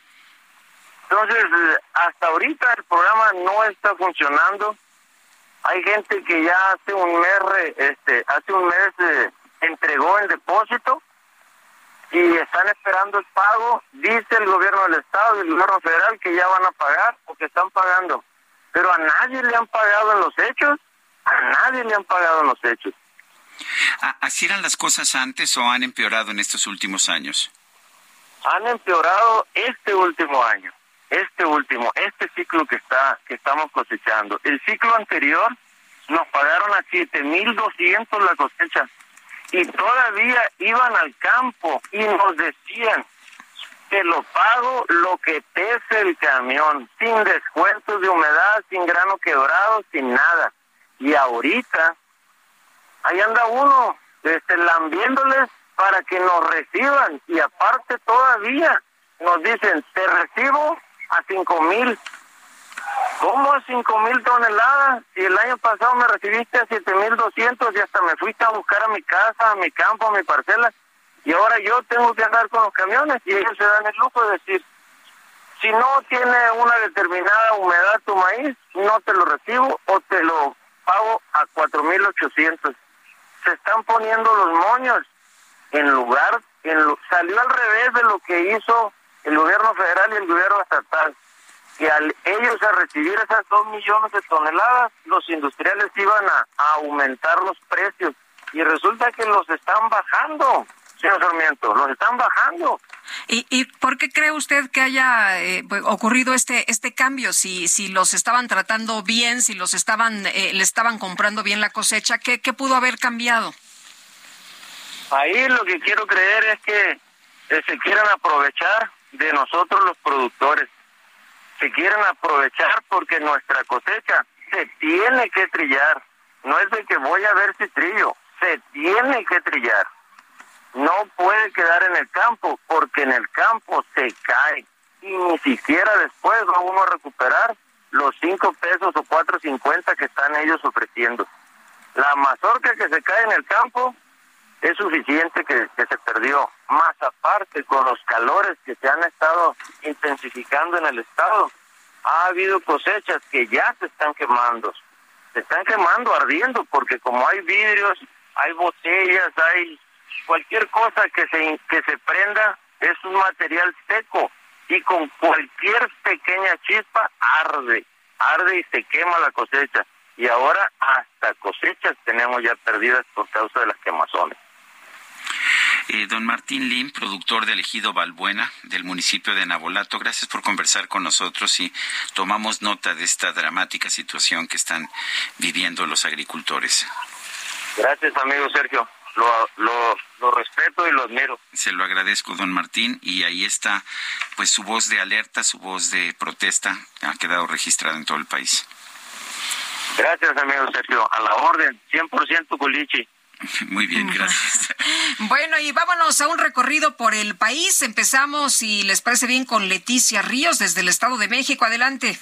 Entonces, hasta ahorita el programa no está funcionando. Hay gente que ya hace un mes, este, hace un mes eh, entregó el depósito y están esperando el pago. Dice el gobierno del estado y el gobierno federal que ya van a pagar o que están pagando. Pero a nadie le han pagado en los hechos. A nadie le han pagado en los hechos. ¿Así eran las cosas antes o han empeorado en estos últimos años? han empeorado este último año, este último, este ciclo que está que estamos cosechando. El ciclo anterior nos pagaron a 7.200 la cosecha y todavía iban al campo y nos decían que lo pago lo que pese el camión, sin descuentos de humedad, sin grano quebrado, sin nada. Y ahorita, ahí anda uno, este, lambiéndoles para que nos reciban y aparte todavía nos dicen, te recibo a cinco mil. ¿Cómo a cinco mil toneladas? Si el año pasado me recibiste a siete mil doscientos y hasta me fuiste a buscar a mi casa, a mi campo, a mi parcela, y ahora yo tengo que andar con los camiones y ellos se dan el lujo de decir, si no tiene una determinada humedad tu maíz, no te lo recibo o te lo pago a cuatro mil ochocientos. Se están poniendo los moños en lugar, en salió al revés de lo que hizo el gobierno federal y el gobierno estatal. Que al ellos a recibir esas dos millones de toneladas, los industriales iban a, aumentar los precios. Y resulta que los están bajando, señor Sarmiento, los están bajando. ¿Y, ¿Y por qué cree usted que haya eh, pues, ocurrido este este cambio? Si si los estaban tratando bien, si los estaban eh, le estaban comprando bien la cosecha, ¿qué, qué pudo haber cambiado? Ahí lo que quiero creer es que eh, se quieran aprovechar de nosotros los productores. Se quieren aprovechar porque nuestra cosecha se tiene que trillar. No es de que voy a ver si trillo, se tiene que trillar. No puede quedar en el campo porque en el campo se cae y ni siquiera después va uno a recuperar los cinco pesos o cuatro cincuenta que están ellos ofreciendo. La mazorca que se cae en el campo es suficiente que, se perdió. Más aparte, con los calores que se han estado intensificando en el estado, ha habido cosechas que ya se están quemando. Se están quemando, ardiendo, porque como hay vidrios, hay botellas, hay cualquier cosa que se, que se prenda, es un material seco y con cualquier pequeña chispa arde, arde y se quema la cosecha. Y ahora hasta cosechas tenemos ya perdidas por causa de las quemazones. Eh, don Martín Lim, productor del ejido Balbuena del municipio de Nabolato, gracias por conversar con nosotros y tomamos nota de esta dramática situación que están viviendo los agricultores. Gracias, amigo Sergio. Lo, lo, lo, respeto y lo admiro. Se lo agradezco, don Martín, y ahí está, pues su voz de alerta, su voz de protesta, ha quedado registrada en todo el país. Gracias, amigo Sergio. A la orden, 100% culichi. Muy bien, gracias. Bueno, y vámonos a un recorrido por el país. Empezamos, si les parece bien, con Leticia Ríos desde el Estado de México. Adelante.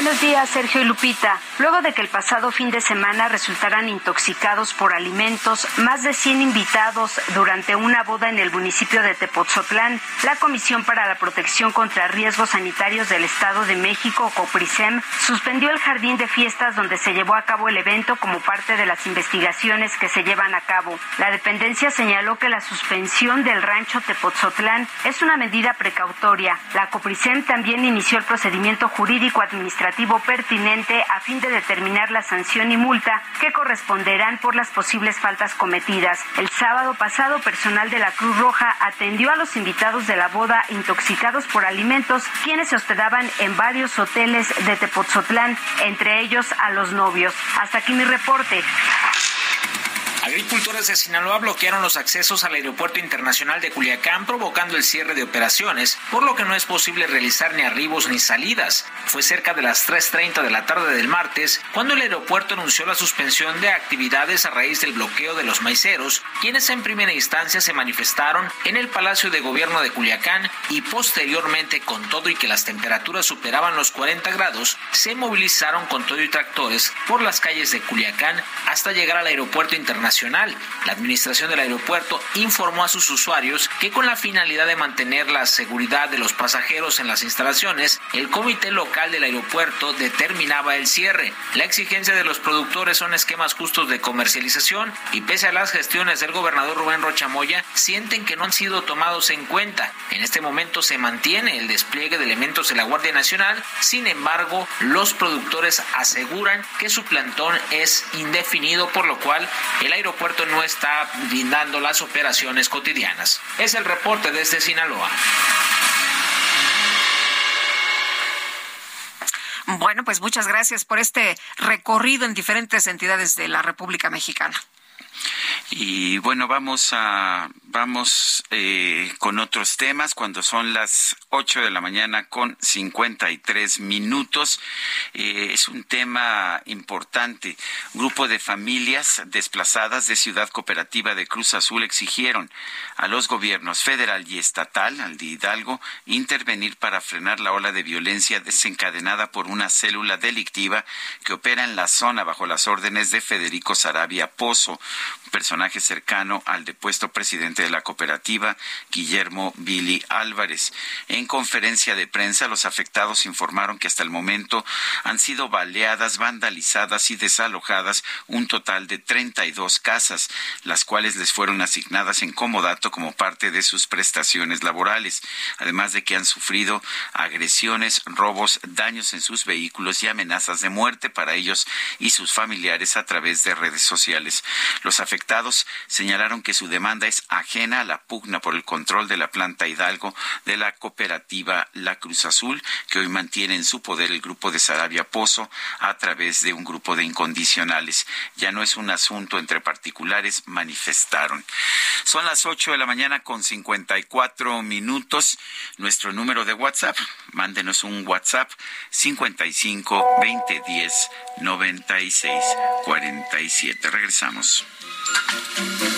Buenos días, Sergio y Lupita. Luego de que el pasado fin de semana resultaran intoxicados por alimentos más de 100 invitados durante una boda en el municipio de Tepotzotlán, la Comisión para la Protección contra Riesgos Sanitarios del Estado de México, COPRISEM, suspendió el jardín de fiestas donde se llevó a cabo el evento como parte de las investigaciones que se llevan a cabo. La dependencia señaló que la suspensión del rancho Tepotzotlán es una medida precautoria. La COPRISEM también inició el procedimiento jurídico administrativo pertinente a fin de determinar la sanción y multa que corresponderán por las posibles faltas cometidas. El sábado pasado, personal de la Cruz Roja atendió a los invitados de la boda intoxicados por alimentos, quienes se hospedaban en varios hoteles de Tepotzotlán, entre ellos a los novios. Hasta aquí mi reporte. Agricultores de Sinaloa bloquearon los accesos al Aeropuerto Internacional de Culiacán, provocando el cierre de operaciones, por lo que no es posible realizar ni arribos ni salidas. Fue cerca de las 3.30 de la tarde del martes cuando el aeropuerto anunció la suspensión de actividades a raíz del bloqueo de los maiceros, quienes en primera instancia se manifestaron en el Palacio de Gobierno de Culiacán y posteriormente, con todo y que las temperaturas superaban los 40 grados, se movilizaron con todo y tractores por las calles de Culiacán hasta llegar al Aeropuerto Internacional la administración del aeropuerto informó a sus usuarios que con la finalidad de mantener la seguridad de los pasajeros en las instalaciones, el comité local del aeropuerto determinaba el cierre. La exigencia de los productores son esquemas justos de comercialización y pese a las gestiones del gobernador Rubén Rochamoya, sienten que no han sido tomados en cuenta. En este momento se mantiene el despliegue de elementos de la Guardia Nacional, sin embargo, los productores aseguran que su plantón es indefinido, por lo cual el aeropuerto aeropuerto no está brindando las operaciones cotidianas. Es el reporte desde Sinaloa. Bueno, pues muchas gracias por este recorrido en diferentes entidades de la República Mexicana. Y bueno, vamos a vamos eh, con otros temas cuando son las 8 de la mañana con 53 minutos. Eh, es un tema importante. Grupo de familias desplazadas de Ciudad Cooperativa de Cruz Azul exigieron a los gobiernos federal y estatal, al de Hidalgo, intervenir para frenar la ola de violencia desencadenada por una célula delictiva que opera en la zona bajo las órdenes de Federico Sarabia Pozo, cercano al depuesto presidente de la cooperativa, Guillermo Billy Álvarez. En conferencia de prensa, los afectados informaron que hasta el momento han sido baleadas, vandalizadas y desalojadas un total de 32 casas, las cuales les fueron asignadas en comodato como parte de sus prestaciones laborales, además de que han sufrido agresiones, robos, daños en sus vehículos y amenazas de muerte para ellos y sus familiares a través de redes sociales. Los afectados señalaron que su demanda es ajena a la pugna por el control de la planta Hidalgo de la cooperativa La Cruz Azul, que hoy mantiene en su poder el grupo de Sarabia Pozo a través de un grupo de incondicionales. Ya no es un asunto entre particulares, manifestaron. Son las ocho de la mañana con 54 minutos. Nuestro número de WhatsApp, mándenos un WhatsApp 55 20 10 96 47. Regresamos. Thank you.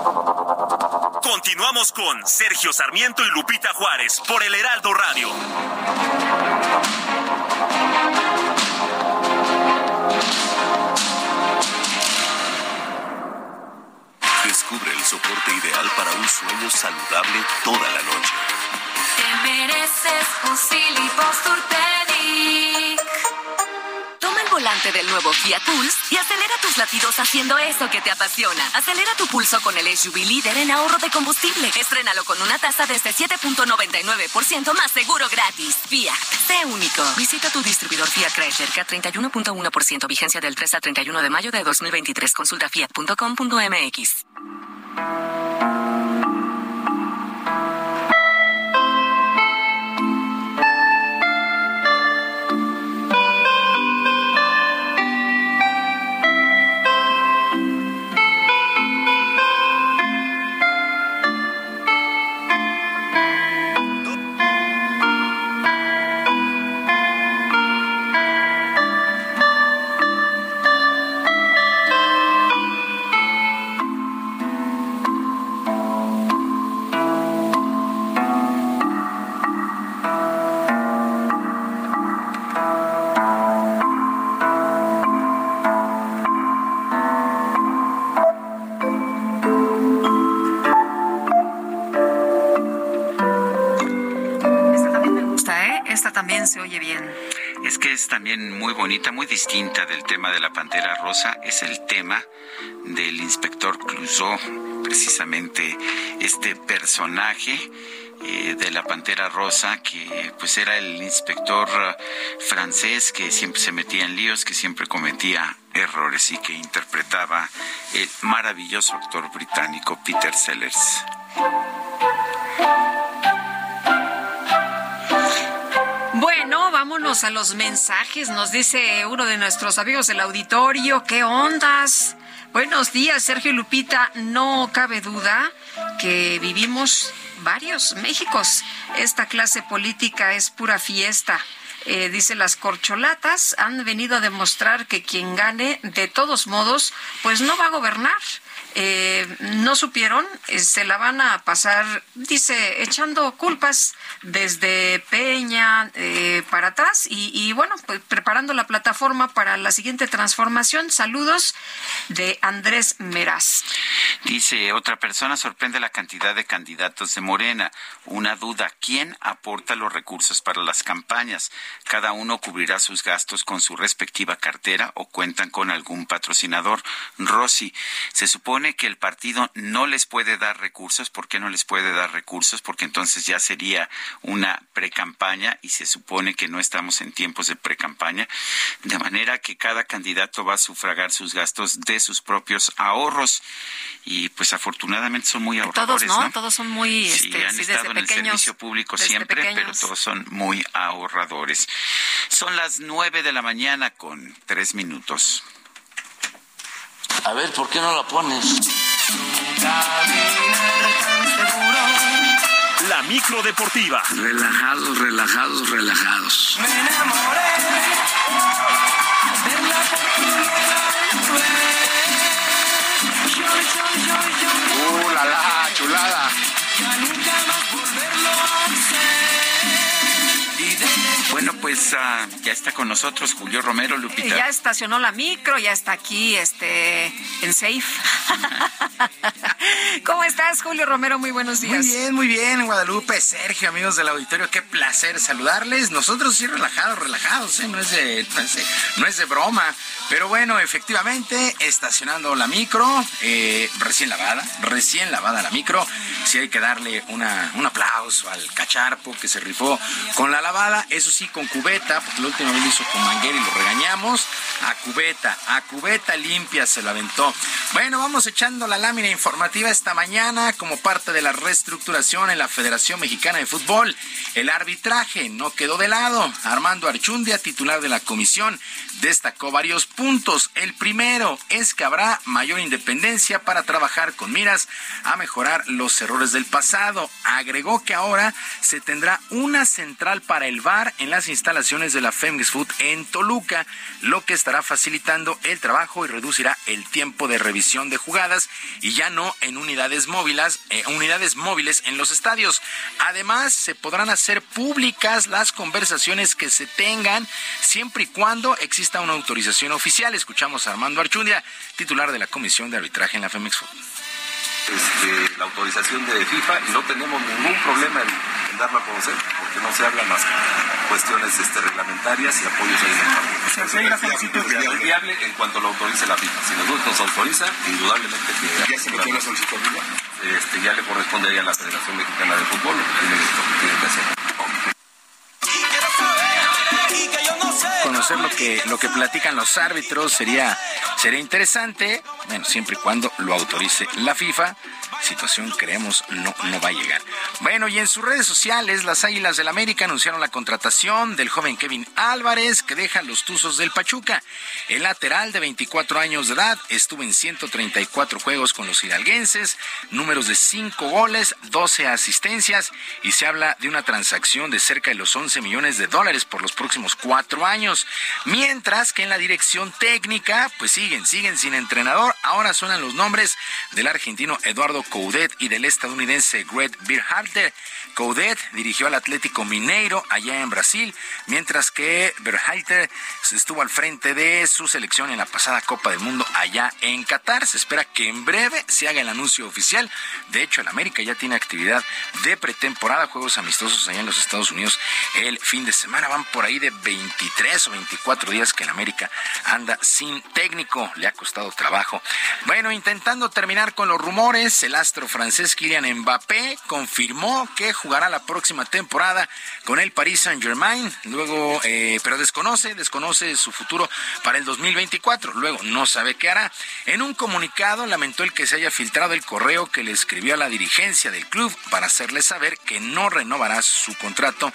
Continuamos con Sergio Sarmiento y Lupita Juárez por el Heraldo Radio. Descubre el soporte ideal para un sueño saludable toda la noche. Te mereces un volante del nuevo Fiat Pulse y acelera tus latidos haciendo eso que te apasiona. Acelera tu pulso con el SUV líder en ahorro de combustible. Estrénalo con una tasa desde 7.99% más seguro gratis. Fiat, sé único. Visita tu distribuidor Fiat Chrysler K31.1% vigencia del 3 al 31 de mayo de 2023. Consulta fiat.com.mx. bonita, muy distinta del tema de la Pantera Rosa, es el tema del inspector Clouseau, precisamente este personaje eh, de la Pantera Rosa, que pues era el inspector eh, francés que siempre se metía en líos, que siempre cometía errores y que interpretaba el maravilloso actor británico Peter Sellers. Vámonos a los mensajes. Nos dice uno de nuestros amigos del auditorio, ¿qué ondas? Buenos días, Sergio Lupita. No cabe duda que vivimos varios Méxicos. Esta clase política es pura fiesta. Eh, dice las corcholatas han venido a demostrar que quien gane de todos modos pues no va a gobernar eh, no supieron, eh, se la van a pasar, dice, echando culpas desde Peña eh, para atrás y, bueno, pues preparando la plataforma para la siguiente transformación. Saludos de Andrés Meraz. Dice otra persona, sorprende la cantidad de candidatos de Morena. Una duda, ¿quién aporta los recursos para las campañas? ¿Cada uno cubrirá sus gastos con su respectiva cartera o cuentan con algún patrocinador? Rosy, se supone que el partido no les puede dar recursos. ¿Por qué no les puede dar recursos? Porque entonces ya sería una precampaña y se supone que no estamos en tiempos de precampaña. De manera que cada candidato va a sufragar sus gastos de sus propios ahorros. Pues afortunadamente son muy ahorradores. Todos, ¿no? Todos son muy. sí, este, han estado en el servicio público siempre, pero todos son muy ahorradores. Son las nueve de la mañana con tres minutos. A ver, ¿por qué no la pones? La micro deportiva. Relajados, relajados, relajados. Me enamoré de la ¡Uh, la, la chulada! Pues uh, ya está con nosotros Julio Romero Lupita. Ya estacionó la micro, ya está aquí este en Safe. ¿Cómo estás, Julio Romero? Muy buenos días. Muy bien, muy bien, Guadalupe, Sergio, amigos del auditorio, qué placer saludarles. Nosotros sí relajados, relajados, ¿eh? no, es de, no, es de, broma. Pero bueno, efectivamente, estacionando la micro, eh, recién lavada, recién lavada la micro. Sí hay que darle una, un aplauso al cacharpo que se rifó con la lavada, eso sí, con cubeta, porque la última vez lo hizo con manguera y lo regañamos. A cubeta, a cubeta limpia se lo aventó. Bueno, vamos echando la lámina informativa esta mañana como parte de la reestructuración en la Federación Mexicana de Fútbol. El arbitraje no quedó de lado. Armando Archundia, titular de la comisión, destacó varios puntos. El primero es que habrá mayor independencia para trabajar con miras a mejorar los errores del pasado. Agregó que ahora se tendrá una central para el VAR en las instalaciones de la Femex Food en Toluca, lo que estará facilitando el trabajo y reducirá el tiempo de revisión de jugadas y ya no en unidades móviles, eh, unidades móviles en los estadios. Además, se podrán hacer públicas las conversaciones que se tengan siempre y cuando exista una autorización oficial. Escuchamos a Armando Archundia, titular de la Comisión de Arbitraje en la Femex este, la autorización de FIFA y no tenemos ningún problema en, darlo a conocer porque no se habla más cuestiones este, reglamentarias y apoyos en una solicitud viable en cuanto lo autorice la FIFA. Si nosotros nos autoriza, indudablemente que... ¿Ya se metió la solicitud este, ya le corresponde a la Federación Mexicana de Fútbol lo que tiene que hacer. Conocer lo que, lo que platican los árbitros sería, sería interesante, bueno, siempre y cuando lo autorice la FIFA situación creemos no, no va a llegar. Bueno, y en sus redes sociales, las Águilas del América anunciaron la contratación del joven Kevin Álvarez, que deja los Tuzos del Pachuca. El lateral de 24 años de edad estuvo en 134 juegos con los hidalguenses, números de 5 goles, 12 asistencias, y se habla de una transacción de cerca de los 11 millones de dólares por los próximos cuatro años. Mientras que en la dirección técnica, pues siguen, siguen sin entrenador. Ahora suenan los nombres del argentino Eduardo Coudet y del estadounidense Greg Berhalter. Coudet dirigió al Atlético Mineiro allá en Brasil, mientras que Berhalter estuvo al frente de su selección en la pasada Copa del Mundo allá en Qatar. Se espera que en breve se haga el anuncio oficial. De hecho, el América ya tiene actividad de pretemporada, juegos amistosos allá en los Estados Unidos el fin de semana. Van por ahí de 23 o 24 días que el América anda sin técnico. Le ha costado trabajo. Bueno, intentando terminar con los rumores, el astro francés Kylian Mbappé confirmó que jugará la próxima temporada con el Paris Saint Germain. Luego, eh, pero desconoce, desconoce su futuro para el 2024. Luego, no sabe qué hará. En un comunicado lamentó el que se haya filtrado el correo que le escribió a la dirigencia del club para hacerle saber que no renovará su contrato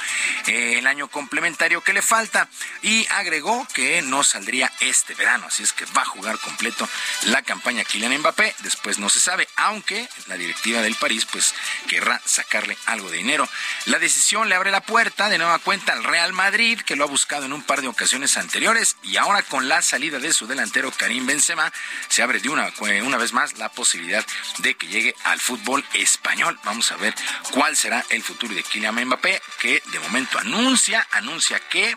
eh, el año complementario que le falta y agregó que no saldría este verano. Así es que va a jugar completo la campaña Kylian Mbappé. Después no se sabe, aunque la directiva del París pues querrá sacarle algo de dinero. La decisión le abre la puerta de nueva cuenta al Real Madrid, que lo ha buscado en un par de ocasiones anteriores y ahora con la salida de su delantero Karim Benzema se abre de una, una vez más la posibilidad de que llegue al fútbol español. Vamos a ver cuál será el futuro de Kylian Mbappé, que de momento anuncia, anuncia que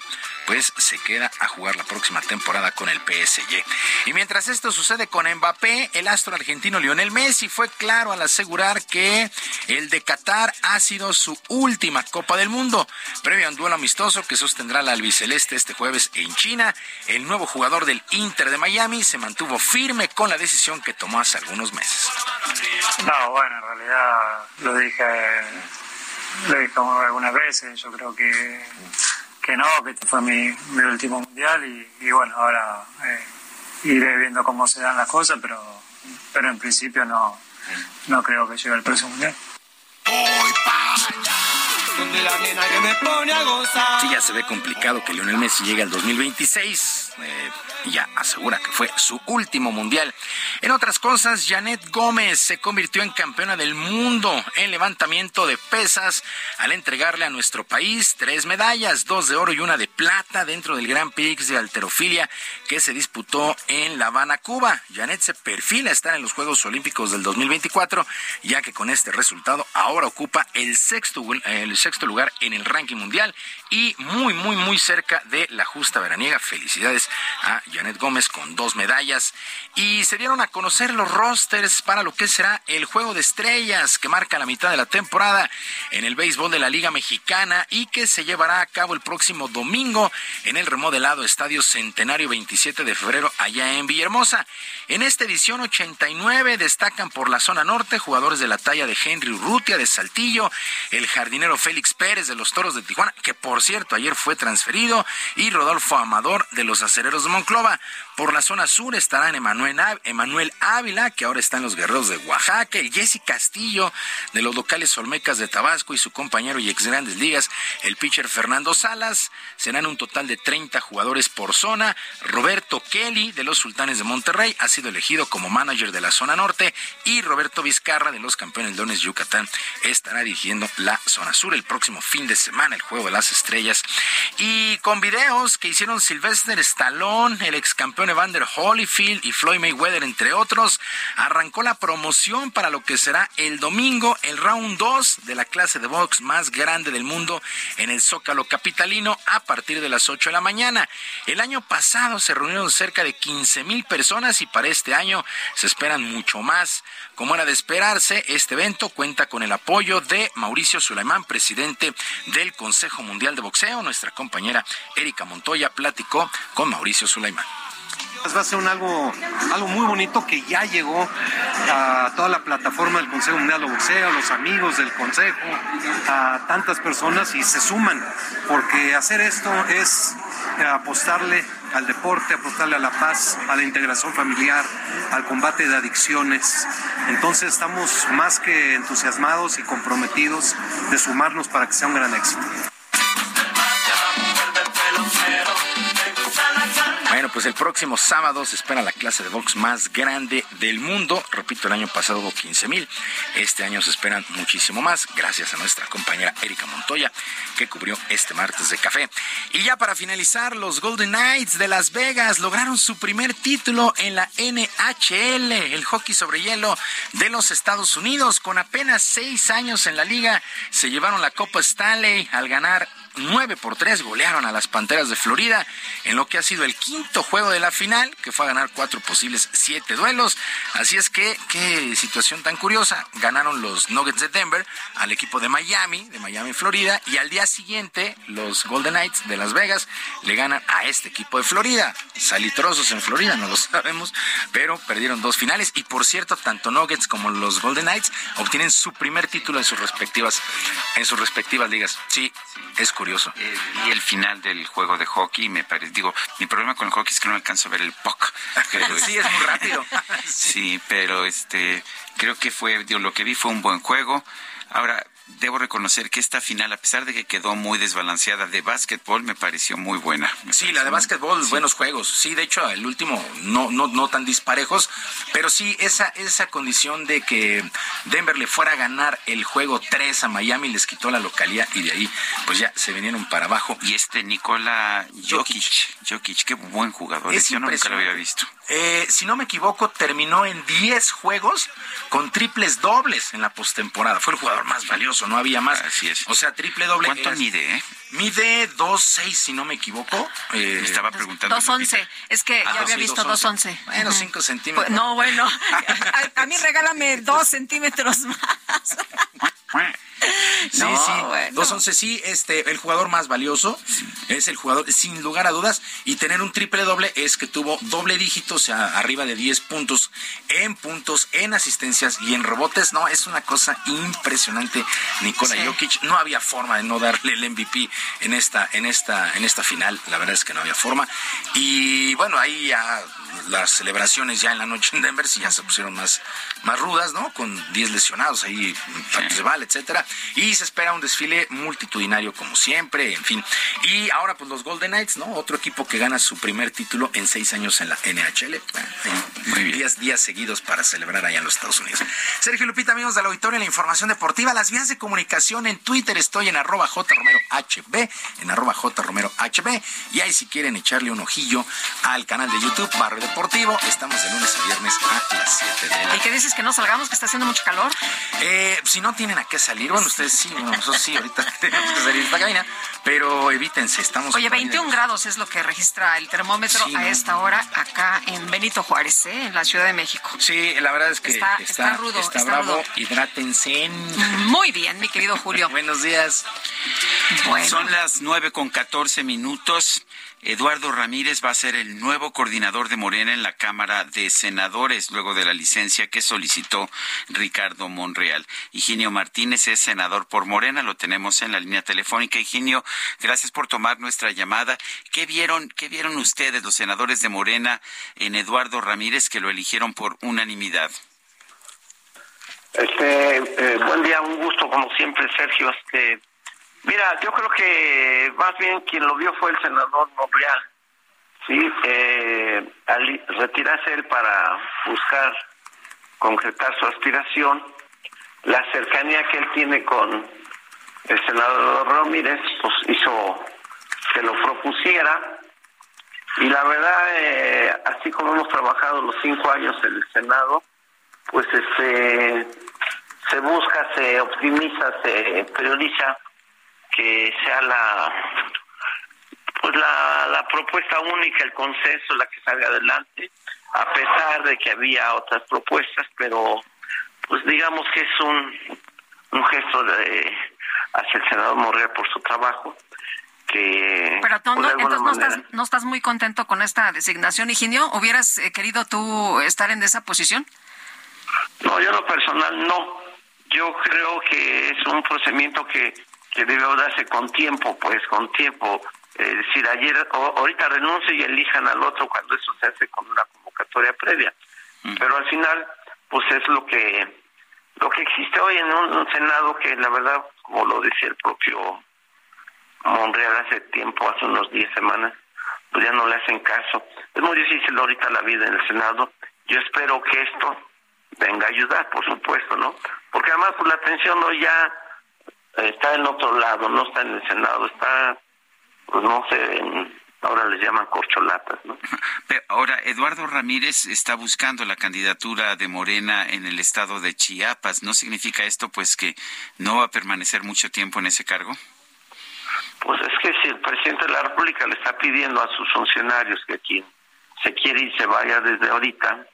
pues se queda a jugar la próxima temporada con el PSG. Y mientras esto sucede con Mbappé, el astro argentino Lionel Messi fue claro al asegurar que el de Qatar ha sido su última Copa del Mundo. Previo a un duelo amistoso que sostendrá la albiceleste este jueves en China, el nuevo jugador del Inter de Miami se mantuvo firme con la decisión que tomó hace algunos meses. No, bueno, en realidad lo dije, lo dije algunas veces, yo creo que que no, que este fue mi, mi último mundial y, bueno, ahora eh, iré viendo cómo se dan las cosas, pero, pero en principio no, no creo que llegue el próximo mundial. Sí, ya se ve complicado que Lionel Messi llegue al 2026. Eh, ya asegura que fue su último mundial. En otras cosas, Janet Gómez se convirtió en campeona del mundo en levantamiento de pesas al entregarle a nuestro país tres medallas, dos de oro y una de plata dentro del Gran Prix de alterofilia que se disputó en La Habana, Cuba. Janet se perfila a estar en los Juegos Olímpicos del 2024, ya que con este resultado ahora ocupa el sexto, el sexto lugar en el ranking mundial y muy, muy, muy cerca de la justa veraniega. Felicidades a Janet Gómez con dos medallas. Y se dieron a conocer los rosters para lo que será el Juego de Estrellas que marca la mitad de la temporada en el béisbol de la Liga Mexicana y que se llevará a cabo el próximo domingo en el remodelado Estadio Centenario 27 de febrero allá en Villahermosa. En esta edición 89 destacan por la zona norte jugadores de la talla de Henry Urrutia de Saltillo, el jardinero Félix Pérez de los Toros de Tijuana, que por cierto ayer fue transferido, y Rodolfo Amador de los Acereros de Monclova. Por la zona sur estarán Emanuel Ávila, que ahora está en los Guerreros de Oaxaca, el Jesse Castillo de los locales Olmecas de Tabasco y su compañero y ex grandes ligas, el pitcher Fernando Salas. Serán un total de 30 jugadores por zona. Roberto Kelly de los Sultanes de Monterrey ha sido elegido como manager de la zona norte y Roberto Vizcarra de los campeones Dones Yucatán estará dirigiendo la zona sur el próximo fin de semana, el Juego de las Estrellas. Y con videos que hicieron Sylvester Stallone, el ex campeón Evander Holyfield y Floyd Mayweather, entre otros, arrancó la promoción para lo que será el domingo, el round 2 de la clase de box más grande del mundo en el Zócalo Capitalino a partir de las 8 de la mañana. El año pasado se reunieron cerca de 15 mil personas y para este año se esperan mucho más. Como era de esperarse, este evento cuenta con el apoyo de Mauricio Sulaimán, presidente del Consejo Mundial de Boxeo. Nuestra compañera Erika Montoya platicó con Mauricio Sulaimán. Va a ser un algo, algo muy bonito que ya llegó a toda la plataforma del Consejo Mundial de Boxeo, a los amigos del Consejo, a tantas personas y se suman, porque hacer esto es apostarle al deporte, apostarle a la paz, a la integración familiar, al combate de adicciones. Entonces estamos más que entusiasmados y comprometidos de sumarnos para que sea un gran éxito. Pues el próximo sábado se espera la clase de box más grande del mundo. Repito, el año pasado hubo 15 mil. Este año se esperan muchísimo más, gracias a nuestra compañera Erika Montoya, que cubrió este martes de café. Y ya para finalizar, los Golden Knights de Las Vegas lograron su primer título en la NHL, el hockey sobre hielo de los Estados Unidos. Con apenas seis años en la liga, se llevaron la Copa Stanley al ganar 9 por 3 golearon a las Panteras de Florida en lo que ha sido el quinto juego de la final, que fue a ganar cuatro posibles siete duelos. Así es que, qué situación tan curiosa. Ganaron los Nuggets de Denver al equipo de Miami, de Miami, Florida, y al día siguiente los Golden Knights de Las Vegas le ganan a este equipo de Florida. Salitrosos en Florida, no lo sabemos, pero perdieron dos finales. Y por cierto, tanto Nuggets como los Golden Knights obtienen su primer título en sus respectivas, en sus respectivas ligas. Sí, es curioso. Y el final del juego de hockey, me parece, digo, mi problema con el hockey es que no alcanzo a ver el puck. sí, es muy rápido. sí, pero este, creo que fue, digo, lo que vi fue un buen juego. Ahora, debo reconocer que esta final, a pesar de que quedó muy desbalanceada de básquetbol, me pareció muy buena. sí, la de básquetbol, buenos juegos. Sí, de hecho, el último no, no, no tan disparejos, pero sí, esa, esa condición de que Denver le fuera a ganar el juego 3 a Miami les quitó la localidad y de ahí, pues ya se vinieron para abajo. Y este Nikola Jokic, Jokic, qué buen jugador. Es Yo nunca lo había visto. Eh, si no me equivoco, terminó en 10 juegos con triples dobles en la postemporada. Fue el jugador más valioso, no había más. Así es. O sea, triple doble. ¿Cuánto mide, eh? Mide 2.6, si no me equivoco. Eh, estaba preguntando. 2.11. Es que ah, yo había visto 2.11. Bueno, 5 centímetros. Pues, no, bueno. A, a, mí regálame 2 centímetros más. Sí, no, sí. Bueno. 2-11, sí, este, el jugador más valioso es el jugador, sin lugar a dudas, y tener un triple doble es que tuvo doble dígito, o sea, arriba de 10 puntos en puntos, en asistencias y en rebotes. No, es una cosa impresionante, Nikola sí. Jokic. No había forma de no darle el MVP en esta, en esta, en esta final. La verdad es que no había forma. Y bueno, ahí ya las celebraciones ya en la noche en Denver sí ya se pusieron más, más rudas, ¿no? Con 10 lesionados ahí, bala, etcétera. Y se espera un desfile multitudinario como siempre, en fin. Y ahora pues los Golden Knights, ¿no? Otro equipo que gana su primer título en seis años en la NHL. Muy bien. Días, días seguidos para celebrar allá en los Estados Unidos. Sergio Lupita, amigos del auditorio, la información deportiva, las vías de comunicación en Twitter estoy en arroba jromerohb, en arroba jromerohb, y ahí si quieren echarle un ojillo al canal de YouTube Barrio Deportivo, estamos de lunes a viernes a las 7 de la ¿Y qué dices que no salgamos, que está haciendo mucho calor? Eh, si no tienen a qué salir, bueno, ustedes sí, nosotros sí, ahorita tenemos que salir de esta cabina, pero evítense, estamos... Oye, 21 grados es lo que registra el termómetro sí, a esta hora acá en Benito Juárez, ¿eh? en la Ciudad de México. Sí, la verdad es que está, está, está rudo, está, está bravo, rudo. hidrátense. Muy bien, mi querido Julio. Buenos días. Bueno. Son las 9 con 14 minutos. Eduardo Ramírez va a ser el nuevo coordinador de Morena en la Cámara de Senadores, luego de la licencia que solicitó Ricardo Monreal. Higinio Martínez es senador por Morena, lo tenemos en la línea telefónica. Higinio, gracias por tomar nuestra llamada. ¿Qué vieron, qué vieron ustedes, los senadores de Morena, en Eduardo Ramírez, que lo eligieron por unanimidad? Este, eh, buen día, un gusto como siempre, Sergio. Este, Mira, yo creo que más bien quien lo vio fue el senador Monreal. Sí, eh, al retirarse él para buscar concretar su aspiración, la cercanía que él tiene con el senador Ramírez, pues hizo que lo propusiera Y la verdad, eh, así como hemos trabajado los cinco años en el Senado, pues este se busca, se optimiza, se prioriza que sea la pues la, la propuesta única, el consenso, la que salga adelante, a pesar de que había otras propuestas, pero pues digamos que es un, un gesto de hacia el senador Morrea por su trabajo que pero tú, no, entonces no estás, no estás muy contento con esta designación, Higinio. ¿Hubieras eh, querido tú estar en esa posición? No, yo lo personal no. Yo creo que es un procedimiento que, que debe darse con tiempo, pues con tiempo. Es decir, ayer, ahorita renuncio y elijan al otro cuando eso se hace con una convocatoria previa. Pero al final, pues es lo que lo que existe hoy en un, Senado que la verdad, como lo decía el propio Monreal hace tiempo, hace unos 10 semanas, pues ya no le hacen caso. Es muy difícil ahorita la vida en el Senado. Yo espero que esto venga a ayudar, por supuesto, ¿no? Porque además pues, la atención hoy ya está en otro lado, no está en el Senado, está, pues no sé, ahora les llaman corcholatas, ¿no? Pero ahora, Eduardo Ramírez está buscando la candidatura de Morena en el estado de Chiapas. ¿No significa esto, pues, que no va a permanecer mucho tiempo en ese cargo? Pues es que si el presidente de la República le está pidiendo a sus funcionarios que quien se quiere y se vaya desde ahorita,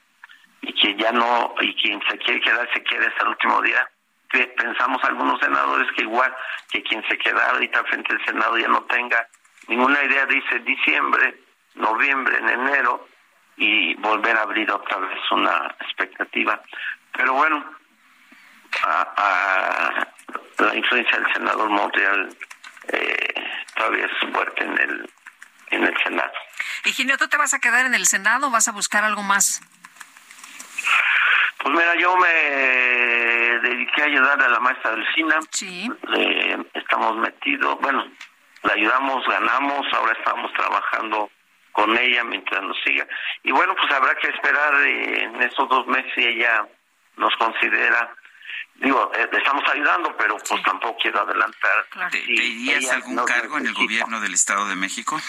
y que ya no, y quien se quiere quedar se quede hasta el último día, pensamos algunos senadores que igual que quien se queda ahorita frente al Senado ya no tenga ninguna idea, dice diciembre, noviembre, en enero, y volver a abrir otra vez una expectativa. Pero bueno, a, la influencia del senador Montreal eh, todavía es fuerte en el, en el Senado. Higinio, ¿tú te vas a quedar en el Senado o vas a buscar algo más? Pues mira, yo me dediqué a ayudar a la maestra Delfina. Sí. estamos metidos, bueno, la ayudamos, ganamos, ahora estamos trabajando con ella mientras nos siga. Y bueno, pues habrá que esperar eh, en estos dos meses si ella nos considera digo, eh, estamos ayudando, pero pues tampoco quiero adelantar. ¿Te, ¿Te algún cargo en el gobierno del Estado de México?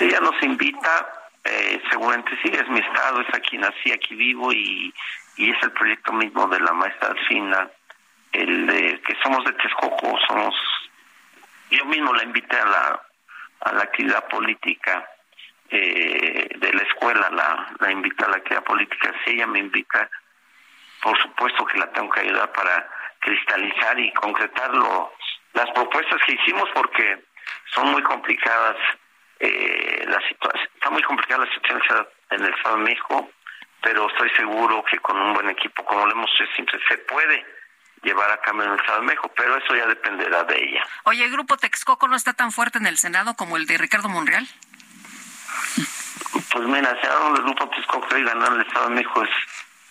Ella nos invita, eh, seguramente sí, es mi estado, es aquí nací, aquí vivo y y es el proyecto mismo de la maestra Alcina, el de que somos de Texcoco, somos, yo mismo la invité a la, a la actividad política eh, de la escuela, la, la invité a la actividad política, si ella me invita, por supuesto que la tengo que ayudar para cristalizar y concretar las propuestas que hicimos porque son muy complicadas eh, la situación, está muy complicada la situación en el Estado de México pero estoy seguro que con un buen equipo, como lo hemos hecho siempre, se puede llevar a cabo en el Estado de México, pero eso ya dependerá de ella. Oye, ¿el grupo Texcoco no está tan fuerte en el Senado como el de Ricardo Monreal? Pues mira, si ahora el grupo Texcoco hoy ganó el Estado de México es,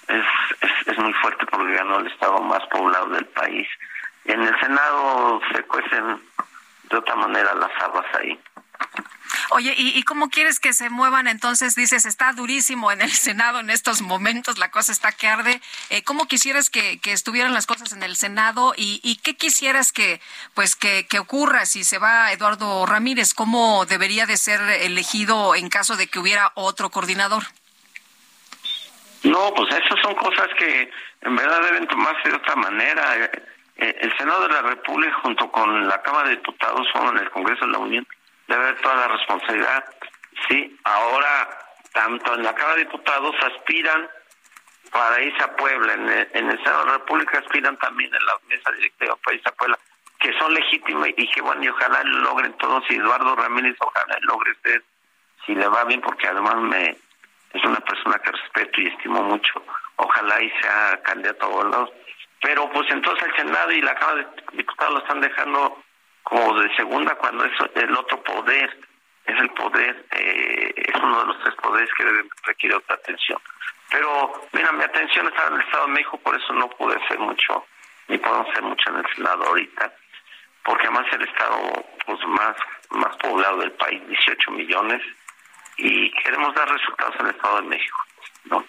es, es, muy fuerte porque ganó el Estado más poblado del país. En el Senado se cuecen de otra manera las aguas ahí. Oye, ¿y, cómo quieres que se muevan entonces? Dices, está durísimo en el Senado en estos momentos, la cosa está que arde. Eh, ¿Cómo quisieras que, estuvieran las cosas en el Senado y, qué quisieras que, pues, que, ocurra si se va Eduardo Ramírez? ¿Cómo debería de ser elegido en caso de que hubiera otro coordinador? No, pues esas son cosas que en verdad deben tomarse de otra manera. Eh, el Senado de la República junto con la Cámara de Diputados o en el Congreso de la Unión debe haber toda la responsabilidad. Sí, ahora tanto en la Cámara de Diputados aspiran para irse a Puebla, en el, Senado de la República aspiran también en la mesa directiva para irse a Puebla, que son legítimas y que bueno, y ojalá lo logren todos, y Eduardo Ramírez ojalá logre ser, si le va bien, porque además me es una persona que respeto y estimo mucho, ojalá y sea candidato a gobernador. Pero pues entonces el Senado y la Cámara de Diputados lo están dejando como de segunda cuando es el otro poder es el poder eh, es uno de los tres poderes que debe requiere otra atención. Pero mira mi atención está en el Estado de México por eso no pude hacer mucho ni podemos hacer mucho en el Senado ahorita porque además el estado pues más más poblado del país 18 millones y queremos dar resultados en el Estado de México no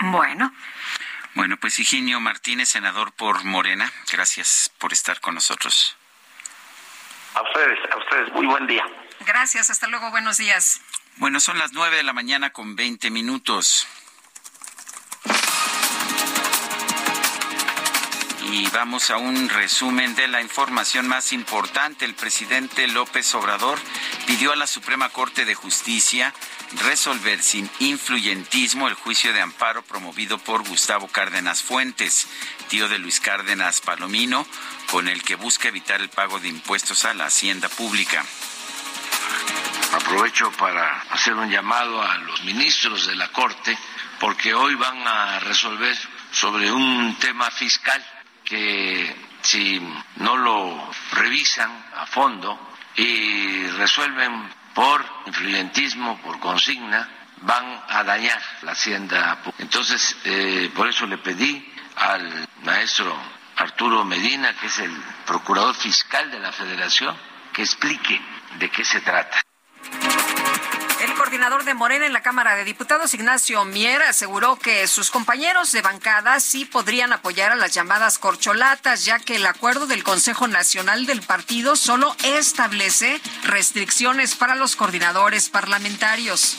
bueno. Bueno, pues Higinio Martínez, senador por Morena, gracias por estar con nosotros. A ustedes, a ustedes, muy buen día. Gracias, hasta luego, buenos días. Bueno, son las nueve de la mañana con veinte minutos. Y vamos a un resumen de la información más importante. El presidente López Obrador pidió a la Suprema Corte de Justicia resolver sin influyentismo el juicio de amparo promovido por Gustavo Cárdenas Fuentes, tío de Luis Cárdenas Palomino, con el que busca evitar el pago de impuestos a la hacienda pública. Aprovecho para hacer un llamado a los ministros de la Corte porque hoy van a resolver sobre un tema fiscal que si no lo revisan a fondo y resuelven por influyentismo, por consigna, van a dañar la hacienda. Entonces, eh, por eso le pedí al maestro Arturo Medina, que es el procurador fiscal de la federación, que explique de qué se trata. El coordinador de Morena en la Cámara de Diputados, Ignacio Mier, aseguró que sus compañeros de bancada sí podrían apoyar a las llamadas corcholatas, ya que el acuerdo del Consejo Nacional del Partido solo establece restricciones para los coordinadores parlamentarios.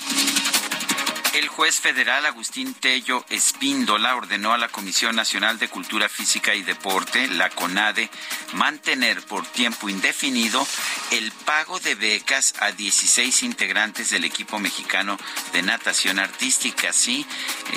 El juez federal Agustín Tello Espíndola ordenó a la Comisión Nacional de Cultura Física y Deporte, la CONADE, mantener por tiempo indefinido el pago de becas a 16 integrantes del equipo mexicano de natación artística. Sí,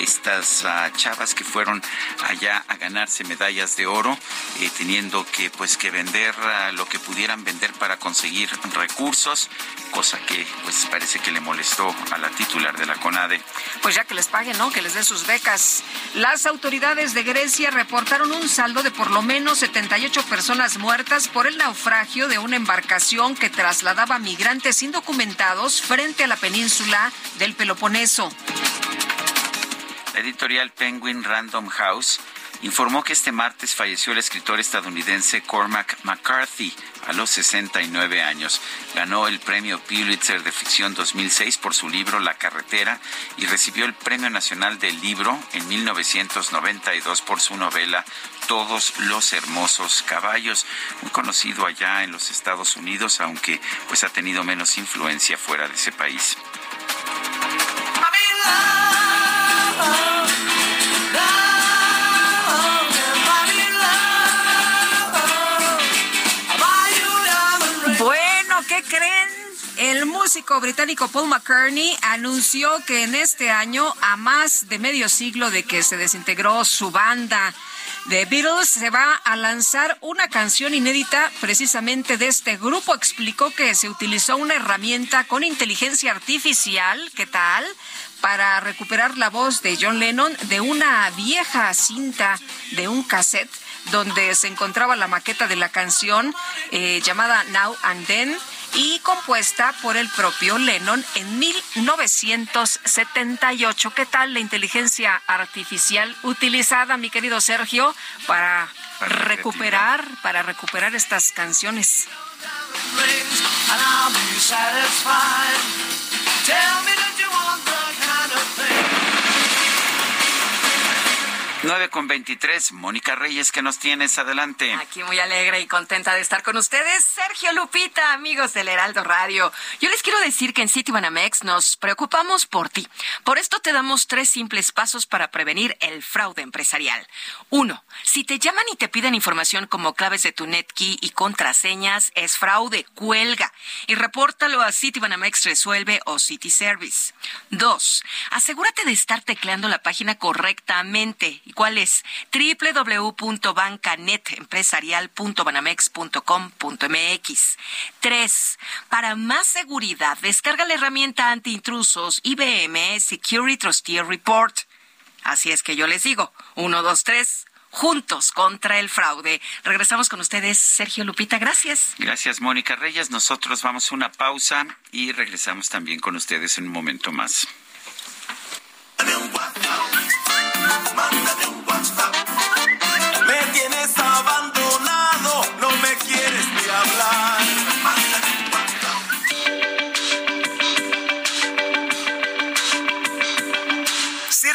estas uh, chavas que fueron allá a ganarse medallas de oro, eh, teniendo que pues que vender uh, lo que pudieran vender para conseguir recursos, cosa que pues parece que le molestó a la titular de la CONADE. Pues ya que les paguen, ¿no? Que les dé sus becas. Las autoridades de Grecia reportaron un saldo de por lo menos 78 personas muertas por el naufragio de una embarcación que trasladaba migrantes indocumentados frente a la península del Peloponeso. La editorial Penguin Random House informó que este martes falleció el escritor estadounidense Cormac McCarthy a los 69 años. Ganó el premio Pulitzer de ficción 2006 por su libro La carretera y recibió el Premio Nacional del Libro en 1992 por su novela Todos los hermosos caballos, muy conocido allá en los Estados Unidos, aunque pues ha tenido menos influencia fuera de ese país. Creen? El músico británico Paul McCartney anunció que en este año, a más de medio siglo de que se desintegró su banda, The Beatles se va a lanzar una canción inédita precisamente de este grupo. Explicó que se utilizó una herramienta con inteligencia artificial, ¿qué tal? Para recuperar la voz de John Lennon de una vieja cinta de un cassette donde se encontraba la maqueta de la canción eh, llamada Now and Then y compuesta por el propio Lennon en 1978. ¿Qué tal la inteligencia artificial utilizada, mi querido Sergio, para, recuperar, para recuperar estas canciones? Nueve con 23, Mónica Reyes, ¿qué nos tienes? Adelante. Aquí muy alegre y contenta de estar con ustedes. Sergio Lupita, amigos del Heraldo Radio. Yo les quiero decir que en Citibanamex nos preocupamos por ti. Por esto te damos tres simples pasos para prevenir el fraude empresarial. Uno, si te llaman y te piden información como claves de tu NetKey y contraseñas, es fraude, cuelga y repórtalo a Citibanamex Resuelve o City Service. Dos, asegúrate de estar tecleando la página correctamente. ¿Y cuál es? www.bancanetempresarial.banamex.com.mx. Tres, para más seguridad, descarga la herramienta antiintrusos IBM Security Trustee Report. Así es que yo les digo, uno, dos, tres, juntos contra el fraude. Regresamos con ustedes, Sergio Lupita, gracias. Gracias, Mónica Reyes. Nosotros vamos a una pausa y regresamos también con ustedes en un momento más. Me tienes abandonado, no me quieres ni hablar.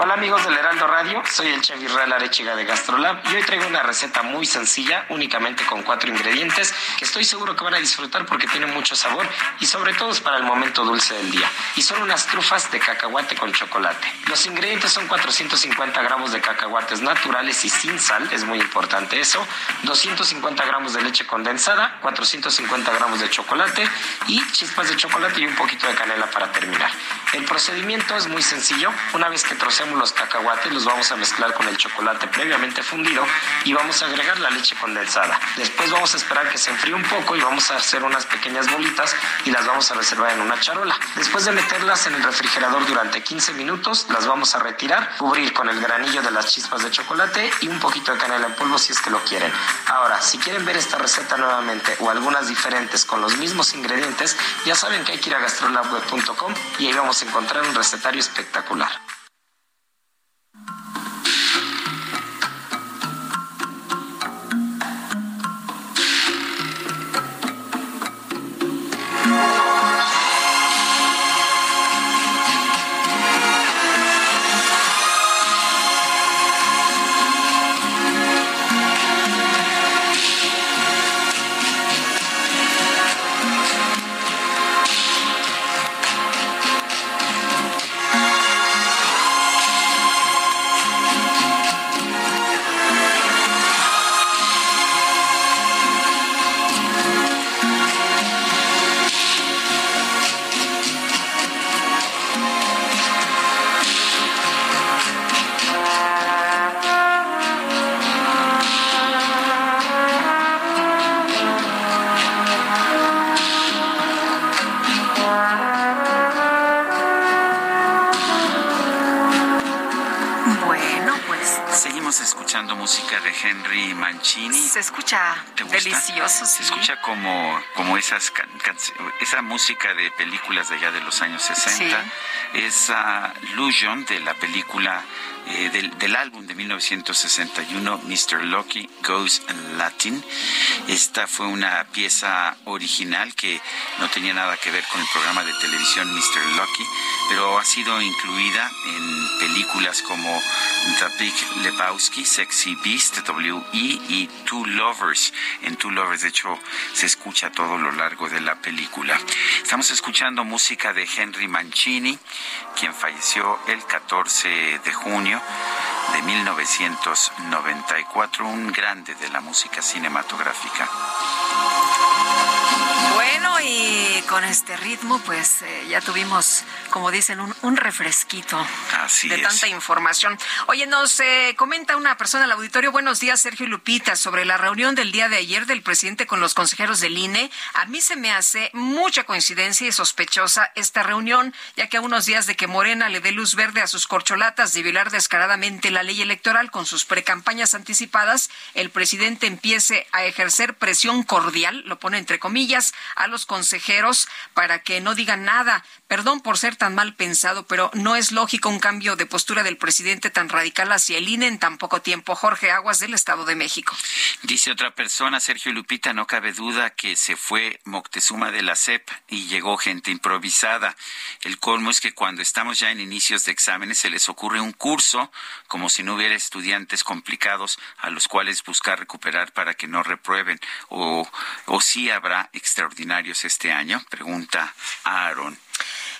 Hola amigos del Heraldo Radio, soy el chef Israel Arechiga de Gastrolab y hoy traigo una receta muy sencilla, únicamente con cuatro ingredientes, que estoy seguro que van a disfrutar porque tiene mucho sabor y sobre todo es para el momento dulce del día. Y son unas trufas de cacahuate con chocolate. Los ingredientes son 450 gramos de cacahuates naturales y sin sal, es muy importante eso, 250 gramos de leche condensada, 450 gramos de chocolate y chispas de chocolate y un poquito de canela para terminar. El procedimiento es muy sencillo, una vez que trocemos los cacahuates, los vamos a mezclar con el chocolate previamente fundido y vamos a agregar la leche condensada. Después vamos a esperar que se enfríe un poco y vamos a hacer unas pequeñas bolitas y las vamos a reservar en una charola. Después de meterlas en el refrigerador durante 15 minutos, las vamos a retirar, cubrir con el granillo de las chispas de chocolate y un poquito de canela en polvo si es que lo quieren. Ahora, si quieren ver esta receta nuevamente o algunas diferentes con los mismos ingredientes, ya saben que hay que ir a gastrolabweb.com y ahí vamos a encontrar un recetario espectacular. Esas can- esa música de películas de allá de los años 60. Esa Illusion de la película eh, del, del álbum de 1961, Mr. Lucky Goes Latin. Esta fue una pieza original que no tenía nada que ver con el programa de televisión Mr. Lucky, pero ha sido incluida en películas como The Big Lebowski, Sexy Beast, W.E. y Two Lovers. En Two Lovers, de hecho, se escucha todo lo largo de la película. Estamos escuchando música de Henry Mancini, quien falleció el 14 de junio de 1994, un grande de la música cinematográfica. Bueno, y con este ritmo, pues eh, ya tuvimos, como dicen, un, un refresquito Así de es. tanta información. Oye, nos eh, comenta una persona al auditorio, buenos días, Sergio Lupita, sobre la reunión del día de ayer del presidente con los consejeros del INE. A mí se me hace mucha coincidencia y sospechosa esta reunión, ya que a unos días de que Morena le dé luz verde a sus corcholatas de violar descaradamente la ley electoral con sus precampañas anticipadas, el presidente empiece a ejercer presión cordial, lo pone entre comillas, a los consejeros para que no digan nada. Perdón por ser tan mal pensado, pero no es lógico un cambio de postura del presidente tan radical hacia el INE en tan poco tiempo. Jorge Aguas del Estado de México. Dice otra persona, Sergio Lupita, no cabe duda que se fue Moctezuma de la CEP y llegó gente improvisada. El colmo es que cuando estamos ya en inicios de exámenes se les ocurre un curso como si no hubiera estudiantes complicados a los cuales buscar recuperar para que no reprueben. O, o sí habrá extraordinarios este año, pregunta Aaron.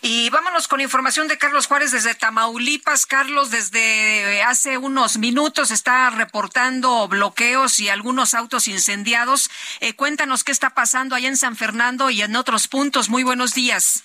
Y vámonos con información de Carlos Juárez desde Tamaulipas. Carlos, desde hace unos minutos está reportando bloqueos y algunos autos incendiados. Eh, cuéntanos qué está pasando allá en San Fernando y en otros puntos. Muy buenos días.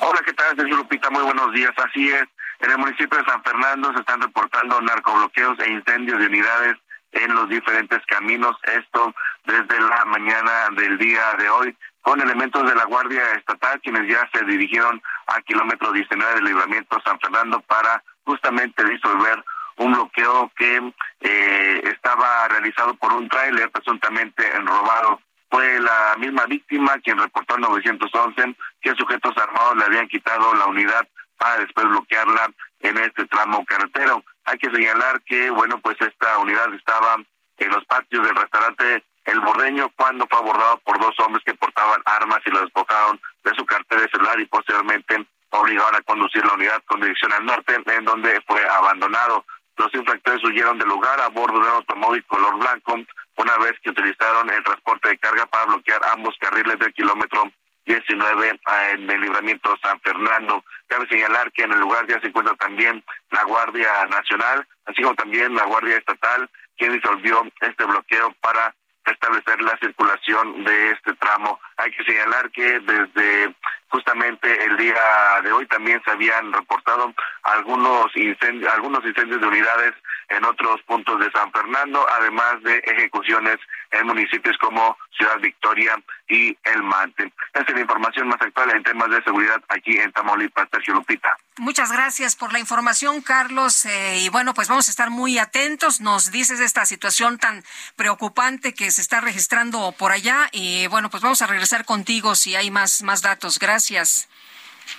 Hola, ¿qué tal, Sergio Lupita? Muy buenos días. Así es, en el municipio de San Fernando se están reportando narcobloqueos e incendios de unidades en los diferentes caminos. Esto desde la mañana del día de hoy con elementos de la Guardia Estatal, quienes ya se dirigieron a kilómetro 19 del libramiento San Fernando para justamente disolver un bloqueo que eh, estaba realizado por un tráiler presuntamente enrobado. Fue la misma víctima quien reportó al 911 que sujetos armados le habían quitado la unidad para después bloquearla en este tramo carretero. Hay que señalar que, bueno, pues esta unidad estaba en los patios del restaurante el Bordeño cuando fue abordado por dos hombres que portaban armas y lo despojaron de su cartera de celular y posteriormente obligaron a conducir la unidad con dirección al norte, en donde fue abandonado. Los infractores huyeron del lugar a bordo de un automóvil color blanco una vez que utilizaron el transporte de carga para bloquear ambos carriles del kilómetro 19 en el libramiento San Fernando. Cabe señalar que en el lugar ya se encuentra también la Guardia Nacional, así como también la Guardia Estatal, quien disolvió este bloqueo para establecer la circulación de este tramo. Hay que señalar que desde justamente el día de hoy también se habían reportado algunos incendios, algunos incendios de unidades en otros puntos de San Fernando, además de ejecuciones en municipios como Ciudad Victoria y El Mante. Esta es la información más actual en temas de seguridad aquí en Tamaulipas, Sergio Lupita. Muchas gracias por la información, Carlos. Eh, y bueno, pues vamos a estar muy atentos. Nos dices esta situación tan preocupante que se está registrando por allá. Y bueno, pues vamos a regresar contigo si hay más, más datos. Gracias.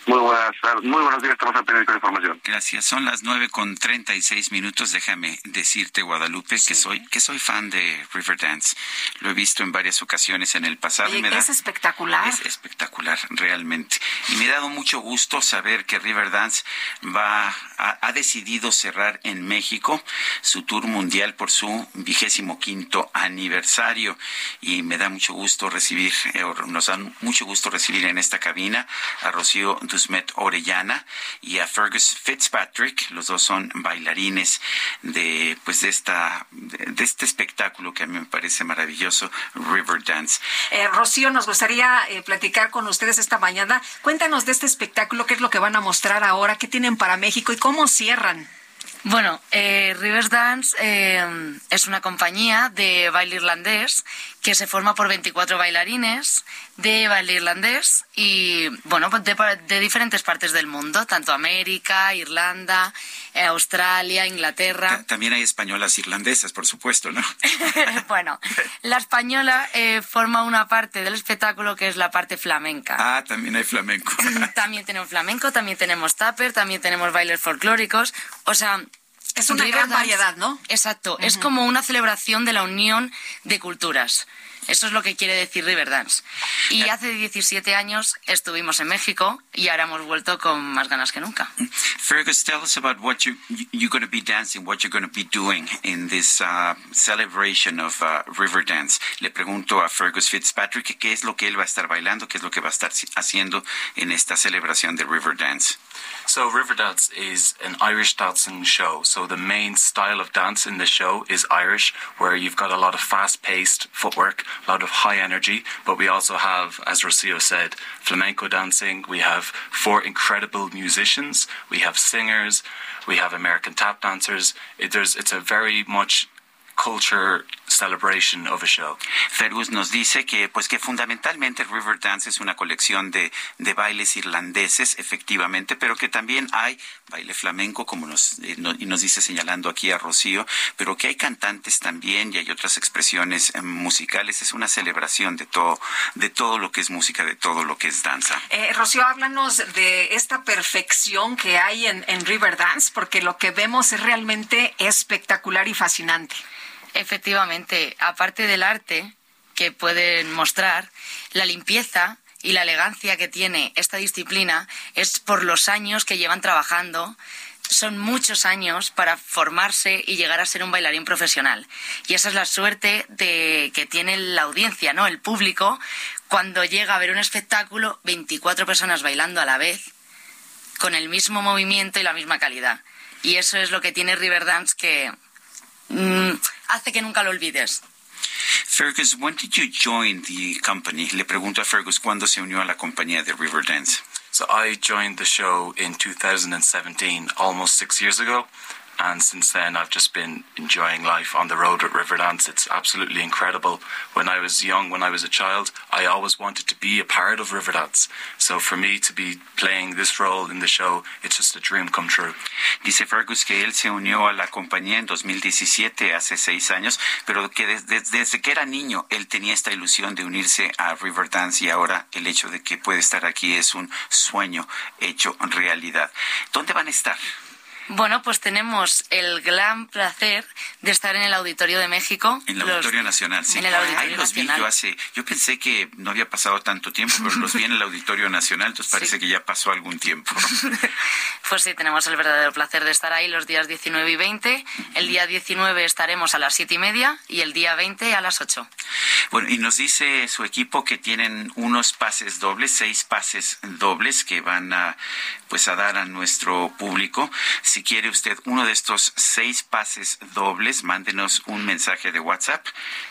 Muy buenas, muy buenos días, estamos a tener con información. Gracias, son las nueve con treinta y seis minutos. Déjame decirte, Guadalupe, que soy que soy fan de Riverdance. Lo he visto en varias ocasiones en el pasado. y me es espectacular. Es espectacular, realmente. Y me ha dado mucho gusto saber que Riverdance va ha, ha decidido cerrar en México su tour mundial por su vigésimo quinto aniversario. Y me da mucho gusto recibir, eh, nos da mucho gusto recibir en esta cabina a Rocío Dusmet Orellana y a Fergus Fitzpatrick. Los dos son bailarines de pues de esta de, este espectáculo que a mí me parece maravilloso, River Dance. Eh, Rocío, nos gustaría eh, platicar con ustedes esta mañana. Cuéntanos de este espectáculo, qué es lo que van a mostrar ahora, qué tienen para México y cómo cierran. Bueno, eh, Riverdance eh, es una compañía de baile irlandés que se forma por 24 bailarines de baile irlandés y, bueno, pues de, de diferentes partes del mundo, tanto América, Irlanda, eh, Australia, Inglaterra. También hay españolas irlandesas, por supuesto, ¿no? bueno, la española eh, forma una parte del espectáculo que es la parte flamenca. Ah, también hay flamenco. también tenemos flamenco, también tenemos tupper, también tenemos bailes folclóricos. O sea, es una gran variedad, ¿no? Exacto, es como una celebración de la unión de culturas. Eso es lo que quiere decir Riverdance. Y hace 17 años estuvimos en México y ahora hemos vuelto con más ganas que nunca. Fergus, tell us about what you you're going to be dancing, what you're going to be doing in this uh, celebration of uh, River Dance. Le pregunto a Fergus Fitzpatrick qué es lo que él va a estar bailando, qué es lo que va a estar haciendo en esta celebración de So Riverdance is an Irish dancing show. So the main style of dance in the show is Irish, where you've got a lot of fast-paced footwork, a lot of high energy. But we also have, as Rocio said, flamenco dancing. We have four incredible musicians. We have singers. We have American tap dancers. It, there's, it's a very much culture celebration of a show. Fergus nos dice que pues que fundamentalmente River Dance es una colección de, de bailes irlandeses, efectivamente, pero que también hay baile flamenco, como nos, eh, no- y nos dice señalando aquí a Rocío, pero que hay cantantes también y hay otras expresiones eh, musicales. Es una celebración de todo, de todo lo que es música, de todo lo que es danza. Eh, Rocío, háblanos de esta perfección que hay en, en Riverdance, porque lo que vemos es realmente espectacular y fascinante. Efectivamente, aparte del arte que pueden mostrar, la limpieza y la elegancia que tiene esta disciplina es por los años que llevan trabajando son muchos años para formarse y llegar a ser un bailarín profesional. Y esa es la suerte de que tiene la audiencia, ¿no? El público, cuando llega a ver un espectáculo, 24 personas bailando a la vez, con el mismo movimiento y la misma calidad. Y eso es lo que tiene Riverdance que mm, hace que nunca lo olvides. Fergus, when did you join the company? Le pregunto a Fergus cuándo se unió a la compañía de Riverdance. So I joined the show in 2017, almost six years ago. And since then, I've just been enjoying life on the road with Riverdance. It's absolutely incredible. When I was young, when I was a child, I always wanted to be a part of Riverdance. So for me to be playing this role in the show, it's just a dream come true. Dice Fergus que él se unió a la compañía en 2017, hace seis años, pero que desde, desde que era niño él tenía esta ilusión de unirse a Riverdance y ahora el hecho de que puede estar aquí es un sueño hecho realidad. ¿Dónde van a estar? Bueno, pues tenemos el gran placer de estar en el Auditorio de México. En el Auditorio Nacional, sí. En el Auditorio Ahí los Nacional. vi yo hace, yo pensé que no había pasado tanto tiempo, pero los vi en el Auditorio Nacional, entonces parece que ya pasó algún tiempo. Pues sí, tenemos el verdadero placer de estar ahí los días 19 y 20. El día 19 estaremos a las siete y media y el día 20 a las 8. Bueno, y nos dice su equipo que tienen unos pases dobles, seis pases dobles que van a pues a dar a nuestro público. Si quiere usted uno de estos seis pases dobles, mándenos un mensaje de WhatsApp.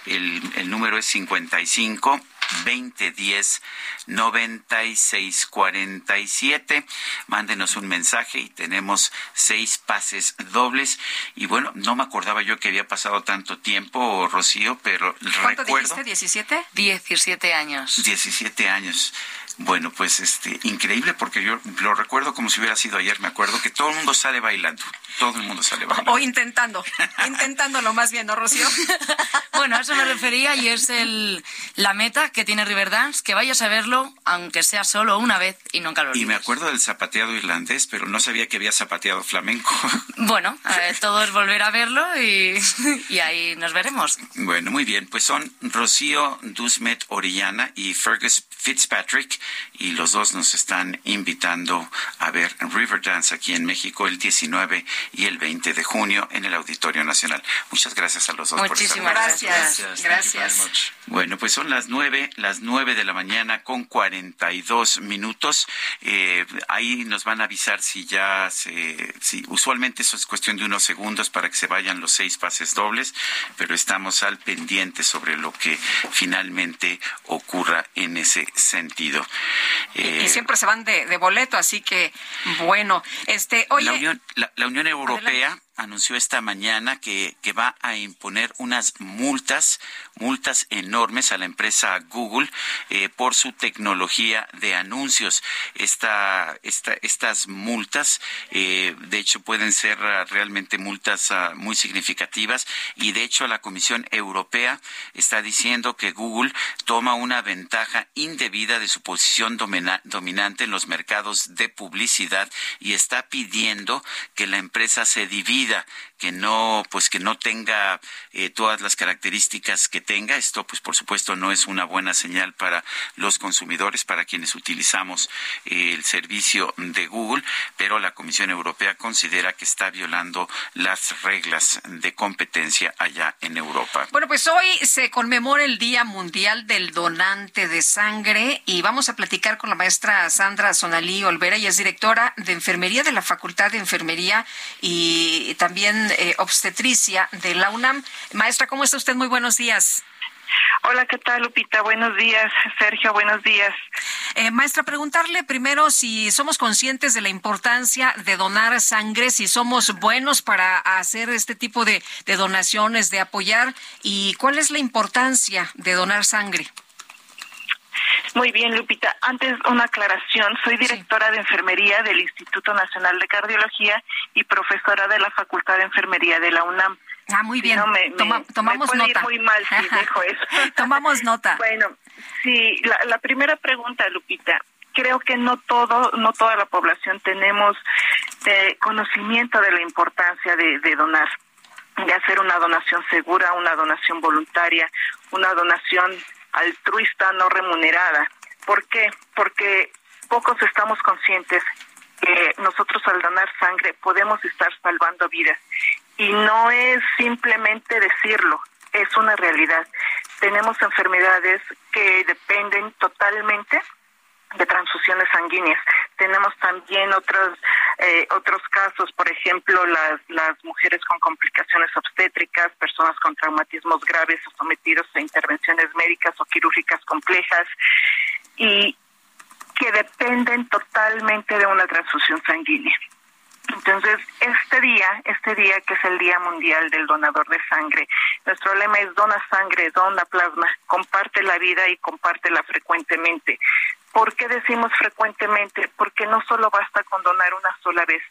El, el número es 55 2010 9647. Mándenos un mensaje y tenemos seis pases dobles. Y bueno, no me acordaba yo que había pasado tanto tiempo, Rocío, pero ¿Cuánto recuerdo. dijiste? ¿17? 17 años. 17 años. Bueno, pues este, increíble porque yo lo recuerdo como si hubiera sido ayer. Me acuerdo que todo el mundo sale bailando. Todo el mundo sale bailando. O intentando. Intentándolo más bien, ¿no, Rocío? Bueno, a eso me refería y es el, la meta que tiene Riverdance, que vayas a verlo, aunque sea solo una vez y nunca lo Y olvides. me acuerdo del zapateado irlandés, pero no sabía que había zapateado flamenco. Bueno, eh, todo es volver a verlo y, y ahí nos veremos. Bueno, muy bien. Pues son Rocío Dusmet Orellana y Fergus Fitzpatrick y los dos nos están invitando a ver Riverdance aquí en México el 19 y el 20 de junio en el Auditorio Nacional. Muchas gracias a los dos Muchísimas por estar gracias. Gracias. Bueno, pues son las nueve, las nueve de la mañana con 42 minutos. Eh, ahí nos van a avisar si ya se, si usualmente eso es cuestión de unos segundos para que se vayan los seis pases dobles, pero estamos al pendiente sobre lo que finalmente ocurra en ese sentido. Eh, y siempre se van de, de boleto, así que bueno, este, oye, la Unión, la, la Unión Europea anunció esta mañana que, que va a imponer unas multas, multas enormes a la empresa Google eh, por su tecnología de anuncios. Esta, esta, estas multas, eh, de hecho, pueden ser ah, realmente multas ah, muy significativas y, de hecho, la Comisión Europea está diciendo que Google toma una ventaja indebida de su posición domina- dominante en los mercados de publicidad y está pidiendo que la empresa se divida, que no, pues que no tenga eh, todas las características que tenga. Esto, pues por supuesto, no es una buena señal para los consumidores, para quienes utilizamos eh, el servicio de Google, pero la Comisión Europea considera que está violando las reglas de competencia allá en Europa. Bueno, pues hoy se conmemora el Día Mundial del Donante de Sangre y vamos a platicar con la maestra Sandra Sonalí Olvera, y es directora de Enfermería de la Facultad de Enfermería y también eh, obstetricia de la UNAM. Maestra, ¿cómo está usted? Muy buenos días. Hola, ¿qué tal, Lupita? Buenos días. Sergio, buenos días. Eh, maestra, preguntarle primero si somos conscientes de la importancia de donar sangre, si somos buenos para hacer este tipo de, de donaciones, de apoyar, y cuál es la importancia de donar sangre. Muy bien, Lupita. Antes, una aclaración. Soy directora de enfermería del Instituto Nacional de Cardiología y profesora de la Facultad de Enfermería de la UNAM. Ah, muy bien. no, me- me- Toma- tomamos me puede ir nota. muy mal si dejo eso. Tomamos nota. Bueno, sí, la, la primera pregunta, Lupita. Creo que no todo, no toda la población tenemos eh, conocimiento de la importancia de, de donar, de hacer una donación segura, una donación voluntaria, una donación altruista no remunerada. ¿Por qué? Porque pocos estamos conscientes que nosotros al donar sangre podemos estar salvando vidas. Y no es simplemente decirlo, es una realidad. Tenemos enfermedades que dependen totalmente de transfusiones sanguíneas. Tenemos también otros eh, otros casos, por ejemplo, las las mujeres con complicaciones obstétricas, personas con traumatismos graves o sometidos a intervenciones médicas o quirúrgicas complejas y que dependen totalmente de una transfusión sanguínea. Entonces, este día, este día que es el Día Mundial del Donador de Sangre, nuestro lema es dona sangre, dona plasma, comparte la vida y compártela frecuentemente. ¿Por qué decimos frecuentemente? Porque no solo basta con donar una sola vez.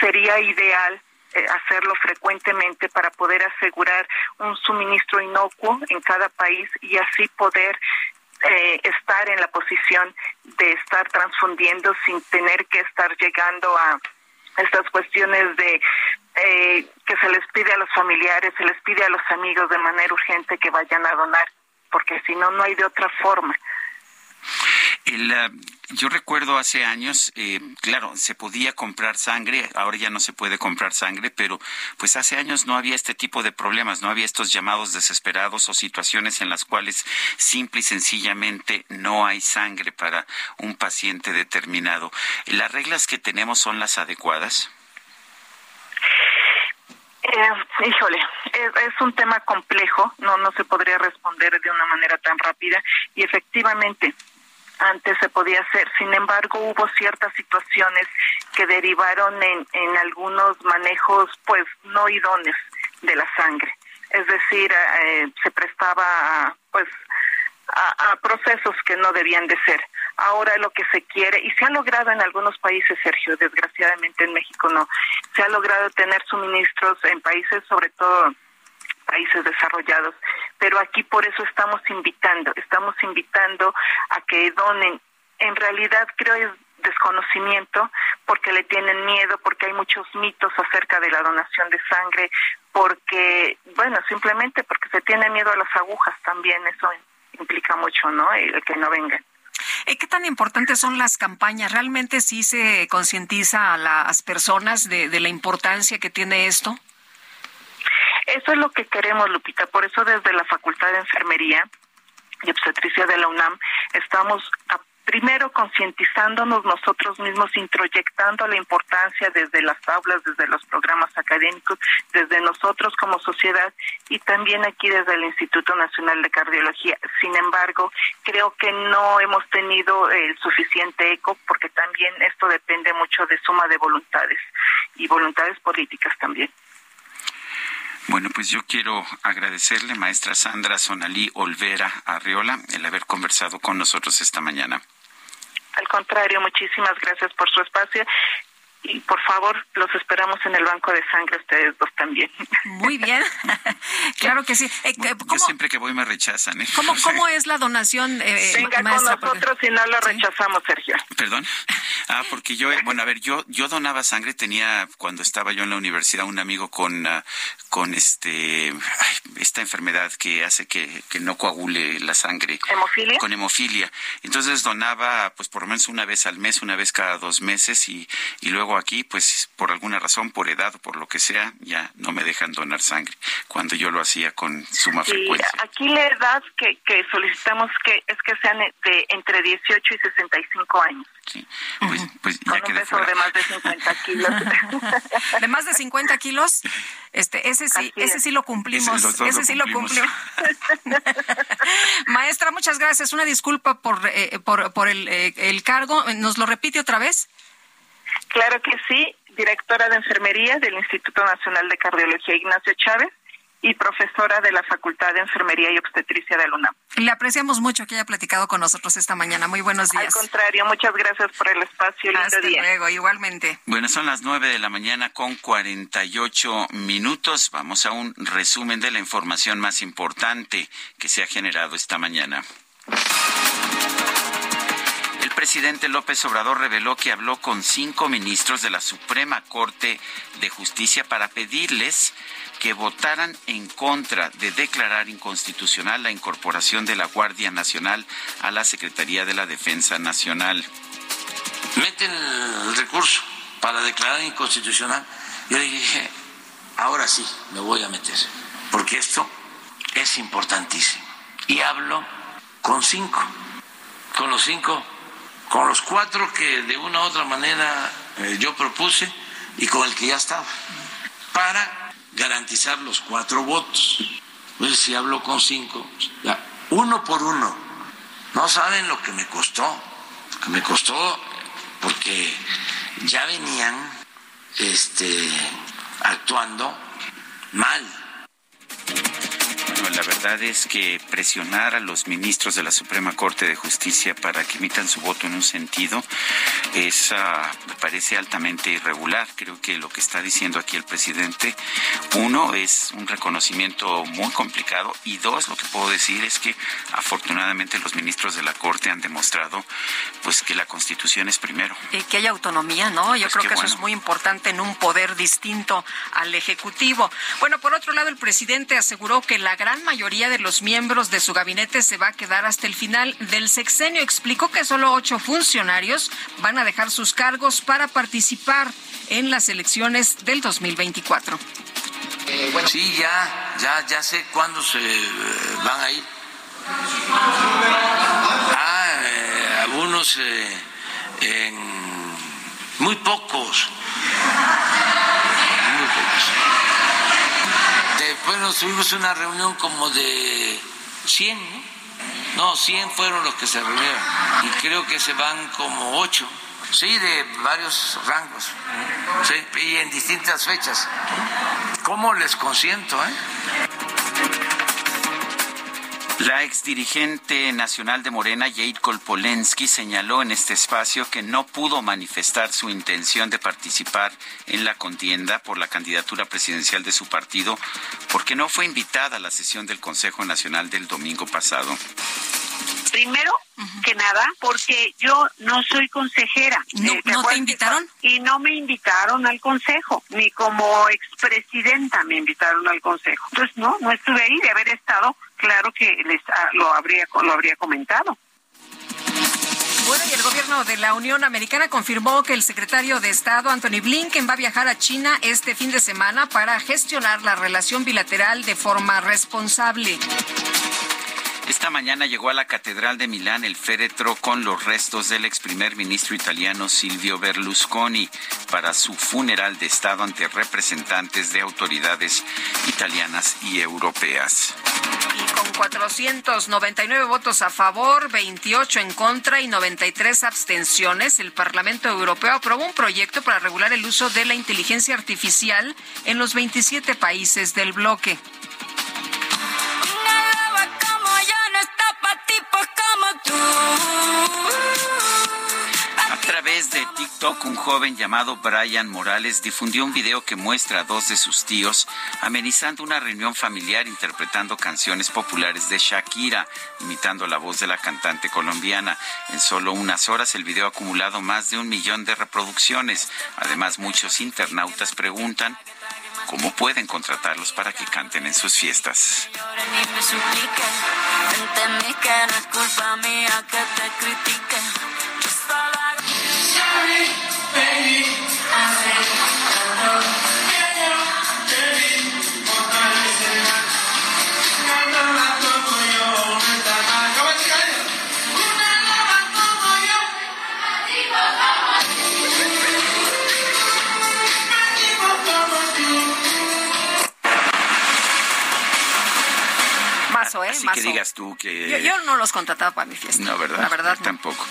Sería ideal eh, hacerlo frecuentemente para poder asegurar un suministro inocuo en cada país y así poder eh, estar en la posición de estar transfundiendo sin tener que estar llegando a estas cuestiones de eh, que se les pide a los familiares, se les pide a los amigos de manera urgente que vayan a donar, porque si no, no hay de otra forma. El, uh, yo recuerdo hace años, eh, claro, se podía comprar sangre, ahora ya no se puede comprar sangre, pero pues hace años no había este tipo de problemas, no había estos llamados desesperados o situaciones en las cuales simple y sencillamente no hay sangre para un paciente determinado. ¿Las reglas que tenemos son las adecuadas? Eh, híjole, es, un tema complejo, no no se podría responder de una manera tan rápida y efectivamente antes se podía hacer. Sin embargo, hubo ciertas situaciones que derivaron en, en algunos manejos, pues, no idóneos de la sangre. Es decir, eh, se prestaba, pues, a, a, procesos que no debían de ser. Ahora lo que se quiere, y se ha logrado en algunos países, Sergio, desgraciadamente en México no, se ha logrado tener suministros en países, sobre todo países desarrollados, pero aquí por eso estamos invitando, estamos invitando a que donen. En realidad creo es desconocimiento porque le tienen miedo, porque hay muchos mitos acerca de la donación de sangre, porque, bueno, simplemente porque se tiene miedo a las agujas también, eso implica mucho, ¿no? El que no vengan. Eh, ¿Qué tan importantes son las campañas? ¿Realmente sí se concientiza a las personas de, la importancia que tiene esto? Eso es lo que queremos, Lupita. Por eso desde la Facultad de Enfermería y Obstetricia de la UNAM estamos primero concientizándonos nosotros mismos, introyectando la importancia desde las aulas, desde los programas académicos, desde nosotros como sociedad y también aquí desde el Instituto Nacional de Cardiología. Sin embargo, creo que no hemos tenido el suficiente eco porque también esto depende mucho de suma de voluntades y voluntades políticas también. Bueno, pues yo quiero agradecerle, maestra Sandra Sonalí Olvera Arriola, el haber conversado con nosotros esta mañana. Al contrario, muchísimas gracias por su espacio y por favor los esperamos en el banco de sangre ustedes dos también. Muy bien, claro que sí. Eh, ¿cómo, Yo siempre que voy me rechazan. ¿eh? ¿Cómo, cómo es la donación? Eh, Venga maestra, con nosotros porque... y no la rechazamos, ¿Sí? Sergio. Perdón. Ah, porque yo, bueno, a ver, yo yo donaba sangre, tenía cuando estaba yo en la universidad un amigo con uh, con este ay, esta enfermedad que hace que, que no coagule la sangre. ¿Hemofilia? Con hemofilia. Entonces donaba pues por lo menos una vez al mes, una vez cada dos meses y, y luego aquí, pues por alguna razón, por edad o por lo que sea, ya no me dejan donar sangre, cuando yo lo hacía con suma sí, frecuencia. Aquí la edad que, que solicitamos que es que sean de entre 18 y 65 años. Sí, pues, pues Con ya un quedé peso fuera. de más de 50 kilos. de más de 50 kilos, este, ese sí, ese es. sí lo cumplimos, Ese lo sí lo cumplimos. cumplimos. Maestra, muchas gracias. Una disculpa por, eh, por, por el, eh, el cargo. ¿Nos lo repite otra vez? Claro que sí, directora de enfermería del Instituto Nacional de Cardiología Ignacio Chávez y profesora de la Facultad de Enfermería y Obstetricia de la UNAM. Le apreciamos mucho que haya platicado con nosotros esta mañana. Muy buenos días. Al contrario, muchas gracias por el espacio. Lindo Hasta día. luego, igualmente. Bueno, son las nueve de la mañana con 48 minutos. Vamos a un resumen de la información más importante que se ha generado esta mañana. El presidente López Obrador reveló que habló con cinco ministros de la Suprema Corte de Justicia para pedirles que votaran en contra de declarar inconstitucional la incorporación de la Guardia Nacional a la Secretaría de la Defensa Nacional. Meten recurso para declarar inconstitucional. Yo dije, ahora sí me voy a meter, porque esto es importantísimo. Y hablo con cinco, con los cinco, con los cuatro que de una u otra manera eh, yo propuse y con el que ya estaba, para garantizar los cuatro votos. Pues si hablo con cinco, ya, uno por uno, no saben lo que me costó, lo que me costó porque ya venían este, actuando mal bueno, la verdad es que presionar a los ministros de la Suprema Corte de Justicia para que emitan su voto en un sentido es, ah, me parece altamente irregular. Creo que lo que está diciendo aquí el presidente, uno, es un reconocimiento muy complicado y dos, lo que puedo decir es que afortunadamente los ministros de la Corte han demostrado pues que la Constitución es primero. Y que haya autonomía, ¿no? Yo Pues creo que eso bueno. es muy importante en un poder distinto al Ejecutivo. Bueno, por otro lado, el presidente aseguró que la gran mayoría de los miembros de su gabinete se va a quedar hasta el final del sexenio. Explicó que solo ocho funcionarios van a dejar sus cargos para participar en las elecciones del 2024. Sí, ya, ya, ya sé cuándo se eh, van a ir. Ah, eh, algunos eh, muy pocos. Muy pocos. Después nos tuvimos una reunión como de 100, ¿no? No, 100 fueron los que se reunieron. Y creo que se van como 8. Sí, de varios rangos. Y en distintas fechas. ¿Cómo les consiento, eh? La exdirigente nacional de Morena, Jade Kolpolensky, señaló en este espacio que no pudo manifestar su intención de participar en la contienda por la candidatura presidencial de su partido porque no fue invitada a la sesión del Consejo Nacional del domingo pasado. Primero que nada, porque yo no soy consejera. ¿No- Eh, no te acuerdas que invitaron? Y no me invitaron al consejo, ni como expresidenta me invitaron al consejo. Entonces, no, no estuve ahí. De haber estado, claro que les ah, lo habría lo habría comentado. Bueno, y el gobierno de la Unión Americana confirmó que el secretario de Estado, Anthony Blinken, va a viajar a China este fin de semana para gestionar la relación bilateral de forma responsable. Esta mañana llegó a la Catedral de Milán el féretro con los restos del ex primer ministro italiano Silvio Berlusconi para su funeral de Estado ante representantes de autoridades italianas y europeas. Y con 499 votos a favor, 28 en contra y 93 abstenciones, el Parlamento Europeo aprobó un proyecto para regular el uso de la inteligencia artificial en los 27 países del bloque. De TikTok, un joven llamado Brian Morales difundió un video que muestra a dos de sus tíos amenizando una reunión familiar interpretando canciones populares de Shakira, imitando la voz de la cantante colombiana. En solo unas horas el video ha acumulado más de un millón de reproducciones. Además, muchos internautas preguntan cómo pueden contratarlos para que canten en sus fiestas. ¿Eh? Así Mazo. que digas tú que... Yo, yo no los contrataba para mi fiesta. No, ¿verdad? La verdad, no. Tampoco.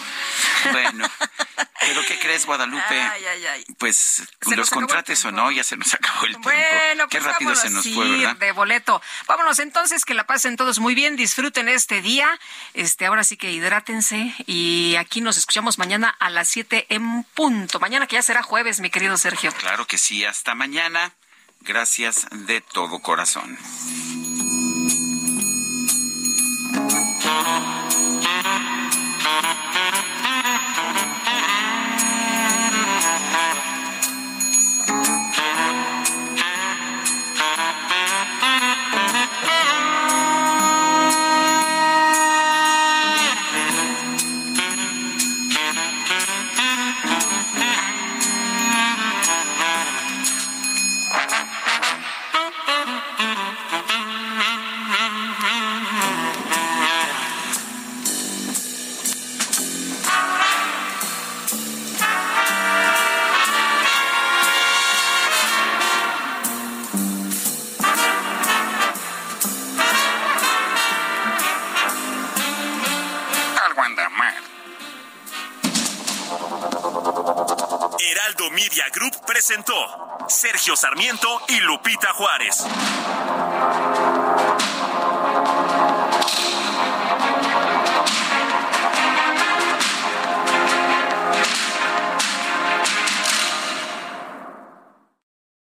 Bueno, ¿pero qué crees, Guadalupe? Ay, ay, ay. Pues Se los contrates o no, ya se nos acabó el tiempo. Bueno, Qué pues rápido se nos fue, ¿verdad? de boleto. Vámonos entonces, que la pasen todos muy bien, disfruten este día. Este, ahora sí que hidrátense y aquí nos escuchamos mañana a las 7 en punto. Mañana que ya será jueves, mi querido Sergio. Claro que sí, hasta mañana. Gracias de todo corazón. Bye. Sarmiento y Lupita Juárez.